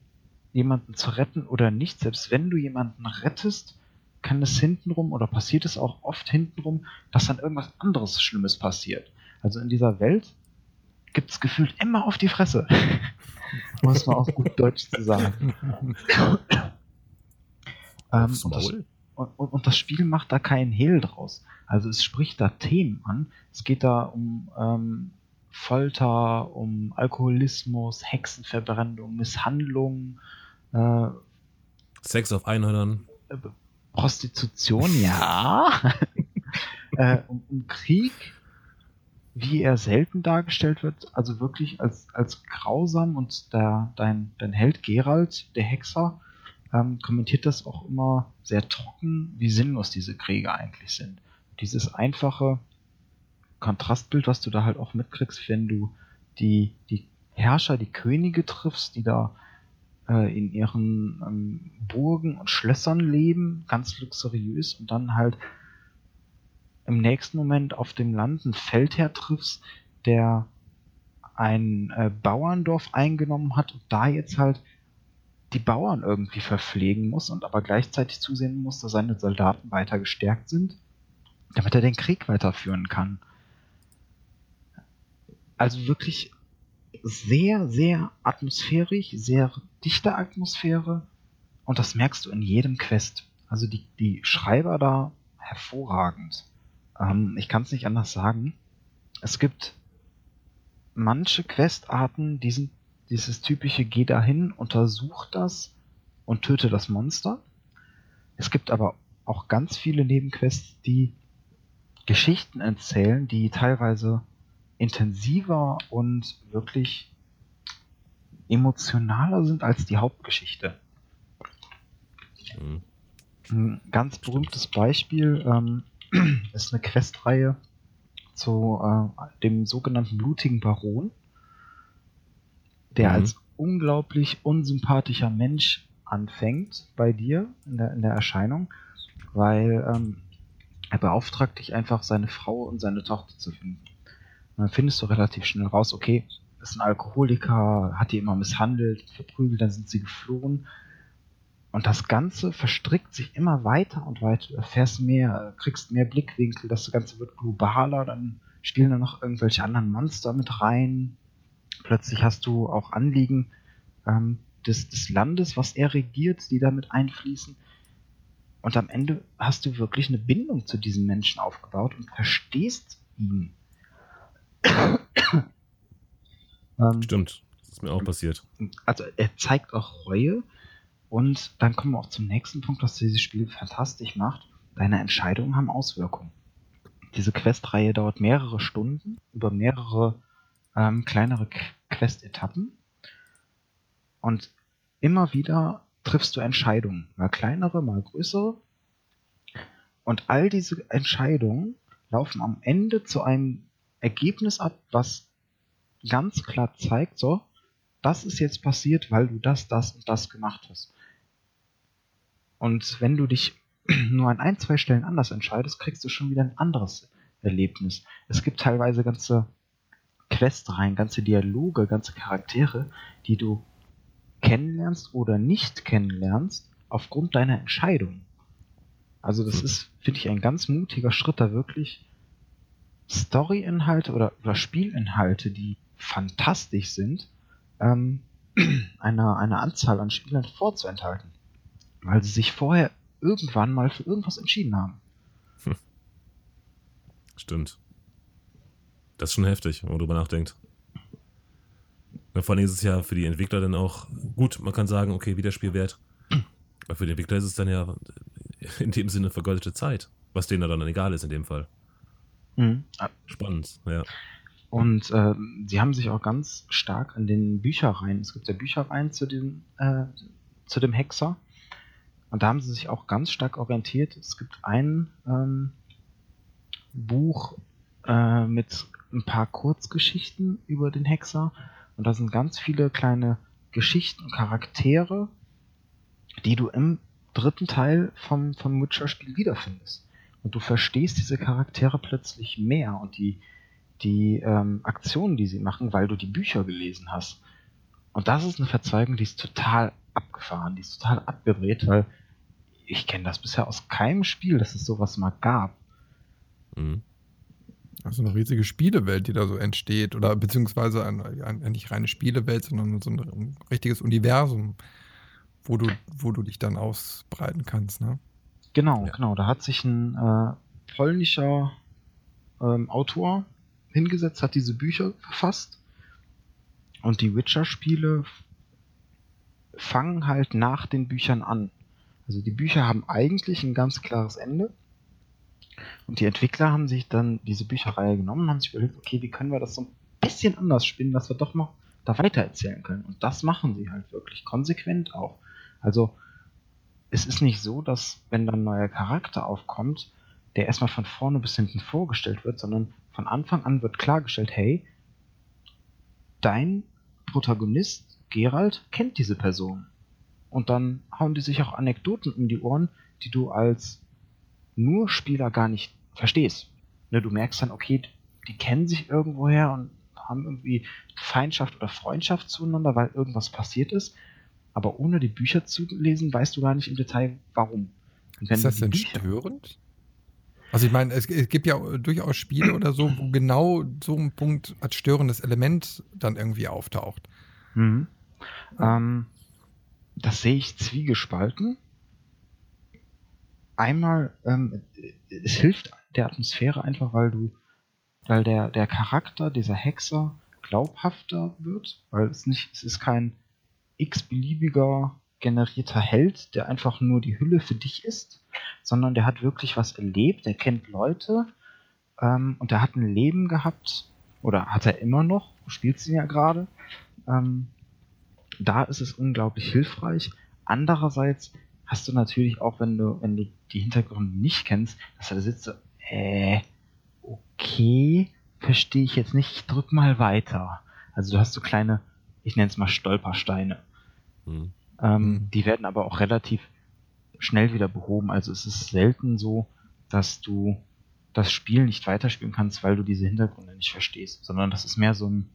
jemanden zu retten oder nicht, selbst wenn du jemanden rettest, kann es hintenrum oder passiert es auch oft hintenrum, dass dann irgendwas anderes Schlimmes passiert. Also in dieser Welt gibt es gefühlt immer auf die Fresse. *laughs* Muss man auf gut Deutsch zu sagen. *laughs* ähm, und, das, und, und das Spiel macht da keinen Hehl draus. Also es spricht da Themen an. Es geht da um ähm, Folter, um Alkoholismus, Hexenverbrennung, Misshandlung, äh, Sex auf Einhörnern. Prostitution, ja. *laughs* äh, um, um Krieg, wie er selten dargestellt wird, also wirklich als, als grausam und der, dein, dein Held Gerald, der Hexer, ähm, kommentiert das auch immer sehr trocken, wie sinnlos diese Kriege eigentlich sind. Dieses einfache Kontrastbild, was du da halt auch mitkriegst, wenn du die, die Herrscher, die Könige triffst, die da in ihren ähm, Burgen und Schlössern leben, ganz luxuriös und dann halt im nächsten Moment auf dem Land einen Feldherr triffst, der ein äh, Bauerndorf eingenommen hat und da jetzt halt die Bauern irgendwie verpflegen muss und aber gleichzeitig zusehen muss, dass seine Soldaten weiter gestärkt sind, damit er den Krieg weiterführen kann. Also wirklich sehr, sehr atmosphärisch, sehr dichte Atmosphäre und das merkst du in jedem Quest. Also die, die Schreiber da hervorragend. Ähm, ich kann es nicht anders sagen. Es gibt manche Questarten, die sind dieses typische Geh dahin, untersuch das und töte das Monster. Es gibt aber auch ganz viele Nebenquests, die Geschichten erzählen, die teilweise intensiver und wirklich emotionaler sind als die Hauptgeschichte. Mhm. Ein ganz berühmtes Beispiel ähm, *clears throat* ist eine Questreihe zu äh, dem sogenannten blutigen Baron. der Mhm. als unglaublich unsympathischer Mensch anfängt bei dir in der, in der Erscheinung, weil ähm, er beauftragt dich einfach, seine Frau und seine Tochter zu finden. Und dann findest du relativ schnell raus, okay, das ist ein Alkoholiker, hat die immer misshandelt, verprügelt, dann sind sie geflohen. Und das Ganze verstrickt sich immer weiter und weiter. Du erfährst mehr, kriegst mehr Blickwinkel, das Ganze wird globaler, dann spielen da noch irgendwelche anderen Monster mit rein. Plötzlich hast du auch Anliegen ähm, des, des Landes, was er regiert, die damit einfließen. Und am Ende hast du wirklich eine Bindung zu diesem Menschen aufgebaut und verstehst ihn. Ähm, Stimmt. Das ist mir auch passiert. also er zeigt auch Reue und dann kommen wir auch zum nächsten Punkt, was dieses Spiel fantastisch macht. Deine Entscheidungen haben Auswirkungen. Diese Questreihe dauert mehrere Stunden über mehrere ähm, kleinere Qu- Quest-Etappen und immer wieder triffst du Entscheidungen, mal kleinere, mal größere und all diese Entscheidungen laufen am Ende zu einem Ergebnis ab, was ganz klar zeigt, so, das ist jetzt passiert, weil du das, das und das gemacht hast. Und wenn du dich *clears throat* nur an ein, zwei Stellen anders entscheidest, kriegst du schon wieder ein anderes Erlebnis. Es gibt teilweise ganze Questreihen, ganze Dialoge, ganze Charaktere, die du kennenlernst oder nicht kennenlernst aufgrund deiner Entscheidung. Also das ist, finde ich, ein ganz mutiger Schritt, da wirklich Story-Inhalte oder, oder Spielinhalte, die fantastisch sind, ähm, *clears throat* einer, einer Anzahl an Spielern vorzuenthalten. Weil sie sich vorher irgendwann mal für irgendwas entschieden haben. Stimmt. Das ist schon heftig, wenn man drüber nachdenkt. Vor allem ist es ja für die Entwickler dann auch gut, man kann sagen, okay, wie das Spiel wert. Aber für die Entwickler ist es dann ja in dem Sinne vergeudete Zeit, was denen dann egal ist in dem Fall. Spannend, ja. Und ähm, sie haben sich auch ganz stark an den Büchereien, es gibt ja Büchereien zu dem, äh, zu dem Hexer. Und da haben sie sich auch ganz stark orientiert. Es gibt ein ähm, Buch äh, mit ein paar Kurzgeschichten über den Hexer. Und da sind ganz viele kleine Geschichten und Charaktere, die du im dritten Teil vom, vom Witcher-Spiel wiederfindest. Und du verstehst diese Charaktere plötzlich mehr und die, die ähm, Aktionen, die sie machen, weil du die Bücher gelesen hast. Und das ist eine Verzweigung, die ist total abgefahren, die ist total abgedreht, weil ich kenne das bisher aus keinem Spiel, dass es sowas mal gab. Mhm. Also eine riesige Spielewelt, die da so entsteht. Oder beziehungsweise ein, ein, nicht reine Spielewelt, sondern so ein richtiges Universum, wo du, wo du dich dann ausbreiten kannst, ne? Genau, Ja. genau. Da hat sich ein äh, polnischer ähm, Autor hingesetzt, hat diese Bücher verfasst. Und die Witcher-Spiele fangen halt nach den Büchern an. Also die Bücher haben eigentlich ein ganz klares Ende. Und die Entwickler haben sich dann diese Bücherreihe genommen und haben sich überlegt, okay, wie können wir das so ein bisschen anders spinnen, dass wir doch noch da weiter erzählen können. Und das machen sie halt wirklich konsequent auch. Also es ist nicht so, dass wenn dann ein neuer Charakter aufkommt, der erstmal von vorne bis hinten vorgestellt wird, sondern von Anfang an wird klargestellt, hey, dein Protagonist Gerald kennt diese Person. Und dann hauen die sich auch Anekdoten um die Ohren, die du als nur Spieler gar nicht verstehst. Ne, du merkst dann, okay, die kennen sich irgendwoher und haben irgendwie Feindschaft oder Freundschaft zueinander, weil irgendwas passiert ist. Aber ohne die Bücher zu lesen, weißt du gar nicht im Detail, warum. Und Ist das denn Bücher- störend? Also ich meine, es, es gibt ja durchaus Spiele oder so, wo genau so ein Punkt als störendes Element dann irgendwie auftaucht. Mhm. Ähm, das sehe ich zwiegespalten. Einmal, ähm, es hilft der Atmosphäre einfach, weil du, weil der, der Charakter dieser Hexer glaubhafter wird, weil es nicht, es ist kein x-beliebiger generierter Held, der einfach nur die Hülle für dich ist, sondern der hat wirklich was erlebt, der kennt Leute ähm, und der hat ein Leben gehabt, oder hat er immer noch, du spielst ihn ja gerade. Ähm, da ist es unglaublich hilfreich. Andererseits hast du natürlich auch, wenn du, wenn du die Hintergründe nicht kennst, dass du da sitzt, so, äh, okay, verstehe ich jetzt nicht, ich drück mal weiter. Also du hast so kleine ich nenne es mal Stolpersteine. Hm. Ähm, Mhm. Die werden aber auch relativ schnell wieder behoben. Also es ist selten so, dass du das Spiel nicht weiterspielen kannst, weil du diese Hintergründe nicht verstehst, sondern das ist mehr so ein,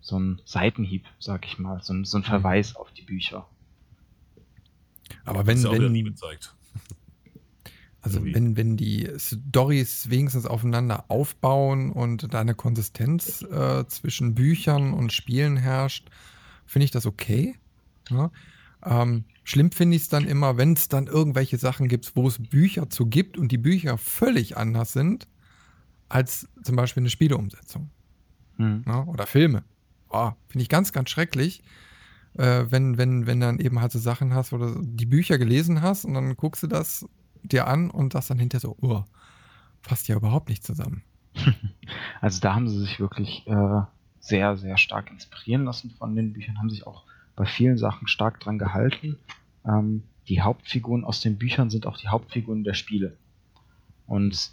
so ein Seitenhieb, sag ich mal, so ein, so ein Verweis auf die Bücher. Aber wenn, wenn, gezeigt. *laughs* also wenn, wenn die Stories wenigstens aufeinander aufbauen und da eine Konsistenz äh, zwischen Büchern und Spielen herrscht, finde ich das okay. Ja? Ähm, schlimm finde ich es dann immer, wenn es dann irgendwelche Sachen gibt, wo es Bücher zu gibt und die Bücher völlig anders sind als zum Beispiel eine Spieleumsetzung. Hm. ne? oder Filme. Oh, Finde ich ganz, ganz schrecklich, äh, wenn, wenn, wenn dann eben halt so Sachen hast, wo du die Bücher gelesen hast und dann guckst du das dir an und das dann hinterher so, oh, passt ja überhaupt nicht zusammen. *laughs* Also da haben sie sich wirklich äh, sehr, sehr stark inspirieren lassen von den Büchern, haben sich auch bei vielen Sachen stark dran gehalten. Ähm, die Hauptfiguren aus den Büchern sind auch die Hauptfiguren der Spiele. Und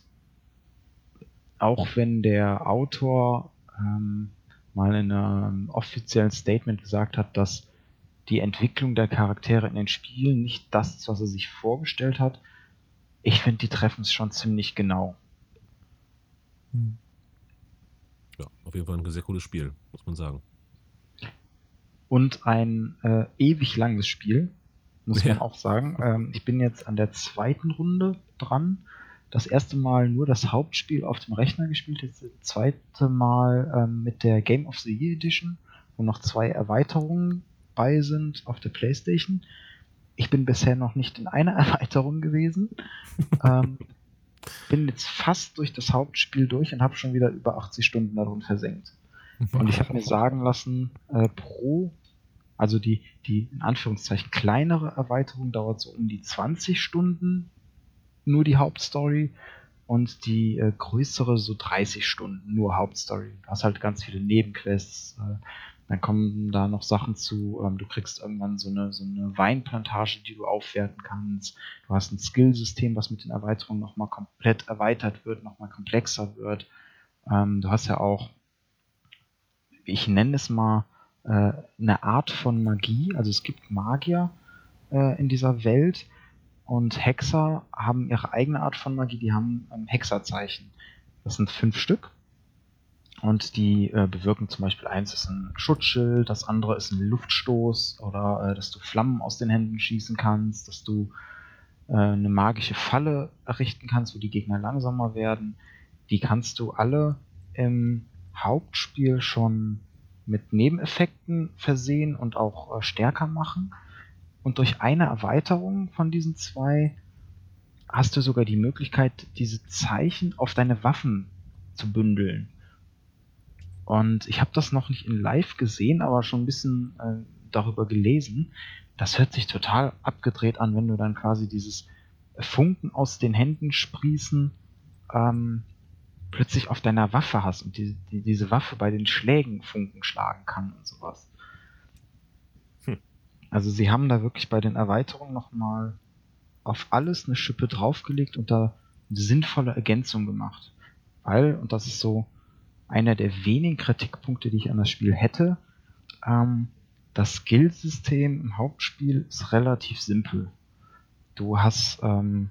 auch wenn der Autor ähm, mal in einem offiziellen Statement gesagt hat, dass die Entwicklung der Charaktere in den Spielen nicht das ist, was er sich vorgestellt hat, ich finde, die treffen es schon ziemlich genau. Ja, auf jeden Fall ein sehr cooles Spiel, muss man sagen. Und ein äh, ewig langes Spiel, muss Ja. man auch sagen. Ähm, ich bin jetzt an der zweiten Runde dran. Das erste Mal nur das Hauptspiel auf dem Rechner gespielt, jetzt das zweite Mal ähm, mit der Game of the Year Edition, wo noch zwei Erweiterungen bei sind auf der Playstation. Ich bin bisher noch nicht in einer *laughs* Erweiterung gewesen. ähm, bin jetzt fast durch das Hauptspiel durch und habe schon wieder über 80 Stunden darin versenkt. Und ich habe mir sagen lassen, äh, pro, also die, die in Anführungszeichen kleinere Erweiterung dauert so um die 20 Stunden, nur die Hauptstory. Und die äh, größere so 30 Stunden, nur Hauptstory. Du hast halt ganz viele Nebenquests. Äh, dann kommen da noch Sachen zu. Ähm, du kriegst irgendwann so eine, so eine Weinplantage, die du aufwerten kannst. Du hast ein Skillsystem, was mit den Erweiterungen nochmal komplett erweitert wird, nochmal komplexer wird. Ähm, du hast ja auch ich nenne es mal, äh, eine Art von Magie. Also es gibt Magier äh, in dieser Welt und Hexer haben ihre eigene Art von Magie, die haben ähm, Hexerzeichen. Das sind fünf Stück. Und die äh, bewirken zum Beispiel eins ist ein Schutzschild, das andere ist ein Luftstoß oder äh, dass du Flammen aus den Händen schießen kannst, dass du äh, eine magische Falle errichten kannst, wo die Gegner langsamer werden. Die kannst du alle im Hauptspiel schon mit Nebeneffekten versehen und auch äh, stärker machen. Und durch eine Erweiterung von diesen zwei hast du sogar die Möglichkeit, diese Zeichen auf deine Waffen zu bündeln. Und ich habe das noch nicht in Live gesehen, aber schon ein bisschen äh, darüber gelesen. Das hört sich total abgedreht an, wenn du dann quasi dieses Funken aus den Händen sprießen ähm, plötzlich auf deiner Waffe hast und die, die, diese Waffe bei den Schlägen Funken schlagen kann und sowas. Hm. Also sie haben da wirklich bei den Erweiterungen nochmal auf alles eine Schippe draufgelegt und da eine sinnvolle Ergänzung gemacht. Weil, und das ist so einer der wenigen Kritikpunkte, die ich an das Spiel hätte, ähm, das Skillsystem im Hauptspiel ist relativ simpel. Du hast ähm,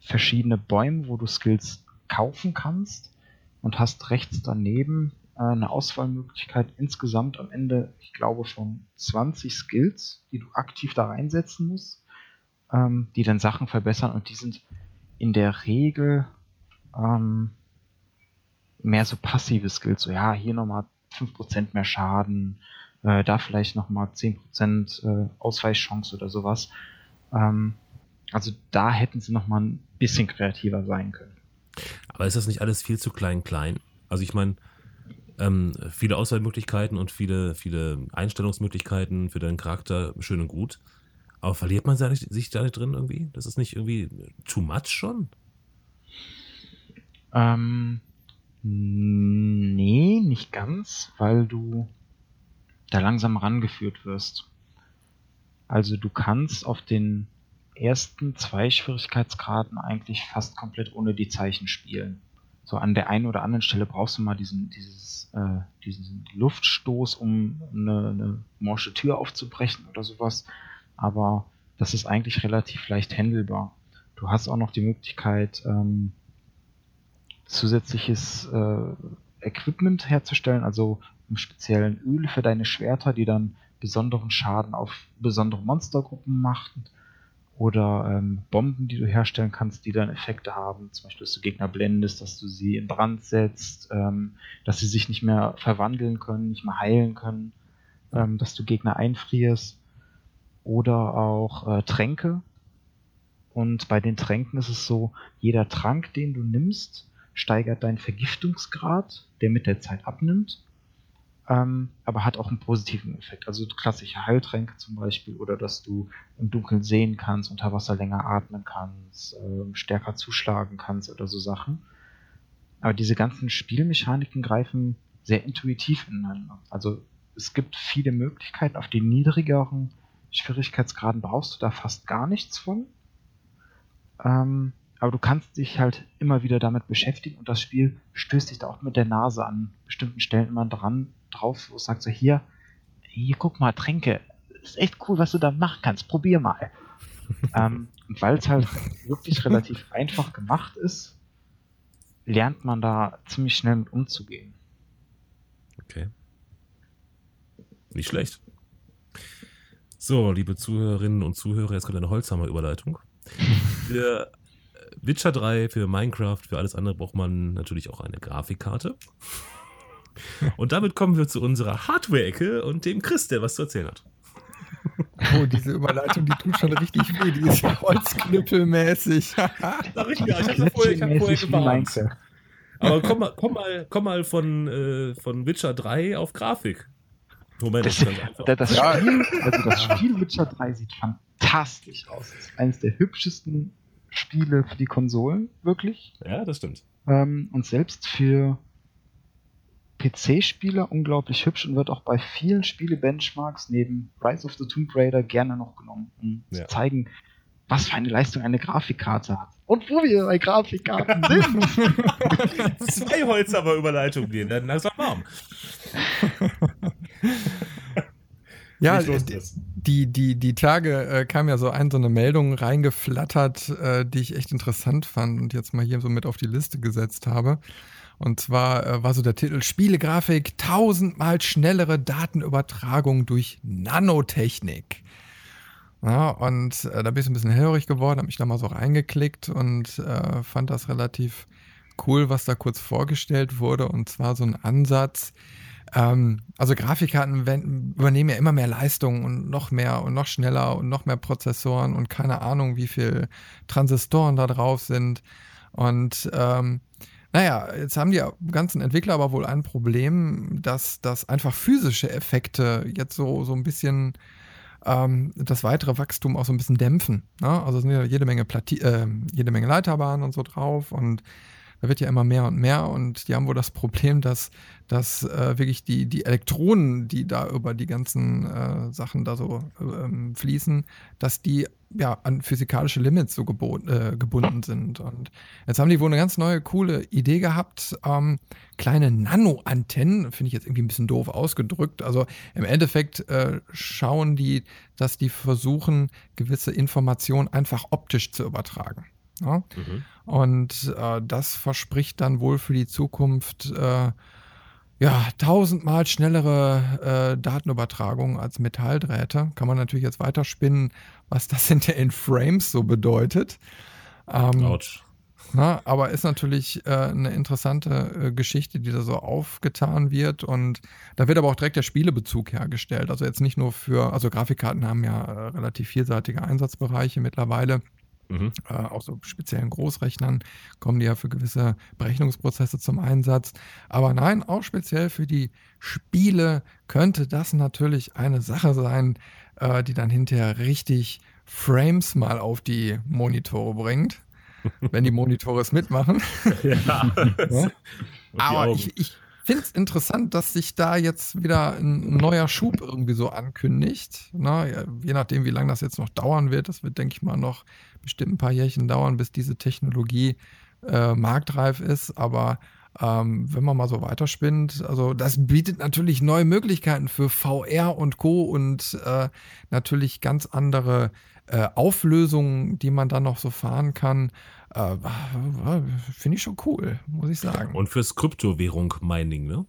verschiedene Bäume, wo du Skills kaufen kannst und hast rechts daneben äh, eine Auswahlmöglichkeit insgesamt am Ende, ich glaube, von 20 Skills, die du aktiv da reinsetzen musst, ähm, die dann Sachen verbessern und die sind in der Regel ähm, mehr so passive Skills, so ja, hier nochmal 5% mehr Schaden, äh, da vielleicht nochmal 10% äh, Ausweichchance oder sowas. Ähm, also da hätten sie nochmal ein bisschen kreativer sein können. Aber ist das nicht alles viel zu klein, klein? Also ich meine, ähm, viele Auswahlmöglichkeiten und viele, viele Einstellungsmöglichkeiten für deinen Charakter, schön und gut. Aber verliert man sich da nicht drin irgendwie? Das ist nicht irgendwie too much schon? Ähm, nee, nicht ganz, weil du da langsam rangeführt wirst. Also du kannst auf den ersten zwei Schwierigkeitsgraden eigentlich fast komplett ohne die Zeichen spielen. so an der einen oder anderen Stelle brauchst du mal diesen, dieses, äh, diesen Luftstoß, um eine, eine morsche Tür aufzubrechen oder sowas. Aber das ist eigentlich relativ leicht handelbar. Du hast auch noch die Möglichkeit, ähm, zusätzliches äh, Equipment herzustellen, also im speziellen Öl für deine Schwerter, die dann besonderen Schaden auf besondere Monstergruppen machen oder ähm, Bomben, die du herstellen kannst, die dann Effekte haben, zum Beispiel, dass du Gegner blendest, dass du sie in Brand setzt, ähm, dass sie sich nicht mehr verwandeln können, nicht mehr heilen können, ähm, dass du Gegner einfrierst. Oder auch äh, Tränke. Und bei den Tränken ist es so, jeder Trank, den du nimmst, steigert deinen Vergiftungsgrad, der mit der Zeit abnimmt ähm, aber hat auch einen positiven Effekt. Also klassische Heiltränke zum Beispiel oder dass du im Dunkeln sehen kannst, unter Wasser länger atmen kannst, äh, stärker zuschlagen kannst oder so Sachen. Aber diese ganzen Spielmechaniken greifen sehr intuitiv ineinander. Also es gibt viele Möglichkeiten. Auf den niedrigeren Schwierigkeitsgraden brauchst du da fast gar nichts von. Ähm, aber du kannst dich halt immer wieder damit beschäftigen und das Spiel stößt dich da auch mit der Nase an bestimmten Stellen immer dran, drauf, wo es sagt so, hier, hier guck mal, Tränke, ist echt cool, was du da machen kannst, probier mal. *laughs* ähm, und weil es halt wirklich relativ einfach gemacht ist, lernt man da ziemlich schnell mit umzugehen. Okay. Nicht schlecht. So, liebe Zuhörerinnen und Zuhörer, jetzt kommt eine Holzhammer-Überleitung. *laughs* Für Witcher 3, für Minecraft, für alles andere braucht man natürlich auch eine Grafikkarte. *laughs* Und damit kommen wir zu unserer Hardware-Ecke und dem Chris, der was zu erzählen hat. Oh, diese Überleitung, die tut schon richtig weh. Die ist *laughs* holzknüppelmäßig. Sag ich ja, ich habe vorher, hab vorher gewarnt. Aber komm mal, komm mal, komm mal von, äh, von Witcher 3 auf Grafik. Moment, das, das, das Spiel, also das Spiel Witcher 3 sieht fantastisch aus. Das ist eines der hübschesten Spiele für die Konsolen, wirklich. Ja, das stimmt. Ähm, und selbst für PC-Spieler unglaublich hübsch und wird auch bei vielen Spiele-Benchmarks neben Rise of the Tomb Raider gerne noch genommen, um ja. zu zeigen, was für eine Leistung eine Grafikkarte hat. Und wo wir bei Grafikkarten *laughs* sind. Zwei Holzhammer-Überleitungen gehen, dann langsam warm. Ja, die, die, die Tage äh, kam ja so ein, so eine Meldung reingeflattert, äh, die ich echt interessant fand und jetzt mal hier so mit auf die Liste gesetzt habe. Und zwar äh, war so der Titel Spielegrafik tausendmal schnellere Datenübertragung durch Nanotechnik. Ja, und äh, da bin ich ein bisschen hellhörig geworden, habe mich da mal so reingeklickt und äh, fand das relativ cool, was da kurz vorgestellt wurde. Und zwar so ein Ansatz, ähm, also Grafikkarten übernehmen ja immer mehr Leistung und noch mehr und noch schneller und noch mehr Prozessoren und keine Ahnung, wie viel Transistoren da drauf sind. Und ähm, naja, jetzt haben die ganzen Entwickler aber wohl ein Problem, dass, dass einfach physische Effekte jetzt so, so ein bisschen ähm, das weitere Wachstum auch so ein bisschen dämpfen. Ne? Also sind ja jede Menge, Plati äh, jede Menge Leiterbahnen und so drauf und da wird ja immer mehr und mehr und die haben wohl das Problem, dass, dass äh, wirklich die, die Elektronen, die da über die ganzen äh, Sachen da so ähm, fließen, dass die ja an physikalische Limits so äh, gebunden sind. Und jetzt haben die wohl eine ganz neue, coole Idee gehabt. Ähm, kleine Nano-Antennen, finde ich jetzt irgendwie ein bisschen doof ausgedrückt. Also im Endeffekt äh, schauen die, dass die versuchen, gewisse Informationen einfach optisch zu übertragen. Ja? Mhm. Und äh, das verspricht dann wohl für die Zukunft äh, ja, tausendmal schnellere äh, Datenübertragung als Metalldrähte. Kann man natürlich jetzt weiterspinnen, was das *laughs* hinter in Frames so bedeutet. Ähm. Na, aber ist natürlich äh, eine interessante äh, Geschichte, die da so aufgetan wird. Und da wird aber auch direkt der Spielebezug hergestellt. Also jetzt nicht nur für, also Grafikkarten haben ja äh, relativ vielseitige Einsatzbereiche mittlerweile. Mhm. Äh, auch so speziellen Großrechnern kommen die ja für gewisse Berechnungsprozesse zum Einsatz. Aber nein, auch speziell für die Spiele könnte das natürlich eine Sache sein, äh, die dann hinterher richtig Frames mal auf die Monitore bringt. *laughs* wenn die Monitore es mitmachen. ja. *laughs* ja. Aber ich, ich finde es interessant, dass sich da jetzt wieder ein neuer Schub irgendwie so ankündigt. Na, ja, je nachdem, wie lange das jetzt noch dauern wird, das wird, denke ich mal, noch bestimmt ein paar Jährchen dauern, bis diese Technologie äh, marktreif ist, aber ähm, wenn man mal so weiterspinnt, also das bietet natürlich neue Möglichkeiten für VR und Co. und äh, natürlich ganz andere äh, Auflösungen, die man dann noch so fahren kann. Äh, Finde ich schon cool, muss ich sagen. Und fürs Kryptowährung Mining, ne?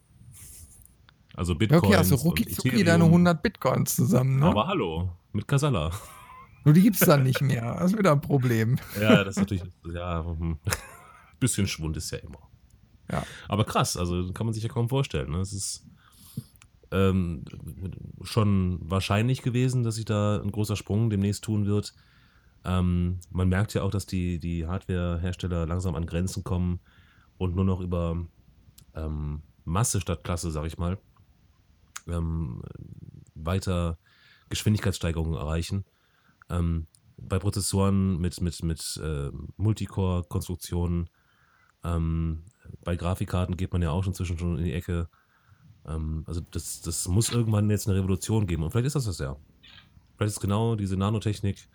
Also Bitcoin. Okay, also rucki zucki deine 100 Bitcoins zusammen, ne? Aber hallo, mit Kasala. Nur die gibt es dann nicht mehr. Das ist wieder ein Problem. Ja, das ist natürlich, ja, ein hm. *laughs* bisschen Schwund ist ja immer. Ja. Aber krass, also kann man sich ja kaum vorstellen. Ne? Es ist ähm, schon wahrscheinlich gewesen, dass sich da ein großer Sprung demnächst tun wird. Ähm, man merkt ja auch, dass die, die Hardware-Hersteller langsam an Grenzen kommen und nur noch über ähm, Masse statt Klasse, sag ich mal, ähm, weiter Geschwindigkeitssteigerungen erreichen. Ähm, bei Prozessoren mit, mit, mit äh, Multicore-Konstruktionen, ähm, bei Grafikkarten geht man ja auch schon zwischen schon in die Ecke. Ähm, also das, das muss irgendwann jetzt eine Revolution geben. Und vielleicht ist das das ja. Vielleicht ist genau diese Nanotechnik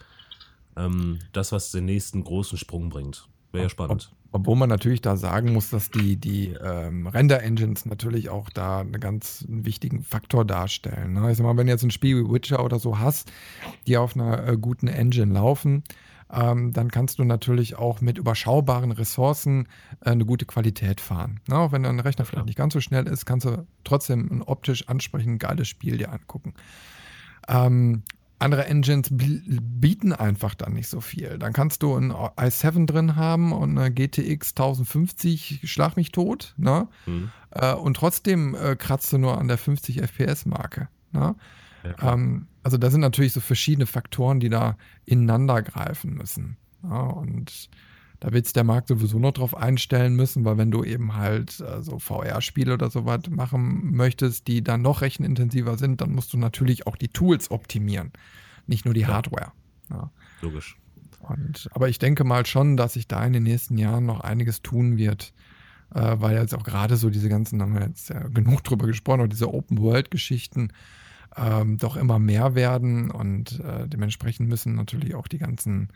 ähm, das, was den nächsten großen Sprung bringt. Wäre ja spannend. Obwohl man natürlich da sagen muss, dass die, die ähm, Render-Engines natürlich auch da einen ganz wichtigen Faktor darstellen. Ne? Ich sag mal, wenn du jetzt ein Spiel wie Witcher oder so hast, die auf einer äh, guten Engine laufen, ähm, dann kannst du natürlich auch mit überschaubaren Ressourcen äh, eine gute Qualität fahren. Ne? Auch wenn dein Rechner vielleicht nicht ganz so schnell ist, kannst du trotzdem ein optisch ansprechend geiles Spiel dir angucken. Ähm, andere Engines bieten einfach dann nicht so viel. Dann kannst du ein i7 drin haben und eine GTX 1050, schlag mich tot, ne? Mhm. Äh, und trotzdem äh, kratzt du nur an der 50 FPS-Marke. Ne? Ja, ähm, also da sind natürlich so verschiedene Faktoren, die da ineinander greifen müssen. Ja, und da wird sich der Markt sowieso noch drauf einstellen müssen, weil wenn du eben halt äh, so VR-Spiele oder sowas machen möchtest, die dann noch rechenintensiver sind, dann musst du natürlich auch die Tools optimieren, nicht nur die ja. Hardware. Ja. Logisch. Und, aber ich denke mal schon, dass sich da in den nächsten Jahren noch einiges tun wird, äh, weil jetzt auch gerade so diese ganzen, haben wir jetzt ja genug *laughs* drüber gesprochen, auch diese Open-World-Geschichten ähm, doch immer mehr werden und äh, dementsprechend müssen natürlich auch die ganzen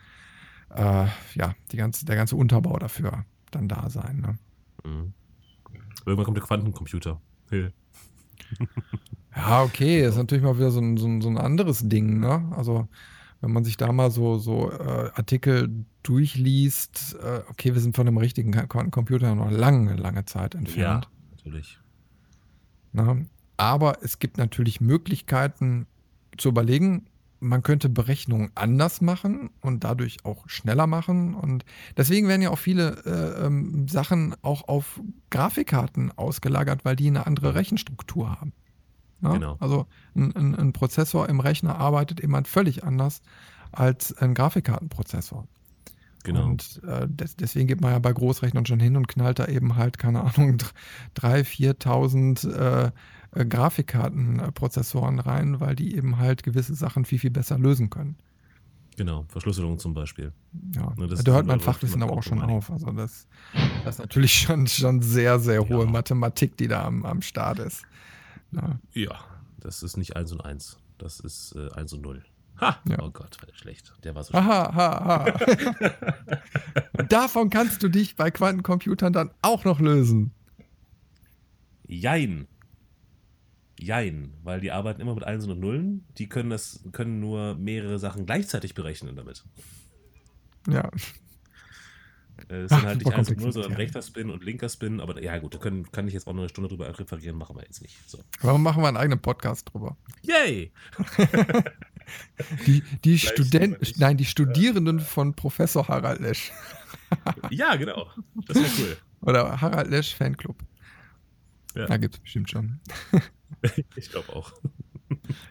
äh, ja, die ganze, der ganze Unterbau dafür dann da sein. Ne? Mhm. Irgendwann kommt der Quantencomputer. Hey. *laughs* ja, okay, ist natürlich mal wieder so ein, so ein, so ein anderes Ding, ne? Also, wenn man sich da mal so, so äh, Artikel durchliest, äh, okay, wir sind von einem richtigen Quantencomputer noch lange, lange Zeit entfernt. Ja, natürlich. Na, aber es gibt natürlich Möglichkeiten zu überlegen, man könnte Berechnungen anders machen und dadurch auch schneller machen. Und deswegen werden ja auch viele äh, ähm, Sachen auch auf Grafikkarten ausgelagert, weil die eine andere Rechenstruktur haben. Ja? Genau. Also ein, ein, ein, Prozessor im Rechner arbeitet immer völlig anders als ein Grafikkartenprozessor. Genau. Und äh, des, deswegen geht man ja bei Großrechnern schon hin und knallt da eben halt, keine Ahnung, 3.000, 4.000 äh, Grafikkartenprozessoren rein, weil die eben halt gewisse Sachen viel, viel besser lösen können. Genau, Verschlüsselung zum Beispiel. Ja, ne, da hört mein Fachwissen aber auch schon auf. Also das, das ist natürlich schon, schon sehr, sehr hohe ja. Mathematik, die da am, am Start ist. Ja. ja. das ist nicht 1 und 1. Das ist äh, 1 und 0. Ha! Ja. Oh Gott, war der schlecht. Der war so schlecht. Aha, ha, ha. *laughs* Davon kannst du dich bei Quantencomputern dann auch noch lösen. Jein. Jein, weil die arbeiten immer mit Einsen und Nullen. Die können das, können nur mehrere Sachen gleichzeitig berechnen damit. Ja. Äh, es sind halt nicht eins und null, sondern ja. rechter Spin und linker Spin. Aber ja, gut, da können, kann ich jetzt auch noch eine Stunde drüber referieren, machen wir jetzt nicht. So. Warum machen wir einen eigenen Podcast drüber? Yay! *laughs* die, die Studenten, nein, die Studierenden von Professor Harald Lesch. *laughs* ja, genau. Das wäre cool. Oder Harald Lesch Fanclub. Ja. Da gibt es bestimmt schon. *laughs* ich glaube auch.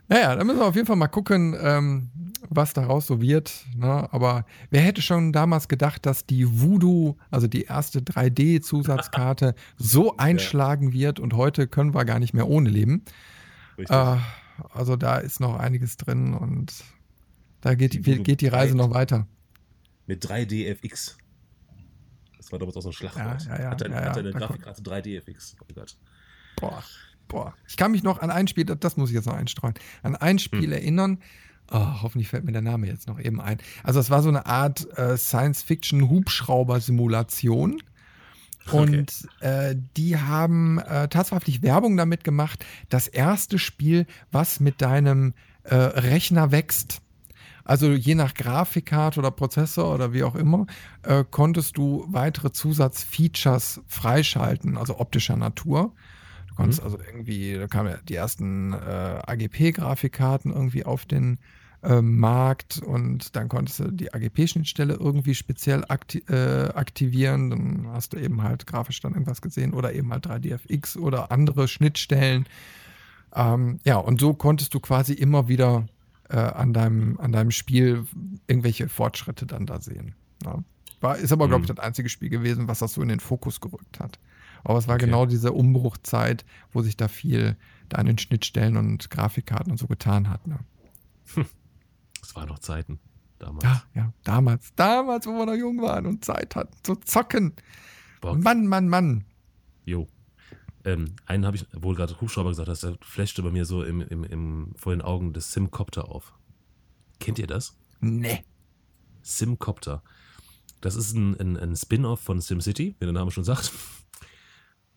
Naja, da müssen wir auf jeden Fall mal gucken, ähm, was daraus so wird. Ne? Aber wer hätte schon damals gedacht, dass die Voodoo, also die erste 3D-Zusatzkarte, *laughs* so einschlagen wird und heute können wir gar nicht mehr ohne leben. Äh, also da ist noch einiges drin und da geht die, geht die Reise noch weiter. Mit 3DFX. Das war damals auch so ein Schlagwort. Ja, ja, ja, hat, eine, ja, ja, hat eine Grafikkarte 3DFX. Oh Gott. Boah. Boah, ich kann mich noch an ein Spiel, das muss ich jetzt noch einstreuen, an ein Spiel hm. erinnern, Oh, hoffentlich fällt mir der Name jetzt noch eben ein. Also es war so eine Art äh, Science-Fiction-Hubschrauber-Simulation. Und okay. äh, die haben äh, tatsächlich Werbung damit gemacht, das erste Spiel, was mit deinem äh, Rechner wächst. Also je nach Grafikkarte oder Prozessor oder wie auch immer, äh, konntest du weitere Zusatzfeatures freischalten, also optischer Natur. Konntest mhm. also irgendwie, da kamen ja die ersten äh, AGP-Grafikkarten irgendwie auf den äh, Markt und dann konntest du die AGP-Schnittstelle irgendwie speziell akti äh, aktivieren. Dann hast du eben halt grafisch dann irgendwas gesehen oder eben halt 3DFX oder andere Schnittstellen. Ähm, ja, und so konntest du quasi immer wieder äh, an, deinem, an deinem Spiel irgendwelche Fortschritte dann da sehen. Ja. War, ist aber, glaube ich, mhm. das einzige Spiel gewesen, was das so in den Fokus gerückt hat. Aber es war okay. genau diese Umbruchzeit, wo sich da viel da an den Schnittstellen und Grafikkarten und so getan hat. Ne? *laughs* Das waren noch Zeiten damals. Ja, ja, damals. Damals, wo wir noch jung waren und Zeit hatten zu zocken. Bock. Mann, Mann, Mann. Jo. Ähm, einen habe ich, wohl gerade Hubschrauber gesagt hast, der flashte bei mir so im, im, im, vor den Augen des Simcopter auf. Kennt ihr das? Nee. Simcopter. Das ist ein, ein, ein Spin-off von SimCity, wie der Name schon sagt.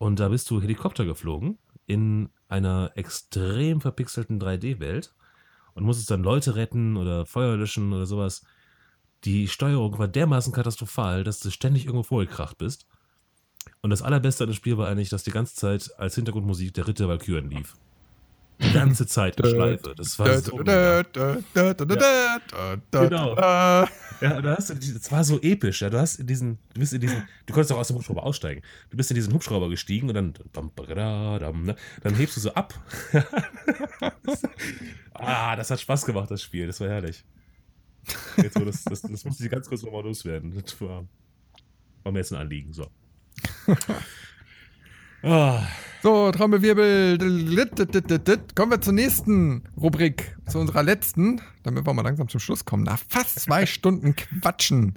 Und da bist du Helikopter geflogen in einer extrem verpixelten 3D-Welt und musstest dann Leute retten oder Feuer löschen oder sowas. Die Steuerung war dermaßen katastrophal, dass du ständig irgendwo vorgekracht bist. Und das Allerbeste an dem Spiel war eigentlich, dass die ganze Zeit als Hintergrundmusik der Ritter Valkyren lief. Die ganze Zeit in Schleife. Das war so. Genau. Ja, du hast, das war so episch. Ja, du hast in diesen, du bist in diesen, du konntest auch aus dem Hubschrauber aussteigen. Du bist in diesen Hubschrauber gestiegen und dann, dann hebst du so ab. *laughs* ah, das hat Spaß gemacht, das Spiel. Das war herrlich. Jetzt, das, das, das musste ich ganz kurz nochmal loswerden. Das war, war mir jetzt ein Anliegen. So. Oh. So, Trommelwirbel. Kommen wir zur nächsten Rubrik, zu unserer letzten, damit wir mal langsam zum Schluss kommen. Nach fast zwei *laughs* Stunden Quatschen.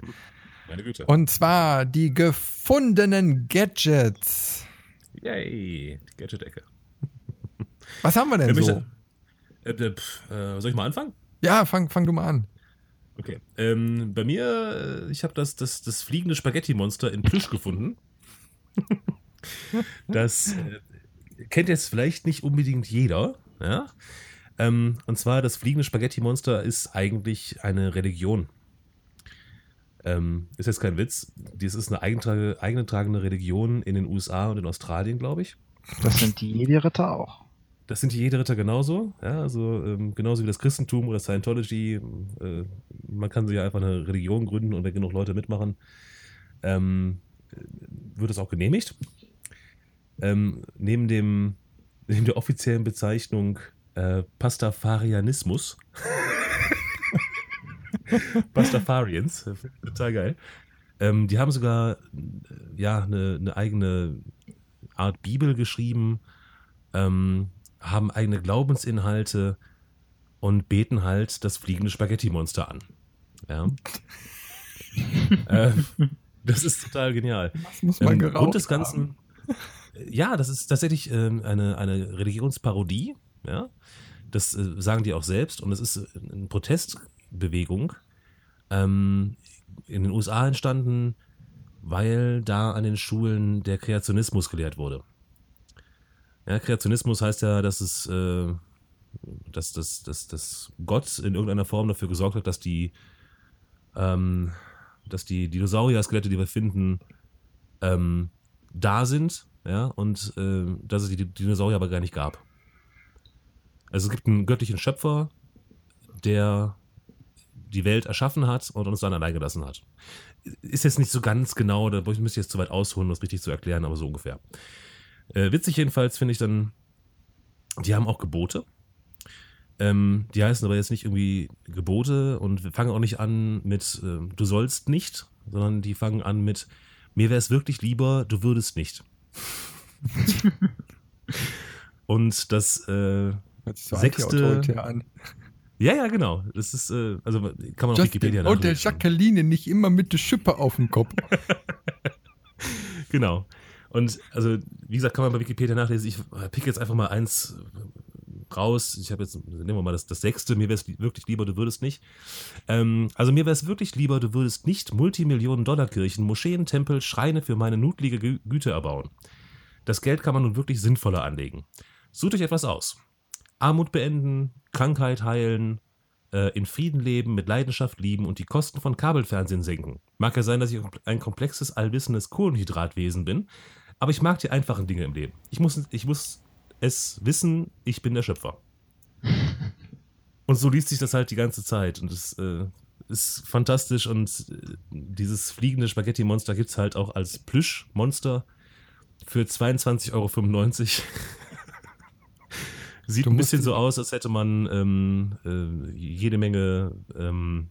Meine Güte. Und zwar die gefundenen Gadgets. Yay, die Gadget-Ecke. Was haben wir denn so? Äh, äh, soll ich mal anfangen? Ja, fang, fang du mal an. Okay. Ähm, bei mir, äh, ich habe das, das, das fliegende Spaghetti-Monster in Plüsch gefunden. Das äh, kennt jetzt vielleicht nicht unbedingt jeder. Ja? Ähm, und zwar, das fliegende Spaghetti-Monster ist eigentlich eine Religion. Ähm, ist jetzt kein Witz. Dies ist eine eingetragene Religion in den USA und in Australien, glaube ich. Das sind die Jedi-Ritter auch. Das sind die Jedi-Ritter genauso. Ja, also ähm, genauso wie das Christentum oder Scientology. Äh, man kann sich ja einfach eine Religion gründen und wenn genug Leute mitmachen, ähm, wird es auch genehmigt. Ähm, neben, dem, neben der offiziellen Bezeichnung äh, Pastafarianismus. *laughs* Pastafarians, total geil. Ähm, die haben sogar äh, ja eine, eine eigene Art Bibel geschrieben, ähm, haben eigene Glaubensinhalte und beten halt das fliegende Spaghetti-Monster an. Ja. *laughs* äh, das ist total genial. Das muss man ähm, Grund des Ganzen. Haben. Ja, das ist tatsächlich ähm, eine, eine Religionsparodie. Ja, das äh, sagen die auch selbst. Und es ist äh, eine Protestbewegung ähm, in den USA entstanden, weil da an den Schulen der Kreationismus gelehrt wurde. Ja, Kreationismus heißt ja, dass es, äh, dass, dass, dass, dass Gott in irgendeiner Form dafür gesorgt hat, dass die ähm, dass die Dinosaurier-Skelette, die wir finden, ähm, da sind, ja, und äh, dass es die Dinosaurier aber gar nicht gab. Also es gibt einen göttlichen Schöpfer, der die Welt erschaffen hat und uns dann allein gelassen hat. Ist jetzt nicht so ganz genau, da müsste ich jetzt zu weit ausholen, um das richtig zu erklären, aber so ungefähr. Äh, witzig jedenfalls finde ich dann, die haben auch Gebote. Ähm, die heißen aber jetzt nicht irgendwie Gebote und fangen auch nicht an mit äh, du sollst nicht, sondern die fangen an mit mir wäre es wirklich lieber, du würdest nicht. Und das äh, so sechste. An. Ja, ja, genau. Das ist, äh, also kann man auf Wikipedia nachlesen. Und der Jacqueline nicht immer mit der Schippe auf dem Kopf. *laughs* genau. Und also, wie gesagt, kann man bei Wikipedia nachlesen. Ich pick jetzt einfach mal eins raus. Ich habe jetzt, nehmen wir mal das, das sechste, mir wäre es wirklich lieber, du würdest nicht. Ähm, also mir wäre es wirklich lieber, du würdest nicht Multimillionen-Dollar-Kirchen, Moscheen, Tempel, Schreine für meine notlige Gü Güte erbauen. Das Geld kann man nun wirklich sinnvoller anlegen. Sucht euch etwas aus. Armut beenden, Krankheit heilen, äh, in Frieden leben, mit Leidenschaft lieben und die Kosten von Kabelfernsehen senken. Mag ja sein, dass ich ein komplexes, allwissendes Kohlenhydratwesen bin, aber ich mag die einfachen Dinge im Leben. Ich muss, ich muss es wissen, ich bin der Schöpfer. Und so liest sich das halt die ganze Zeit und es äh, ist fantastisch und äh, dieses fliegende Spaghetti-Monster gibt es halt auch als Plüsch-Monster für 22,95 Euro. *laughs* Sieht ein bisschen so aus, als hätte man ähm, äh, jede Menge ähm,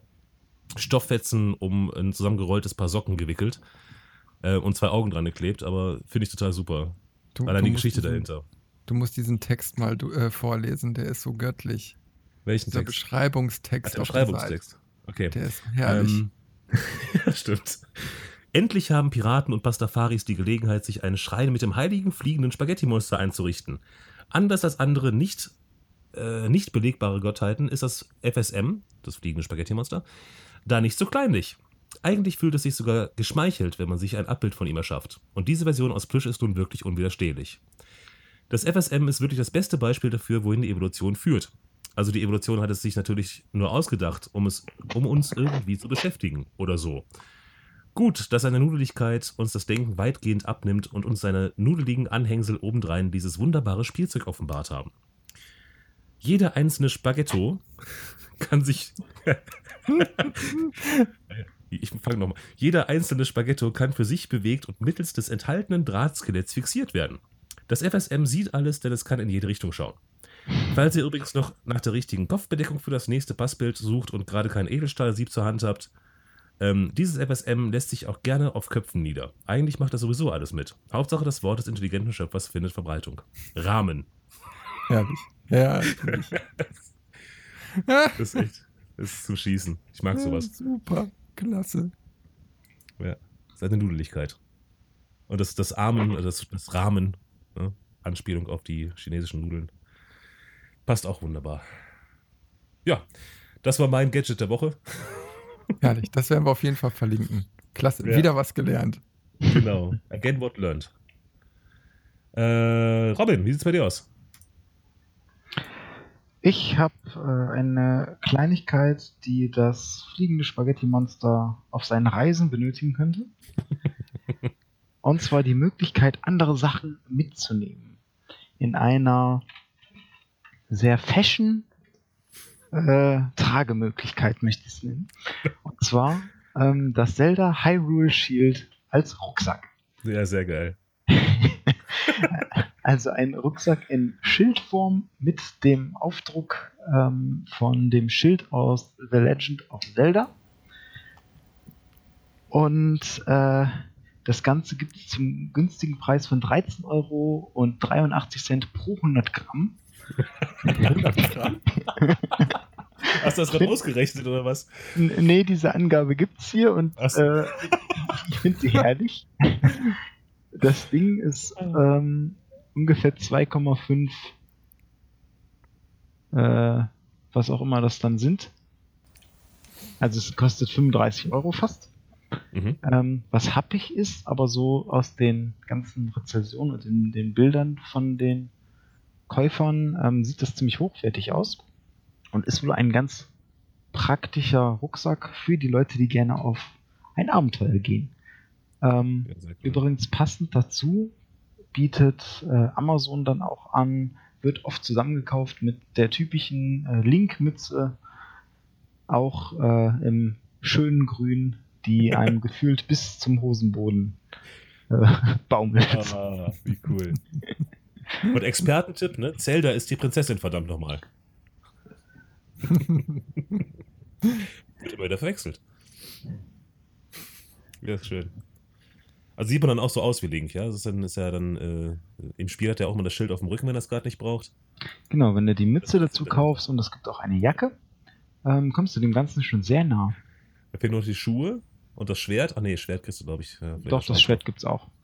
Stofffetzen um ein zusammengerolltes Paar Socken gewickelt äh, und zwei Augen dran geklebt, aber finde ich total super. Du, Allein die Geschichte diesen, dahinter. Du musst diesen Text mal du, äh, vorlesen, der ist so göttlich. Welchen Dieser Text? Beschreibungstext Ach, der der Beschreibungstext. Okay. der ist herrlich. Ähm, *laughs* ja, stimmt. Endlich haben Piraten und Pastafaris die Gelegenheit, sich einen Schrein mit dem heiligen fliegenden Spaghetti-Monster einzurichten. Anders als andere nicht, äh, nicht belegbare Gottheiten ist das FSM, das fliegende Spaghetti-Monster, da nicht so kleinlich. Eigentlich fühlt es sich sogar geschmeichelt, wenn man sich ein Abbild von ihm erschafft. Und diese Version aus Plüsch ist nun wirklich unwiderstehlich. Das FSM ist wirklich das beste Beispiel dafür, wohin die Evolution führt. Also die Evolution hat es sich natürlich nur ausgedacht, um, es, um uns irgendwie zu beschäftigen oder so. Gut, dass seine Nudeligkeit uns das Denken weitgehend abnimmt und uns seine nudeligen Anhängsel obendrein dieses wunderbare Spielzeug offenbart haben. Jeder einzelne Spaghetto kann sich. *laughs* ich fange nochmal. Jeder einzelne Spaghetto kann für sich bewegt und mittels des enthaltenen Drahtskeletts fixiert werden. Das FSM sieht alles, denn es kann in jede Richtung schauen. Falls ihr übrigens noch nach der richtigen Kopfbedeckung für das nächste Passbild sucht und gerade kein Edelstahlsieb zur Hand habt, ähm, dieses FSM lässt sich auch gerne auf Köpfen nieder. Eigentlich macht das sowieso alles mit. Hauptsache, das Wort des intelligenten Schöpfers findet Verbreitung. Rahmen. herrlich. *laughs* Herrlich. Das ist echt. Das ist zum Schießen. Ich mag sowas. Super. Klasse. Ja. Seine Nudeligkeit. Und das, das Armen, das, das Rahmen, ne? Anspielung auf die chinesischen Nudeln. Passt auch wunderbar. Ja, das war mein Gadget der Woche. *laughs* Herrlich. Das werden wir auf jeden Fall verlinken. Klasse. Ja. Wieder was gelernt. Genau. Again what learned. Äh, Robin, wie sieht's bei dir aus? Ich habe äh, eine Kleinigkeit, die das fliegende Spaghetti-Monster auf seinen Reisen benötigen könnte. Und zwar die Möglichkeit, andere Sachen mitzunehmen. In einer sehr fashion äh, Tragemöglichkeit, möchte ich es nennen. Und zwar ähm, das Zelda Hyrule Shield als Rucksack. Ja, sehr geil. *laughs* Also ein Rucksack in Schildform mit dem Aufdruck ähm, von dem Schild aus The Legend of Zelda. Und äh, das Ganze gibt es zum günstigen Preis von 13 Euro und 83 Cent pro 100 Gramm. *laughs* Hast du das gerade ausgerechnet oder was? Nee, diese Angabe gibt es hier und so. äh, ich finde sie herrlich. Das Ding ist ähm, ungefähr 2,5 äh, was auch immer das dann sind. Also es kostet 35 Euro fast. Mhm. Ähm, was happig ist, aber so aus den ganzen Rezensionen und den, den Bildern von den Käufern ähm, sieht das ziemlich hochwertig aus und ist wohl ein ganz praktischer Rucksack für die Leute, die gerne auf ein Abenteuer gehen. Ähm, Ja. Übrigens passend dazu bietet äh, Amazon dann auch an, wird oft zusammengekauft mit der typischen äh, Link-Mütze, auch äh, im schönen Grün, die einem gefühlt bis zum Hosenboden äh, *laughs* baumelt. Ah, wie cool. Und Expertentipp, ne? Zelda ist die Prinzessin, verdammt nochmal. Wird immer wieder verwechselt. Ja, ist schön. Also sieht man dann auch so aus wie Link, ja? Das ist, dann, ist ja dann, äh, im Spiel hat er auch mal das Schild auf dem Rücken, wenn er es gerade nicht braucht. Genau, wenn du die Mütze dazu kaufst und es gibt auch eine Jacke, ähm, kommst du dem Ganzen schon sehr nah. Da fehlen noch die Schuhe und das Schwert. Ach nee, Schwert kriegst du, glaube ich. ja, vielleicht Doch, das Schwert gibt's auch. *laughs*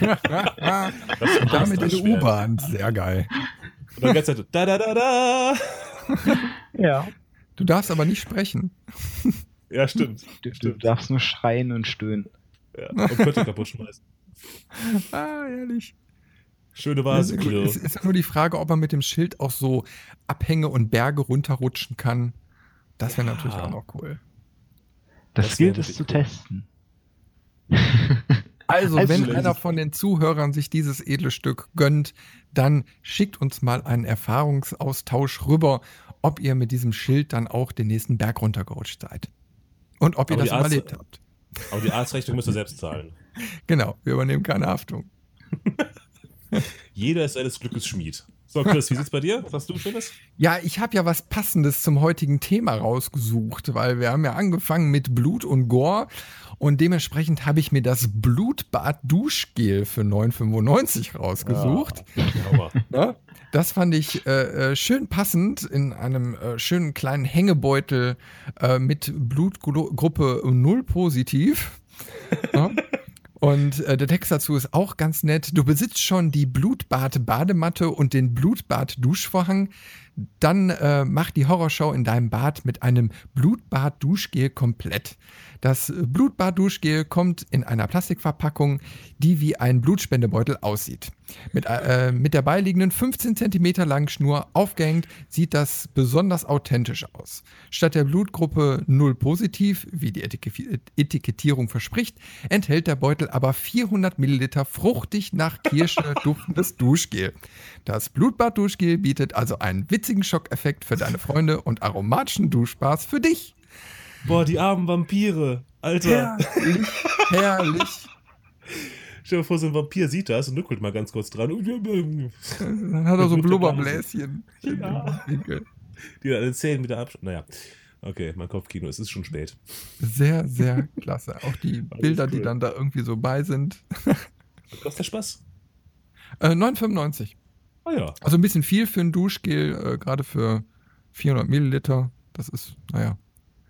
Das Damit in der. U-Bahn. Sehr geil. Und dann ganze Zeit da da da da. *laughs* Ja. Du darfst aber nicht sprechen. *laughs* Ja, stimmt. Du, du stimmt. darfst nur schreien und stöhnen. Ja. Und Kötte kaputt schmeißen. Ah, ehrlich. Schöne Es Vase, ist, Kilo. es ist ja nur die Frage, ob man mit dem Schild auch so Abhänge und Berge runterrutschen kann. Das wäre Ja. natürlich auch noch cool. Das, Das gilt es zu testen. *laughs* Also, Also, wenn einer von den Zuhörern sich dieses edle Stück gönnt, dann schickt uns mal einen Erfahrungsaustausch rüber, ob ihr mit diesem Schild dann auch den nächsten Berg runtergerutscht seid. Und ob ihr Aber das die Arzt- überlebt habt. Aber die Arztrechnung müsst ihr selbst zahlen. *laughs* Genau, wir übernehmen keine Haftung. *laughs* Jeder ist seines Glückes Schmied. So, Chris, wie sieht's bei dir? Was hast du Schönes? Ja, ich habe ja was Passendes zum heutigen Thema rausgesucht, weil wir haben ja angefangen mit Blut und Gore und dementsprechend habe ich mir das Blutbad Duschgel für 9,95 rausgesucht. Ja, das fand ich äh, äh, schön passend in einem äh, schönen kleinen Hängebeutel äh, mit Blutgruppe 0 positiv. *laughs* Ja. Und äh, der Text dazu ist auch ganz nett. Du besitzt schon die Blutbad-Badematte und den Blutbad-Duschvorhang. Dann äh, mach die Horrorshow in deinem Bad mit einem Blutbad-Duschgel komplett. Das äh, Blutbad-Duschgel kommt in einer Plastikverpackung, die wie ein Blutspendebeutel aussieht. Mit, äh, mit der beiliegenden 15 cm langen Schnur aufgehängt sieht das besonders authentisch aus. Statt der Blutgruppe 0 positiv, wie die Etik Etikettierung verspricht, enthält der Beutel aber 400 Milliliter fruchtig nach Kirsche *laughs* duftendes Duschgel. Das Blutbad-Duschgel bietet also einen witzigen Schockeffekt für deine Freunde und aromatischen Duschspaß für dich. Boah, die armen Vampire. Alter. Herrlich, herrlich. Stell dir vor, so ein Vampir sieht das und nuckelt mal ganz kurz dran. Dann hat er so *laughs* ein Blubberbläschen. Ja. Die dann Zähnen wieder absch... Naja. Okay, mein Kopfkino, es ist schon spät. Sehr, sehr klasse. Auch die Bilder, die cool. dann da irgendwie so bei sind. Was kostet der Spaß? Äh, 9,95. Ah ja. Also ein bisschen viel für ein Duschgel, äh, gerade für 400 Milliliter. Das ist, naja.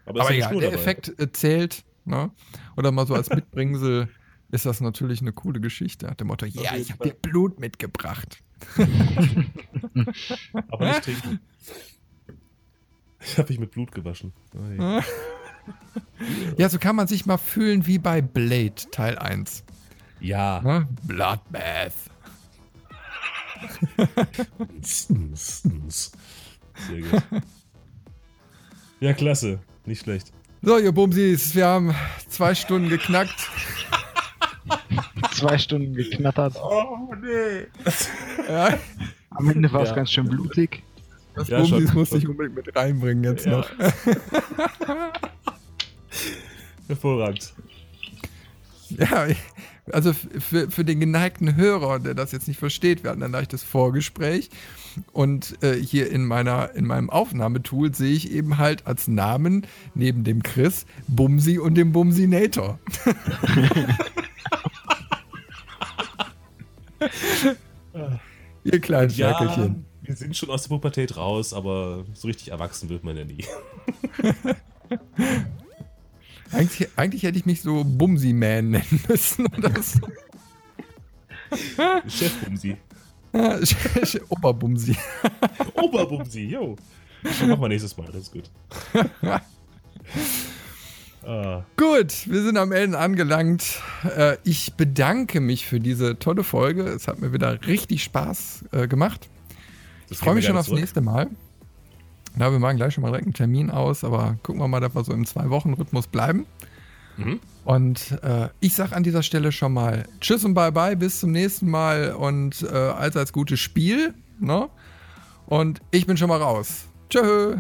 Aber, Aber ist ja der dabei. Effekt äh, zählt. Ne? Oder mal so als *laughs* Mitbringsel ist das natürlich eine coole Geschichte. Nach dem Motto, ja, jeden ich habe dir Blut mitgebracht. *laughs* Aber nicht trinken. Ich habe mich mit Blut gewaschen. Oh. *laughs* Ja, so kann man sich mal fühlen wie bei Blade Teil 1. Ja. Ne? Bloodbath. Sehr gut. Ja, klasse. Nicht schlecht. So, ihr Bumsis, wir haben zwei Stunden geknackt. Zwei Stunden geknattert. Oh, nee. Ja, Am Ende war es Ja. ganz schön blutig. das Ja, Bumsis musste ich unbedingt mit reinbringen jetzt Ja. noch. Hervorragend. Ja, also für, für den geneigten Hörer, der das jetzt nicht versteht, wir hatten ein leichtes Vorgespräch und äh, hier in, meiner, in meinem Aufnahmetool sehe ich eben halt als Namen neben dem Chris Bumsi und dem Bumsinator. *laughs* Ihr kleinen Ja, wir sind schon aus der Pubertät raus, aber so richtig erwachsen wird man ja nie. *laughs* Eigentlich, eigentlich hätte ich mich so Bumsi-Man nennen müssen oder so. *laughs* Chefbumsi. Ja, Oberbumsi. *laughs* Oberbumsi, yo. Das machen wir nächstes Mal, das ist gut. *laughs* ah, Gut, wir sind am Ende angelangt. Äh, ich bedanke mich für diese tolle Folge. Es hat mir wieder richtig Spaß äh, gemacht. Ich freue mich schon aufs gerne nächste Mal. Na, wir machen gleich schon mal direkt einen Termin aus, aber gucken wir mal, dass wir so im Zwei-Wochen-Rhythmus bleiben. Mhm. Und äh, ich sage an dieser Stelle schon mal Tschüss und Bye-bye, bis zum nächsten Mal und äh, allseits gutes Spiel. Ne? Und ich bin schon mal raus. Tschö.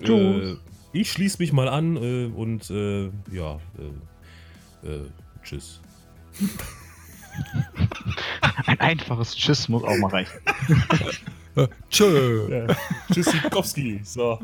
Äh, ich schließe mich mal an äh, und äh, ja, äh, äh, tschüss. *laughs* Ein einfaches Tschüss muss auch mal reichen. *laughs* Äh, tschö. Ja. Tschüss, Sikowski. So.